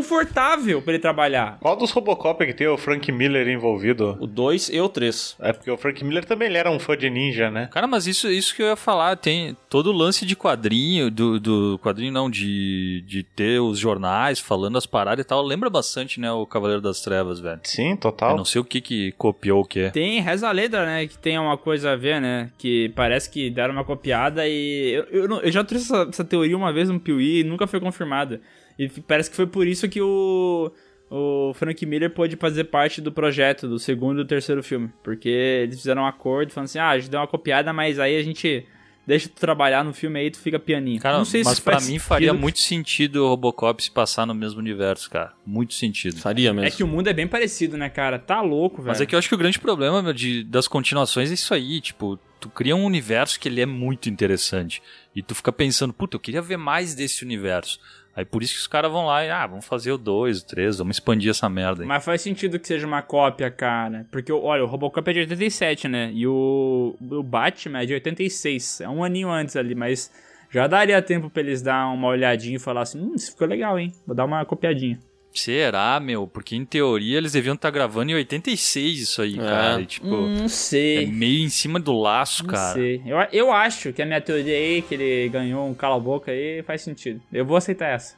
desconfortável pra ele trabalhar. Qual dos Robocop que tem o Frank Miller envolvido? O 2 e o 3. É porque o Frank Miller também ele era um fã de ninja, né? Cara, mas isso, isso que eu ia falar, tem todo o lance de quadrinho, do, do quadrinho não, de, de ter os jornais falando as paradas e tal, lembra bastante, né, o Cavaleiro das Trevas, velho. Sim, Eu total. não sei o que que copiou o que. Tem reza a letra, né? Que tem uma coisa a ver, né? Que parece que deram uma copiada e. Eu, eu, eu já trouxe essa, essa teoria uma vez no Piuí e nunca foi confirmada. E parece que foi por isso que o. O Frank Miller pôde fazer parte do projeto do segundo e do terceiro filme. Porque eles fizeram um acordo falando assim: ah, a gente deu uma copiada, mas aí a gente deixa tu trabalhar no filme aí tu fica pianinho. Cara, não sei mas se pra mim faria sentido. muito sentido o Robocop se passar no mesmo universo, cara. Muito sentido. Faria mesmo. É que o mundo é bem parecido, né, cara? Tá louco, velho. Mas é que eu acho que o grande problema meu, de, das continuações é isso aí, tipo, tu cria um universo que ele é muito interessante. E tu fica pensando, puta, eu queria ver mais desse universo. Aí por isso que os caras vão lá e, ah, vamos fazer o 2, o 3, vamos expandir essa merda aí. Mas faz sentido que seja uma cópia, cara. Porque, olha, o Robocop é de 87, né? E o, o Batman é de 86. É um aninho antes ali, mas já daria tempo pra eles dar uma olhadinha e falar assim: hum, isso ficou legal, hein? Vou dar uma copiadinha. Será, meu? Porque em teoria eles deviam estar gravando em 86 isso aí, É. cara. E, tipo, Hum, não é sei. meio em cima do laço, Não cara. sei. Eu, eu acho que a minha teoria aí, que ele ganhou um cala-boca aí, faz sentido. Eu vou aceitar essa.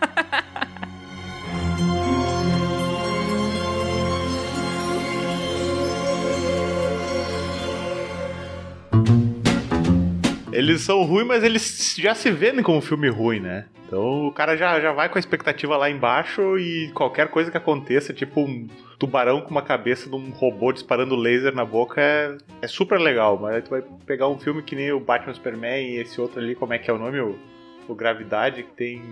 Eles são ruins, mas eles já se vendem como filme ruim, né? Então o cara já, já vai com a expectativa lá embaixo e qualquer coisa que aconteça, tipo um tubarão com uma cabeça de um robô disparando laser na boca, é, é super legal. Mas aí tu vai pegar um filme que nem o Batman Superman e esse outro ali, como é que é o nome? O, o Gravidade, que tem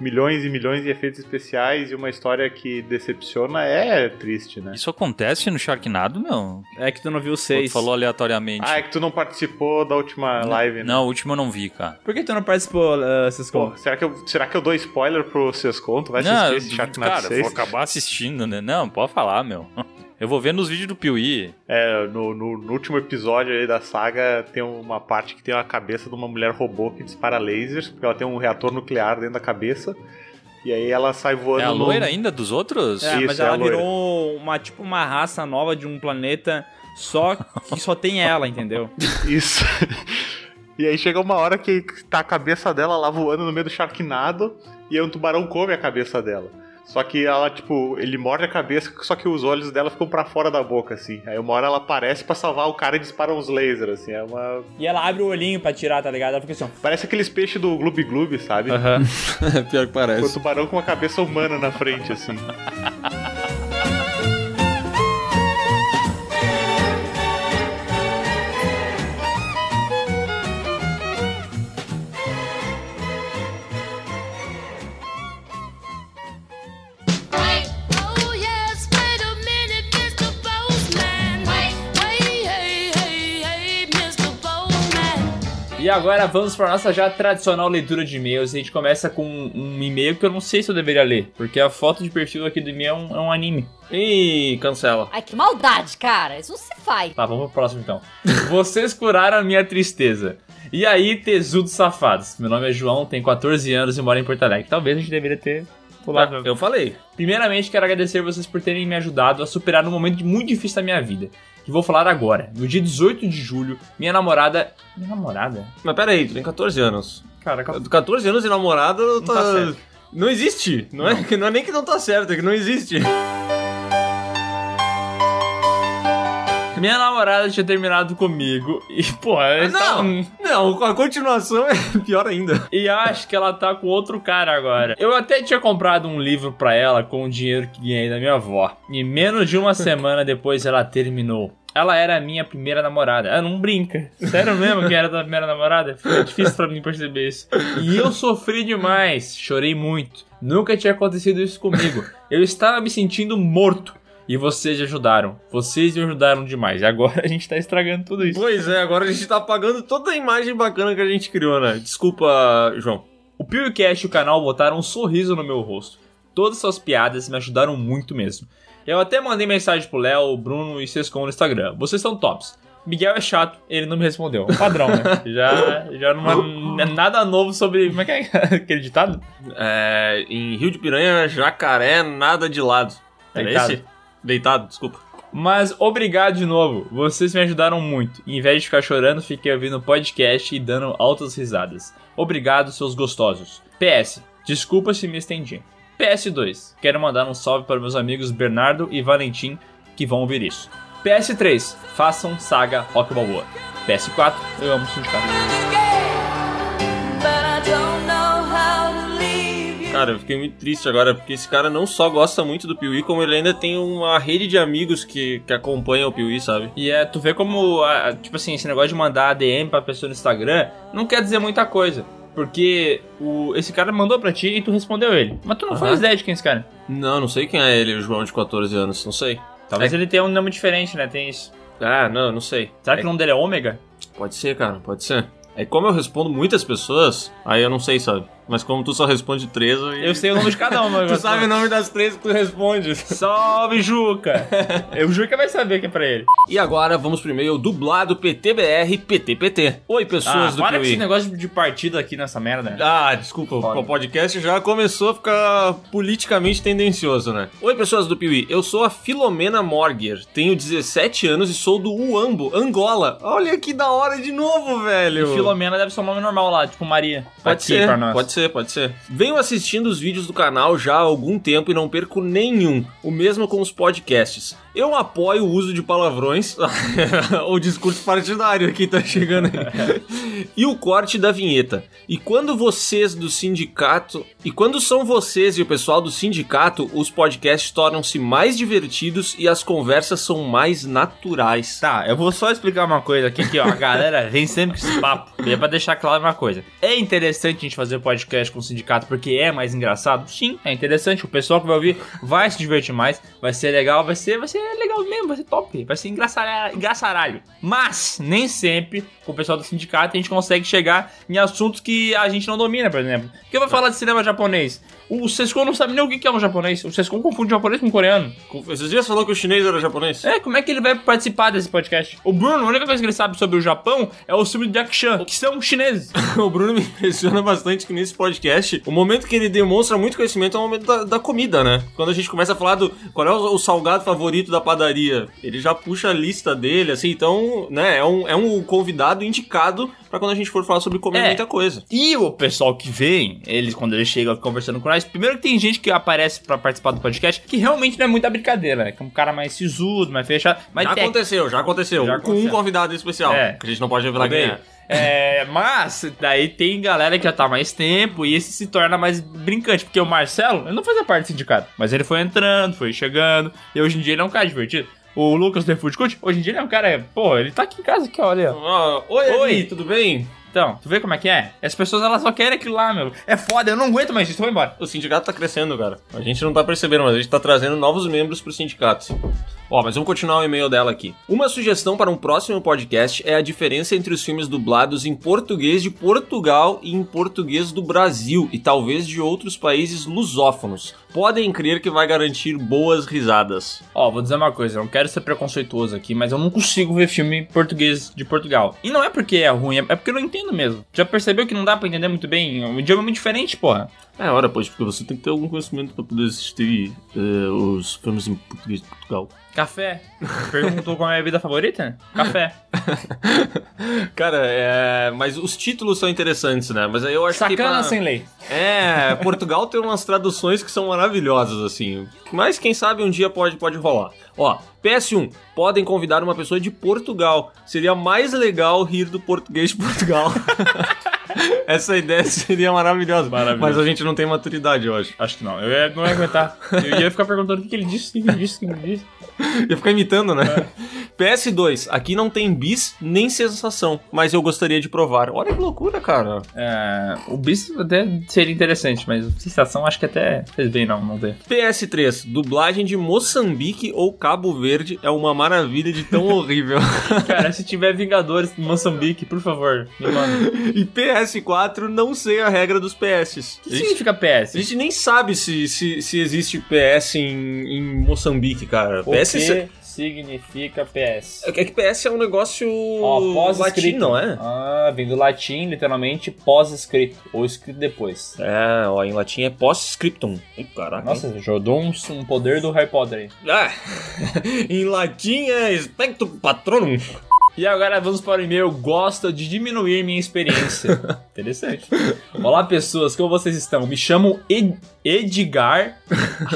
milhões e milhões de efeitos especiais e uma história que decepciona, é triste, né? Isso acontece no Sharknado, meu? É que tu não viu o Ou tu 6. falou aleatoriamente. Ah, é que tu não participou da última live, né? Não, o último eu não vi, cara. Por que tu não participou, uh, Cisco? Pô, será que, eu, será que eu dou spoiler pro Sescon? Tu vai não, assistir esse Sharknado cara, 6? vou acabar assistindo, né? Não, pode falar, meu. Eu vou ver nos vídeos do Piuí. É, no, no- no último episódio aí da saga tem uma parte que tem a cabeça de uma mulher robô que dispara lasers, porque ela tem um reator nuclear dentro da cabeça. E aí ela sai voando É a no- loira ainda dos outros? É, Isso, mas é ela a loira. virou uma, tipo, uma raça nova de um planeta só que só tem ela, entendeu? Isso. E aí chega uma hora que tá a cabeça dela lá voando no meio do Sharknado e aí um tubarão come a cabeça dela. Só que ela, tipo, ele morde a cabeça, só que os olhos dela ficam pra fora da boca, assim. Aí uma hora ela aparece pra salvar o cara e dispara uns lasers, assim. É uma. E ela abre o olhinho pra tirar, tá ligado? Ela fica assim, ó. Parece aqueles peixes do Gloob Gloob, sabe? Pior que Com o parece. tubarão com uma cabeça humana na frente, assim. Agora vamos para nossa já tradicional leitura de e-mails. A gente começa com um e-mail que eu não sei se eu deveria ler, porque a foto de perfil aqui do e-mail é um, é um anime. Ih, cancela. Ai, que maldade, cara. Isso não se faz. Tá, vamos pro próximo então. Vocês curaram a minha tristeza. E aí, tesudos safados. Meu nome é João, tenho 14 anos e moro em Porto Alegre. Talvez a gente deveria ter Pular Ah, Eu falei. Primeiramente, quero agradecer vocês por terem me ajudado a superar um momento muito difícil da minha vida. Que vou falar agora. No dia 18 de julho, minha namorada. Minha namorada? Mas pera aí, tu tem 14 anos. Cara, 14 anos de namorado tá... tá certo. Não existe. Não, É, que- não é nem que não tá certo, é que não existe. Minha namorada tinha terminado comigo. E, pô, ela tá- Não, não, a continuação é pior ainda. E acho que ela tá com outro cara agora. Eu até tinha comprado um livro pra ela com o dinheiro que ganhei da minha avó. E menos de uma semana depois ela terminou. Ela era a minha primeira namorada. Ela não brinca. Sério mesmo que era da primeira namorada? Foi difícil pra mim perceber isso. E eu sofri demais. Chorei muito. Nunca tinha acontecido isso comigo. Eu estava me sentindo morto. E vocês ajudaram. Vocês me ajudaram demais. E agora a gente tá estragando tudo isso. Pois é, agora a gente tá apagando toda a imagem bacana que a gente criou, né? Desculpa, João. O PewCast e o canal botaram um sorriso no meu rosto. Todas suas piadas me ajudaram muito mesmo. Eu até mandei mensagem pro Léo, Bruno e Sescon no Instagram. Vocês são tops. Miguel é chato, ele não me respondeu. Padrão, né? Já, já não é nada novo sobre. Como é que é aquele ditado? É, em Rio de Piranha, jacaré, nada de lado. Deitado. esse? Deitado, desculpa. Mas obrigado de novo, vocês me ajudaram muito. Em vez de ficar chorando, fiquei ouvindo podcast e dando altas risadas. Obrigado, seus gostosos. PS, desculpa se me estendi. PS2, quero mandar um salve para meus amigos Bernardo e Valentim que vão ouvir isso. PS3, façam saga Rock Balboa. PS4, eu amo sindicato. Cara, eu fiquei muito triste agora, porque esse cara não só gosta muito do Piuí, como ele ainda tem uma rede de amigos que, que acompanham o Piuí, sabe? E é, tu vê como, tipo assim, esse negócio de mandar DM pra pessoa no Instagram não quer dizer muita coisa. Porque o, esse cara mandou pra ti e tu respondeu ele. Mas tu não faz Aham. ideia de quem é esse cara. Não, não sei quem é ele, o João de 14 anos, não sei. Talvez É- ele tenha um nome diferente, né? Tem isso. Ah, não, não sei. Será que o nome dele é Ômega? Pode ser, cara, pode ser. É como eu respondo muitas pessoas, aí eu não sei, sabe? Mas como tu só responde três, aí... Eu sei o nome de cada um, mas tu sabe o nome das três que tu responde. Salve, Juca! o Juca vai saber que é pra ele. E agora vamos pro e-mail dublado PTBR PTPT. Oi, pessoas Ah, do para com esse negócio de partido aqui nessa merda. Ah, desculpa, o podcast já começou a ficar politicamente tendencioso, né? Oi, pessoas do Piuí, eu sou a Filomena Morger, tenho 17 anos e sou do Uambo, Angola. Olha que da hora de novo, velho. E Filomena deve ser um nome normal lá, tipo Maria. Pode Aqui ser, pra nós. pode ser, pode ser. Venho assistindo os vídeos do canal já há algum tempo e não perco nenhum. O mesmo com os podcasts. Eu apoio o uso de palavrões. o discurso partidário aqui tá chegando aí. e o corte da vinheta. E quando vocês do sindicato. E quando são vocês e o pessoal do sindicato, os podcasts tornam-se mais divertidos e as conversas são mais naturais. Tá, eu vou só explicar uma coisa aqui que ó, a galera vem sempre com esse papo. E é pra deixar claro uma coisa. É interessante a gente fazer podcast com o sindicato porque é mais engraçado? Sim, é interessante. O pessoal que vai ouvir vai se divertir mais, vai ser legal, vai ser, vai ser legal mesmo, vai ser top, vai ser engraçaralho. engraçaralho. Mas, nem sempre, com o pessoal do sindicato, a gente consegue chegar em assuntos que a gente não domina, por exemplo. Porque eu vou falar de cinema japonês. O Sescon não sabe nem o que é um japonês. O Sescon confunde japonês com coreano. Esses dias falou que o chinês era japonês? É, como é que ele vai participar desse podcast? O Bruno, a única coisa que ele sabe sobre o Japão é o filme de Jack Chan, que são chineses. o Bruno me impressiona bastante que nesse podcast, o momento que ele demonstra muito conhecimento é o momento da, da comida, né? Quando a gente começa a falar do qual é o, o salgado favorito da padaria, ele já puxa a lista dele, assim, então, né, é um, é um convidado indicado pra quando a gente for falar sobre comer É. muita coisa. E o pessoal que vem, eles, quando eles chegam conversando com nós, primeiro que tem gente que aparece pra participar do podcast que realmente não é muita brincadeira, né? Que é um cara mais sisudo, mais fechado. Já tec- aconteceu, já aconteceu. Já com aconteceu. um convidado especial, É. que a gente não pode revelar quem é. É, mas daí tem galera que já tá mais tempo e esse se torna mais brincante, porque o Marcelo, ele não fazia parte do sindicato, mas ele foi entrando, foi chegando, e hoje em dia ele é um cara divertido. O Lucas do Food Coach, hoje em dia ele é um cara, pô, ele tá aqui em casa aqui, ó, olha. Ó, oi, Oi. Tudo bem? Então, tu vê como é que é? As pessoas elas só querem aquilo lá, meu. É foda, eu não aguento mais isso, eu vou embora. O sindicato tá crescendo, cara. A gente não tá percebendo, mas a gente tá trazendo novos membros pro sindicato. Ó, mas vamos continuar o e-mail dela aqui. Uma sugestão para um próximo podcast é a diferença entre os filmes dublados em português de Portugal e em português do Brasil e talvez de outros países lusófonos. Podem crer que vai garantir boas risadas. Ó, vou dizer uma coisa, eu não quero ser preconceituoso aqui, mas eu não consigo ver filme português de Portugal. E não é porque é ruim, é porque eu não entendo mesmo. Já percebeu que não dá pra entender muito bem? O idioma é muito diferente, porra. É, ora, pois, porque você tem que ter algum conhecimento para poder assistir eh, os filmes em português de Portugal. Café. Perguntou qual é a minha bebida favorita? Café. Cara, é... mas os títulos são interessantes, né? Mas aí eu acho que. Sacana pra- sem lei. É, Portugal tem umas traduções que são maravilhosas, assim. Mas quem sabe um dia pode, pode rolar. Ó, PS1, podem convidar uma pessoa de Portugal. Seria mais legal rir do português de Portugal. Essa ideia seria maravilhosa. Mas a gente não tem maturidade, eu acho. Acho que não. Eu ia- não ia aguentar. Eu ia ficar perguntando o que que ele disse, o que ele disse, o que ele disse. Ia ficar imitando, né? PS2, aqui não tem bis nem sensação, mas eu gostaria de provar. Olha que loucura, cara. É, o bis até seria interessante, mas sensação acho que até fez bem não, não ver. PS3, dublagem de Moçambique ou Cabo Verde é uma maravilha de tão horrível. Cara, se tiver Vingadores em Moçambique, por favor, me manda. E PS4, não sei a regra dos PS. O que significa PS? A gente nem sabe se, se, se existe PS em, em Moçambique, cara. O PS significa PS? É que PS é um negócio Ó, latino, não é? Ah, vem do latim, literalmente, pós-escrito. Ou escrito depois. É, ó, em latim é post-scriptum. Ih, Caraca. Nossa, jogou um, um poder do Harry Potter aí. Ah, em latim é spectrum patronum. E agora vamos para o e-mail. Gosto de diminuir minha experiência. Interessante. Olá, pessoas, como vocês estão? Me chamo Ed- Edgar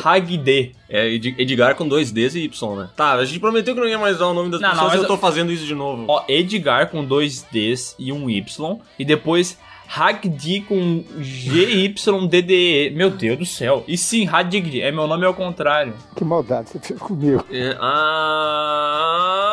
Hagde. É Ed- Edgar com dois Ds e Y, né? Tá, a gente prometeu que não ia mais dar o nome das Não, não, pessoas mas e eu tô eu- fazendo isso de novo. Ó, Edgar com dois Ds e um Y. E depois Hagdi com G-Y-D-D-E. Meu Deus do céu. E sim, Hagdi. É meu nome ao contrário. Que maldade você fez comigo. É, ah,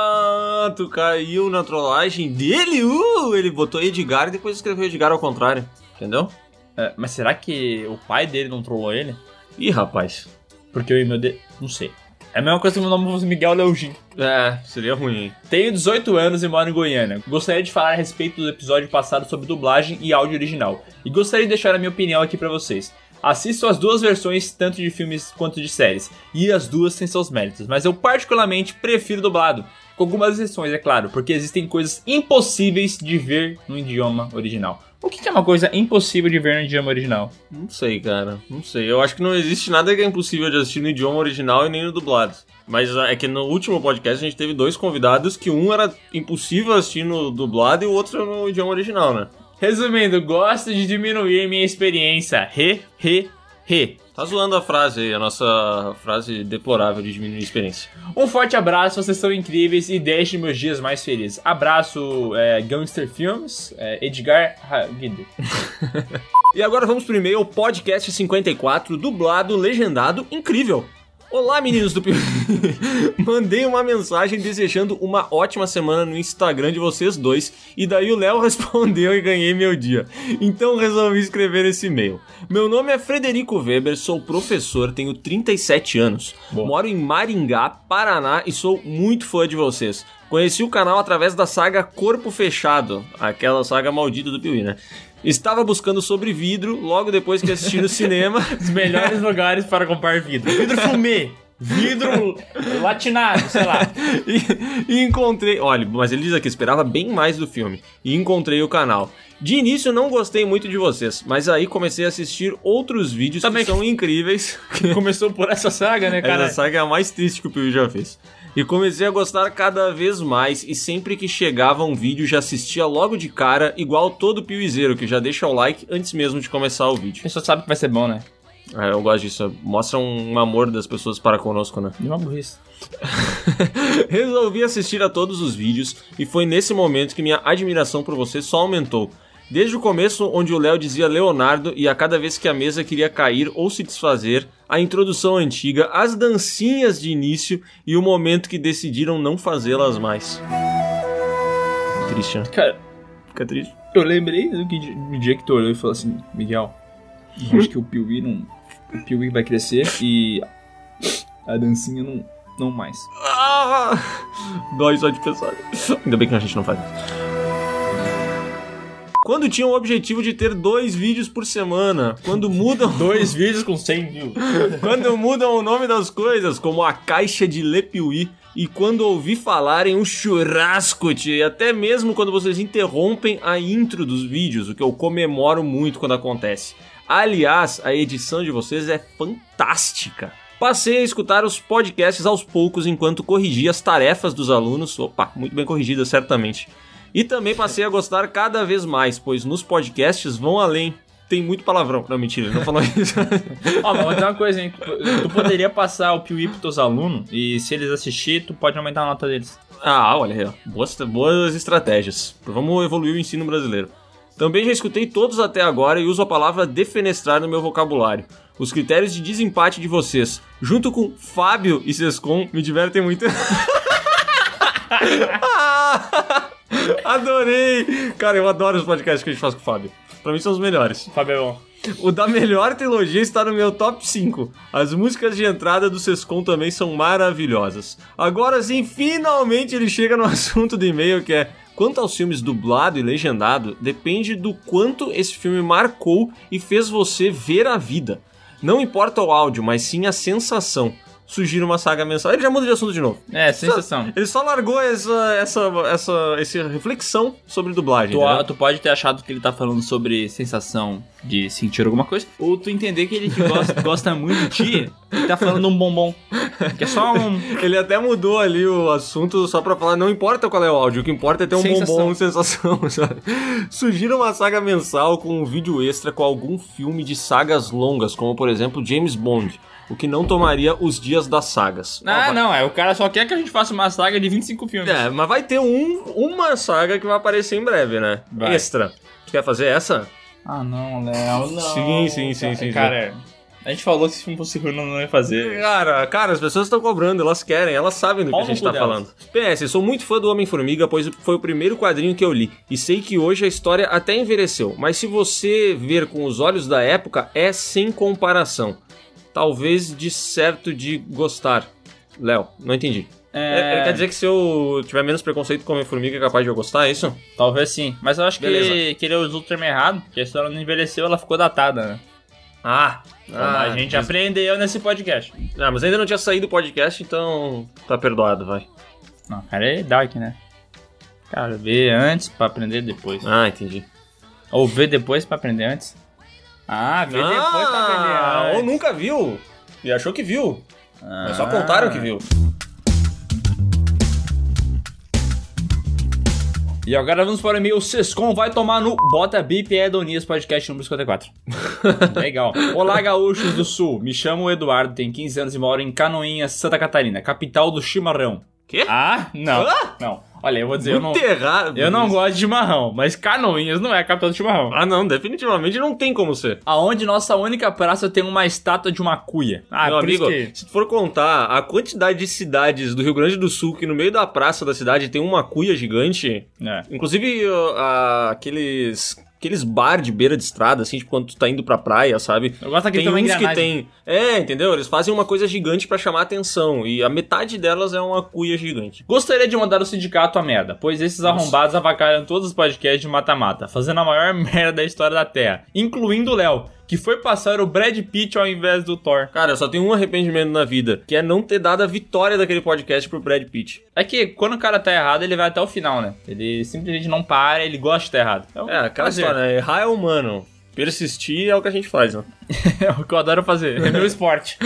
tu caiu na trollagem dele? Uh, ele botou Edgar e depois escreveu Edgar ao contrário. Entendeu? É, mas será que o pai dele não trollou ele? Ih, rapaz. Porque o e-mail dele. Não sei. É a mesma coisa que meu nome fosse Miguel Leugin. É, seria ruim? Tenho 18 anos e moro em Goiânia. Gostaria de falar a respeito do episódio passado sobre dublagem e áudio original. E gostaria de deixar a minha opinião aqui pra vocês. Assisto as duas versões, tanto de filmes quanto de séries. E as duas têm seus méritos. Mas eu particularmente prefiro dublado. Com algumas exceções, é claro, porque existem coisas impossíveis de ver no idioma original. O que que é uma coisa impossível de ver no idioma original? Não sei, cara. Não sei. Eu acho que não existe nada que é impossível de assistir no idioma original e nem no dublado. Mas ah, é que no último podcast a gente teve dois convidados que um era impossível assistir no dublado e o outro no idioma original, né? Resumindo, gosto de diminuir minha experiência. Re, re, re. Tá zoando a frase aí, a nossa frase deplorável de diminuir a experiência. Um forte abraço, vocês são incríveis e deixem meus dias mais felizes. Abraço, é, Gangster Films, é, Edgar Hagde. E agora vamos pro e-mail podcast 54, dublado, legendado, incrível. Olá, meninos do Piuí. Mandei uma mensagem desejando uma ótima semana no Instagram de vocês dois e daí o Léo respondeu e ganhei meu dia. Então resolvi escrever esse e-mail. Meu nome é Frederico Weber, sou professor, tenho 37 anos. Moro em Maringá, Paraná e sou muito fã de vocês. Conheci o canal através da saga Corpo Fechado, aquela saga maldita do Piuí, né? Estava buscando sobre vidro logo depois que assisti no cinema. Os melhores lugares para comprar vidro. Vidro fumê. Vidro latinado, sei lá. e, e encontrei. Olha, mas ele diz aqui: esperava bem mais do filme. E encontrei o canal. De início não gostei muito de vocês, mas aí comecei a assistir outros vídeos que são incríveis. Começou por essa saga, né, cara? Essa saga é a mais triste que o Piu já fez. E comecei a gostar cada vez mais, e sempre que chegava um vídeo já assistia logo de cara, igual todo piuizeiro, que já deixa o like antes mesmo de começar o vídeo. A pessoa sabe que vai ser bom, né? É, eu gosto disso. Mostra um amor das pessoas para conosco, né? E uma burrice. Resolvi assistir a todos os vídeos e foi nesse momento que minha admiração por você só aumentou. Desde o começo, onde o Léo dizia Leonardo e a cada vez que a mesa queria cair ou se desfazer, a introdução antiga, as dancinhas de início e o momento que decidiram não fazê-las mais. Triste, né? Cara, Fica triste. eu lembrei do, que, do dia que tu olhou e falou assim, Miguel, acho que o Piuí não. O Piuí vai crescer e a dancinha não, Não mais. Ah, dói só de pensar. Ainda bem que a gente não faz. Quando tinha o objetivo de ter dois vídeos por semana, quando mudam. Dois vídeos com 100 mil. quando mudam o nome das coisas, como a caixa de Lepiuí, e quando ouvi falar em um churrasco, e até mesmo quando vocês interrompem a intro dos vídeos, o que eu comemoro muito quando acontece. Aliás, a edição de vocês é fantástica. Passei a escutar os podcasts aos poucos enquanto corrigia as tarefas dos alunos. Opa, muito bem corrigida, certamente. E também passei a gostar cada vez mais, pois nos podcasts vão além. Tem muito palavrão. Não, mentira, não falou isso. Ó, mas vou dizer uma coisa, hein? Tu poderia passar o Piuí pros teus alunos e se eles assistirem, tu pode aumentar a nota deles. Ah, olha aí, ó. Boas, boas estratégias. Vamos evoluir o ensino brasileiro. Também já escutei todos até agora e uso a palavra defenestrar no meu vocabulário. Os critérios de desempate de vocês, junto com Fábio e Sescom, me divertem muito. Adorei! Cara, eu adoro os podcasts que a gente faz com o Fábio. Pra mim são os melhores. Fábio é bom. O da melhor trilogia está no meu top 5. As músicas de entrada do Sescom também são maravilhosas. Agora sim, finalmente ele chega no assunto do e-mail que é Quanto aos filmes dublado e legendado, depende do quanto esse filme marcou e fez você ver a vida. Não importa o áudio, mas sim a sensação. Sugiro uma saga mensal. Ele já muda de assunto de novo. É, sensação. Ele só largou essa, essa, essa, essa reflexão sobre dublagem. Tu, tu pode ter achado que ele tá falando sobre sensação de sentir alguma coisa, ou tu entender que ele que gosta, gosta muito de ti e tá falando um bombom. Que é só um. Ele até mudou ali o assunto só pra falar, não importa qual é o áudio, o que importa é ter um Sensação. bombom, sensação, sabe? Sugira uma saga mensal com um vídeo extra com algum filme de sagas longas, como por exemplo James Bond, o que não tomaria os dias das sagas. Ah, não, é. O cara só quer que a gente faça uma saga de 25 filmes. É, mas vai ter um, uma saga que vai aparecer em breve, né? Vai. Extra. Tu quer fazer essa? Ah, não, Léo, não. Sim, sim, sim, sim, Cara, a gente falou que se filme fosse ruim, não ia fazer. Cara, cara, as pessoas estão cobrando, elas querem, elas sabem do que Pau a gente tá delas. falando. PS, sou muito fã do Homem-Formiga, pois foi o primeiro quadrinho que eu li. E sei que hoje a história até envelheceu, mas se você ver com os olhos da época, é sem comparação. Talvez de certo de gostar. Léo, não entendi. É... Ele quer dizer que se eu tiver menos preconceito com Homem-Formiga, é capaz de eu gostar, é isso? Talvez sim. Mas eu acho que, Beleza. que ele usou o termo errado, que a história não envelheceu, ela ficou datada, né? Ah, Como a gente aprendeu nesse podcast. Ah, mas ainda não tinha saído o podcast, então tá perdoado, vai. Não, cara, é dark, né? Cara, ver antes pra aprender depois. Ah, entendi. Ou ver depois pra aprender antes. Ah, ver depois pra aprender Ah, antes. ou nunca viu. E achou que viu. Mas só Ah. contaram que viu. E agora vamos para o e-mail. Sescom vai tomar no Bota Bip e Edonias Podcast número 54. Legal. Olá, gaúchos do sul. Me chamo Eduardo, tenho 15 anos e moro em Canoinhas, Santa Catarina, capital do chimarrão. Quê? Ah, não. Hã? Não. Olha, eu vou dizer, eu não, Muito errado. eu não gosto de chimarrão, mas Canoinhas não é a capital do chimarrão. Ah, não, definitivamente não tem como ser. Aonde nossa única praça tem uma estátua de uma cuia. Ah, Meu amigo, que... se tu for contar a quantidade de cidades do Rio Grande do Sul que no meio da praça da cidade tem uma cuia gigante, É. inclusive uh, a- aqueles aqueles bar de beira de estrada, assim, tipo quando tu tá indo pra praia, sabe? Eu gosto daquele Tem uns que tem. É, entendeu? Eles fazem uma coisa gigante pra chamar atenção. E a metade delas é uma cuia gigante. Gostaria de mandar o sindicato a merda, pois esses arrombados avacalham todos os podcasts de mata-mata, fazendo a maior merda da história da Terra, incluindo o Léo, que foi passar o Brad Pitt ao invés do Thor. Cara, eu só tenho um arrependimento na vida, que é não ter dado a vitória daquele podcast pro Brad Pitt. É que quando o cara tá errado, ele vai até o final, né? Ele simplesmente não para, ele gosta de estar errado. É, aquela prazer. história, né? errar é humano. Persistir é o que a gente faz, né? É o que eu adoro fazer, é meu esporte.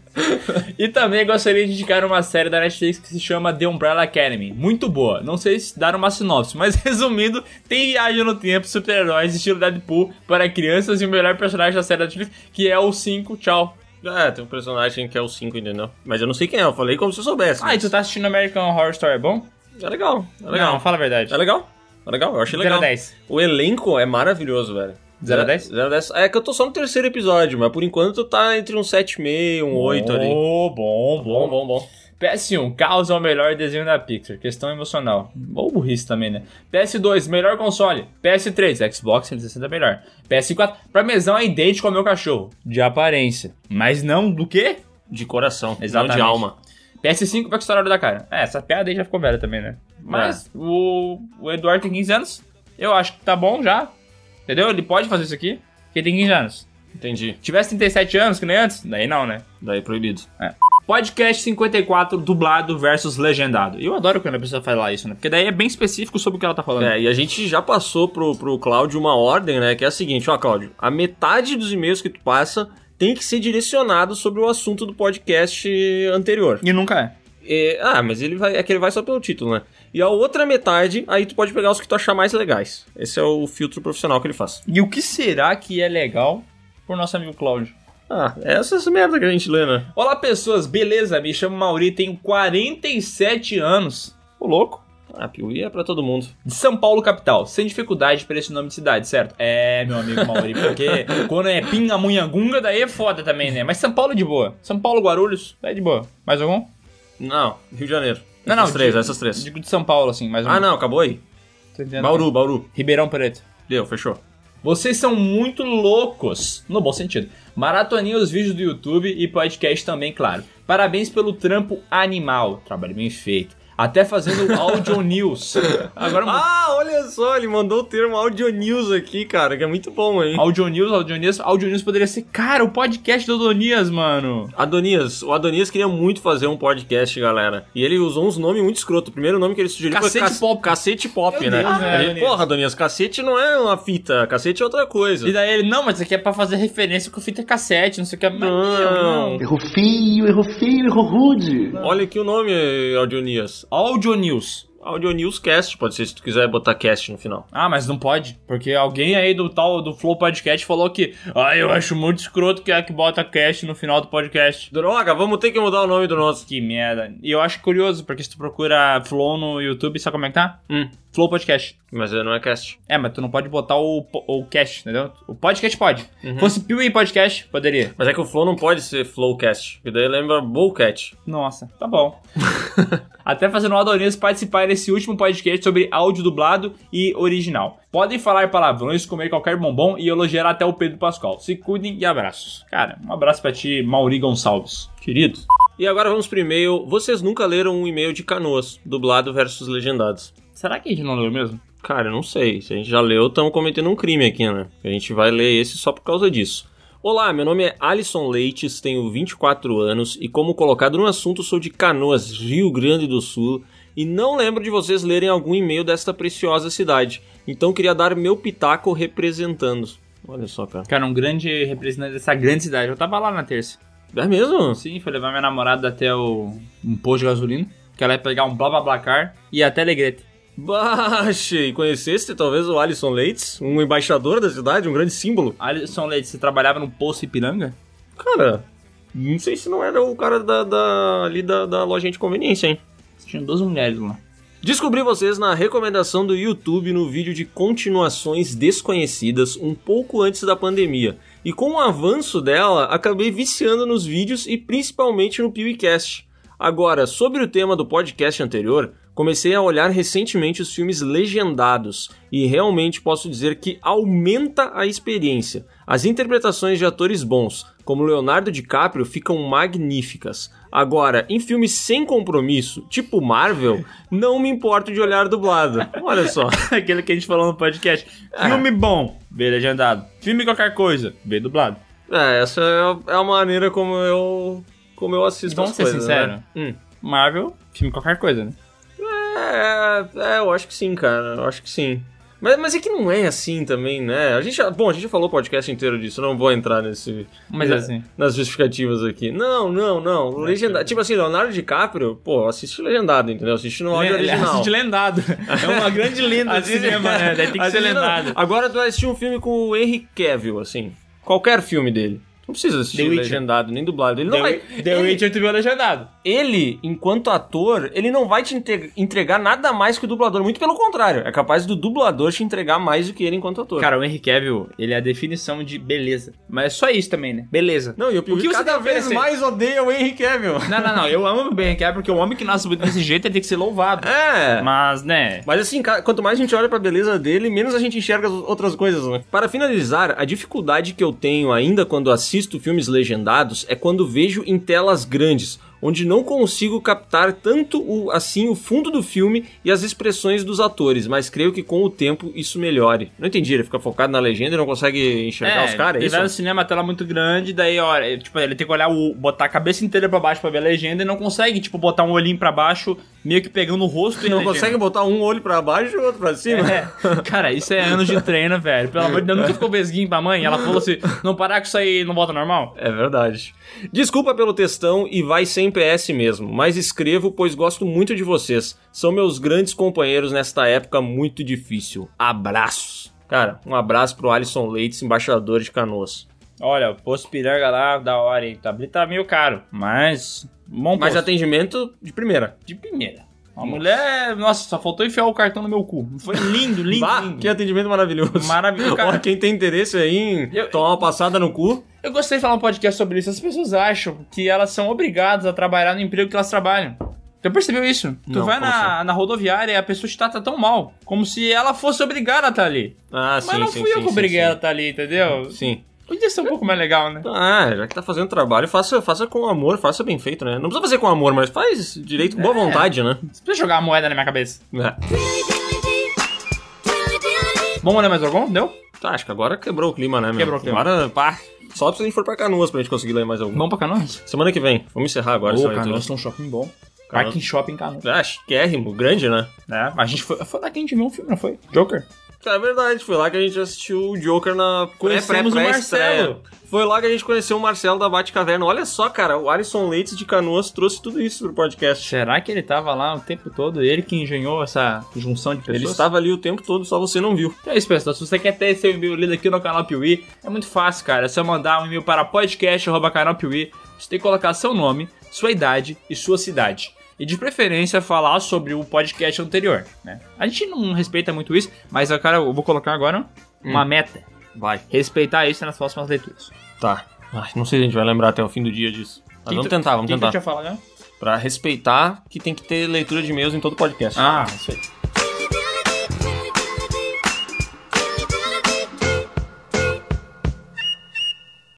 e também gostaria de indicar uma série da Netflix que se chama The Umbrella Academy. Muito boa. Não sei se dar uma sinopse, mas resumindo, tem viagem no tempo, super-heróis, estilo Deadpool para crianças e o melhor personagem da série da Netflix, que é o 5. Tchau. É, tem um personagem que é o 5, entendeu? Mas eu não sei quem é, eu falei como se eu soubesse. Ah, e tu tá assistindo American Horror Story, é bom? É legal, é legal. Não, fala a verdade. É legal, é legal, eu achei 0 a legal. 10. O elenco é maravilhoso, velho. 0 a 10? 0 a 10. É que eu tô só no terceiro episódio, mas por enquanto tá entre um 7,5 um 8 ali. Oh, bom, Bom, bom, bom. PS1, Carros é o melhor desenho da Pixar. Questão emocional. Ou burrice também, né? PS2, melhor console. PS3, Xbox 360 é melhor. PS4, pra mesão é idêntico ao meu cachorro. De aparência. Mas não do quê? De coração, Exatamente. não de alma. PS5 vai custar a hora da cara. É, essa piada aí já ficou velha também, né? Mas o, o Eduardo tem 15 anos. Eu acho que tá bom já. Entendeu? Ele pode fazer isso aqui, porque ele tem 15 anos. Entendi. Tivesse 37 anos, que nem antes, daí não, né? Daí proibido. É. Podcast 54, dublado versus legendado. Eu adoro quando a pessoa fala isso, né? Porque daí é bem específico sobre o que ela tá falando. É, e a gente já passou pro, pro Cláudio uma ordem, né? Que é a seguinte, ó, Cláudio, a metade dos e-mails que tu passa tem que ser direcionado sobre o assunto do podcast anterior. E nunca é. É, ah, mas ele vai, é que ele vai só pelo título, né? E a outra metade, aí tu pode pegar os que tu achar mais legais. Esse é o filtro profissional que ele faz. E o que será que é legal pro nosso amigo Cláudio? Ah, essas merda que a gente lê, né? Olá, pessoas, beleza? Me chamo Mauri, tenho 47 anos. Ô, louco. Ah, Piuí é pra todo mundo. De São Paulo, capital. Sem dificuldade pra esse nome de cidade, certo? É, meu amigo Mauri, porque quando é Pingamunhangunga, daí é foda também, né? Mas São Paulo é de boa. São Paulo, Guarulhos, é de boa. Mais algum? Não, Rio de Janeiro. Não, não. Essas três, digo- essas três. Digo de São Paulo, assim, mais ou Ah, menos. não, acabou aí. Tô entendendo. Bauru, Bauru. Ribeirão Preto. Deu, fechou. Vocês são muito loucos, no bom sentido. Maratoninha os vídeos do YouTube e podcast também, claro. Parabéns pelo trampo animal. Trabalho bem feito. Até fazendo audio news. Agora Ah, olha só, ele mandou o termo audio news aqui, cara, que é muito bom, hein? Audio news, audio news, audio news poderia ser, cara, o podcast do Donias, mano. Adonias, o Adonias queria muito fazer um podcast, galera. E ele usou uns nomes muito escroto. O primeiro nome que ele sugeriu Cacete foi Pop. Cacete Pop, Meu né? Deus, né, Ele, Adonias? Porra, Adonias, cacete não é uma fita, cacete é outra coisa. E daí ele, não, mas isso aqui é pra fazer referência com fita cassete, não sei o que. Mas, meu, Não. Errou feio, errou feio, errou rude. Olha aqui o nome, Audionias. Audio news. Audio News Cast, pode ser se tu quiser botar cast no final. Ah, mas não pode, porque alguém aí do tal do Flow Podcast falou que, ah, eu acho muito escroto que é que bota cast no final do podcast. Droga, vamos ter que mudar o nome do nosso. Que merda. E eu acho curioso, porque se tu procura Flow no YouTube, sabe como é que tá? Hum. Flow Podcast. Mas não é cast. É, mas tu não pode botar o, o cast, entendeu? O podcast pode. Uhum. Fosse Piuí Podcast, poderia. Mas é que o Flow não pode ser Flowcast, porque daí lembra Bowcat. Nossa, tá bom. Até fazendo o Adonis participar desse último podcast sobre áudio dublado e original. Podem falar palavrões, comer qualquer bombom e elogiar até o Pedro Pascoal. Se cuidem e abraços. Cara, um abraço pra ti, Mauri Gonçalves. Querido. E agora vamos pro e-mail. Vocês nunca leram um e-mail de canoas, dublado versus legendados? Será que a gente não leu mesmo? Cara, eu não sei. Se a gente já leu, estamos cometendo um crime aqui, né? A gente vai ler esse só por causa disso. Olá, meu nome é Alisson Leites, tenho 24 anos e, como colocado no assunto, sou de Canoas, Rio Grande do Sul e não lembro de vocês lerem algum e-mail desta preciosa cidade. Então queria dar meu pitaco representando. Olha só, cara. Cara, um grande representante dessa grande cidade. Eu tava lá na terça. É mesmo? Sim, foi levar minha namorada até o, um posto de gasolina. Que ela ia pegar um blá blá blá car e até Alegrete. Baixe! E conheceste talvez o Alisson Leites, um embaixador da cidade, um grande símbolo? Alisson Leite, você trabalhava no Poço Ipiranga? Cara, não sei se não era o cara da, da- ali da, da lojinha de conveniência, hein? Tinha duas mulheres lá. Descobri vocês na recomendação do YouTube no vídeo de continuações desconhecidas um pouco antes da pandemia. E com o avanço dela, acabei viciando nos vídeos e principalmente no PewCast. Agora, sobre o tema do podcast anterior, comecei a olhar recentemente os filmes legendados e realmente posso dizer que aumenta a experiência. As interpretações de atores bons, como Leonardo DiCaprio, ficam magníficas. Agora, em filmes sem compromisso, tipo Marvel, não me importo de olhar dublado. Olha só. Aquele que a gente falou no podcast. Filme bom, vê legendado. Filme qualquer coisa, vê dublado. É, essa é a- é maneira como eu como eu assisto Vamos as ser coisas, sinceros. né? Hum. Marvel, filme qualquer coisa, né? É, é, eu acho que sim, cara. Eu acho que sim. Mas, mas é que não é assim também, né? A gente já, bom, a gente já falou o podcast inteiro disso, não vou entrar nesse. Mas na- assim. Nas justificativas aqui. Não, não, não. Legendado. Tipo assim, Leonardo DiCaprio, pô, assiste legendado, entendeu? Assiste no áudio original. assiste lendado. É uma grande lenda do cinema, né? Daí tem que ser Assiste- não. lendado. Agora tu vai assistir um filme com o Henry Cavill, assim. Qualquer filme dele. Não precisa assistir legendado, nem dublado. Ele não The, vai. The ele- Witcher tu viu legendado. Ele, enquanto ator, ele não vai te entre- entregar nada mais que o dublador. Muito pelo contrário. É capaz do dublador te entregar mais do que ele enquanto ator. Cara, o Henry Cavill, ele é a definição de beleza. Mas é só isso também, né? Beleza. não, e o O que cada vez mais odeia o Henry Cavill. Não, não, não. Eu amo o Henry Cavill porque o homem que nasce desse jeito tem que ser louvado. É. Mas, né... Mas assim, quanto mais a gente olha pra beleza dele, menos a gente enxerga as outras coisas, né? Para finalizar, a dificuldade que eu tenho ainda quando assisto filmes legendados é quando vejo em telas grandes, onde não consigo captar tanto o, assim o fundo do filme e as expressões dos atores, mas creio que com o tempo isso melhore. Não entendi, ele fica focado na legenda e não consegue enxergar os caras, é ele vai no cinema, a tela é muito grande, daí, ó, é, tipo, ele tem que olhar, o, botar a cabeça inteira pra baixo pra ver a legenda e não consegue, tipo, botar um olhinho pra baixo, meio que pegando o rosto e Não consegue botar um olho pra baixo e o outro pra cima? É, cara, isso é anos de treino, velho. Pelo amor de Deus, nunca ficou vesguinho pra mãe. Ela falou assim: não parar com isso aí não volta normal? É verdade. Desculpa pelo textão e vai sem PS mesmo, mas escrevo pois gosto muito de vocês. São meus grandes companheiros nesta época muito difícil. Abraços. Cara, um abraço pro Alisson Leites, embaixador de Canoas. Olha, o posto piranga lá, da hora, hein? Tá, tá meio caro, mas. Bom Mas posto. atendimento de primeira. De primeira. A mulher, nossa, só faltou enfiar o cartão no meu cu. Foi lindo, lindo, Bah, lindo. que atendimento maravilhoso. Maravilhoso, cara. Ó, quem tem interesse aí em Eu- tomar uma passada no cu, Eu gostei de falar um podcast sobre isso. As pessoas acham que elas são obrigadas a trabalhar no emprego que elas trabalham. Tu percebeu isso? tu Não, vai como na, na rodoviária e a pessoa te trata tão mal. Como se ela fosse obrigada a estar ali. Ah, Mas sim, não sim, fui eu sim, que sim, obriguei sim. ela a estar ali, entendeu? Sim. Podia ser um pouco mais legal, né? Ah, já que tá fazendo trabalho, faça, faça com amor, faça bem feito, né? Não precisa fazer com amor, mas faz direito com boa É. vontade, né? Você precisa jogar a moeda na minha cabeça. É. Vamos ler mais algum? Deu? Tá, acho que agora quebrou o clima, né, meu? Quebrou o clima. Agora, pá, só se a gente for pra Canoas pra gente conseguir ler mais algum. Vamos pra Canoas? Semana que vem, vamos encerrar agora. Ô, essa leitura. Canoas tem um shopping bom. Canoas. Parque Shopping Canoas. Ah, chiquérrimo, grande, né? É, a gente foi, foi que a gente viu um filme, não foi? Joker? É verdade, foi lá que a gente assistiu o Joker na Conhecemos o pré-pré-pré-estreia. Marcelo. Foi lá que a gente conheceu o Marcelo da Batcaverna. Olha só, cara, o Alisson Leites de Canoas trouxe tudo isso pro podcast. Será que ele tava lá o tempo todo? Ele que engenhou essa junção de pessoas? Ele estava ali o tempo todo, só você não viu. Então é isso, pessoal. Se você quer ter seu e-mail lido aqui no canal Piuí, é muito fácil, cara. É só mandar um e-mail para podcast.canalpiuí. Você tem que colocar seu nome, sua idade e sua cidade. E de preferência falar sobre o podcast anterior, né? A gente não respeita muito isso, mas eu, cara, eu vou colocar agora uma meta. Vai. Respeitar isso nas próximas leituras. Tá. Ai, não sei se a gente vai lembrar até o fim do dia disso. Mas Quem vamos tentar, vamos quem tentar. que eu tinha falado, né? Pra respeitar que tem que ter leitura de e-mails em todo podcast. Ah, isso aí.